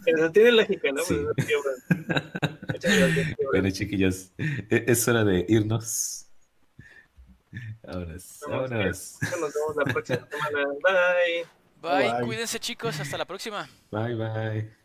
Pero tiene lógica, ¿no? Sí. Pues, bueno. Muchas gracias, tío, Bueno, bueno. chiquillos, e- es hora de irnos. Vamos, vámonos. Nos vemos la próxima semana. Bye. Bye, Bye. cuídense chicos, hasta la próxima. Bye, bye.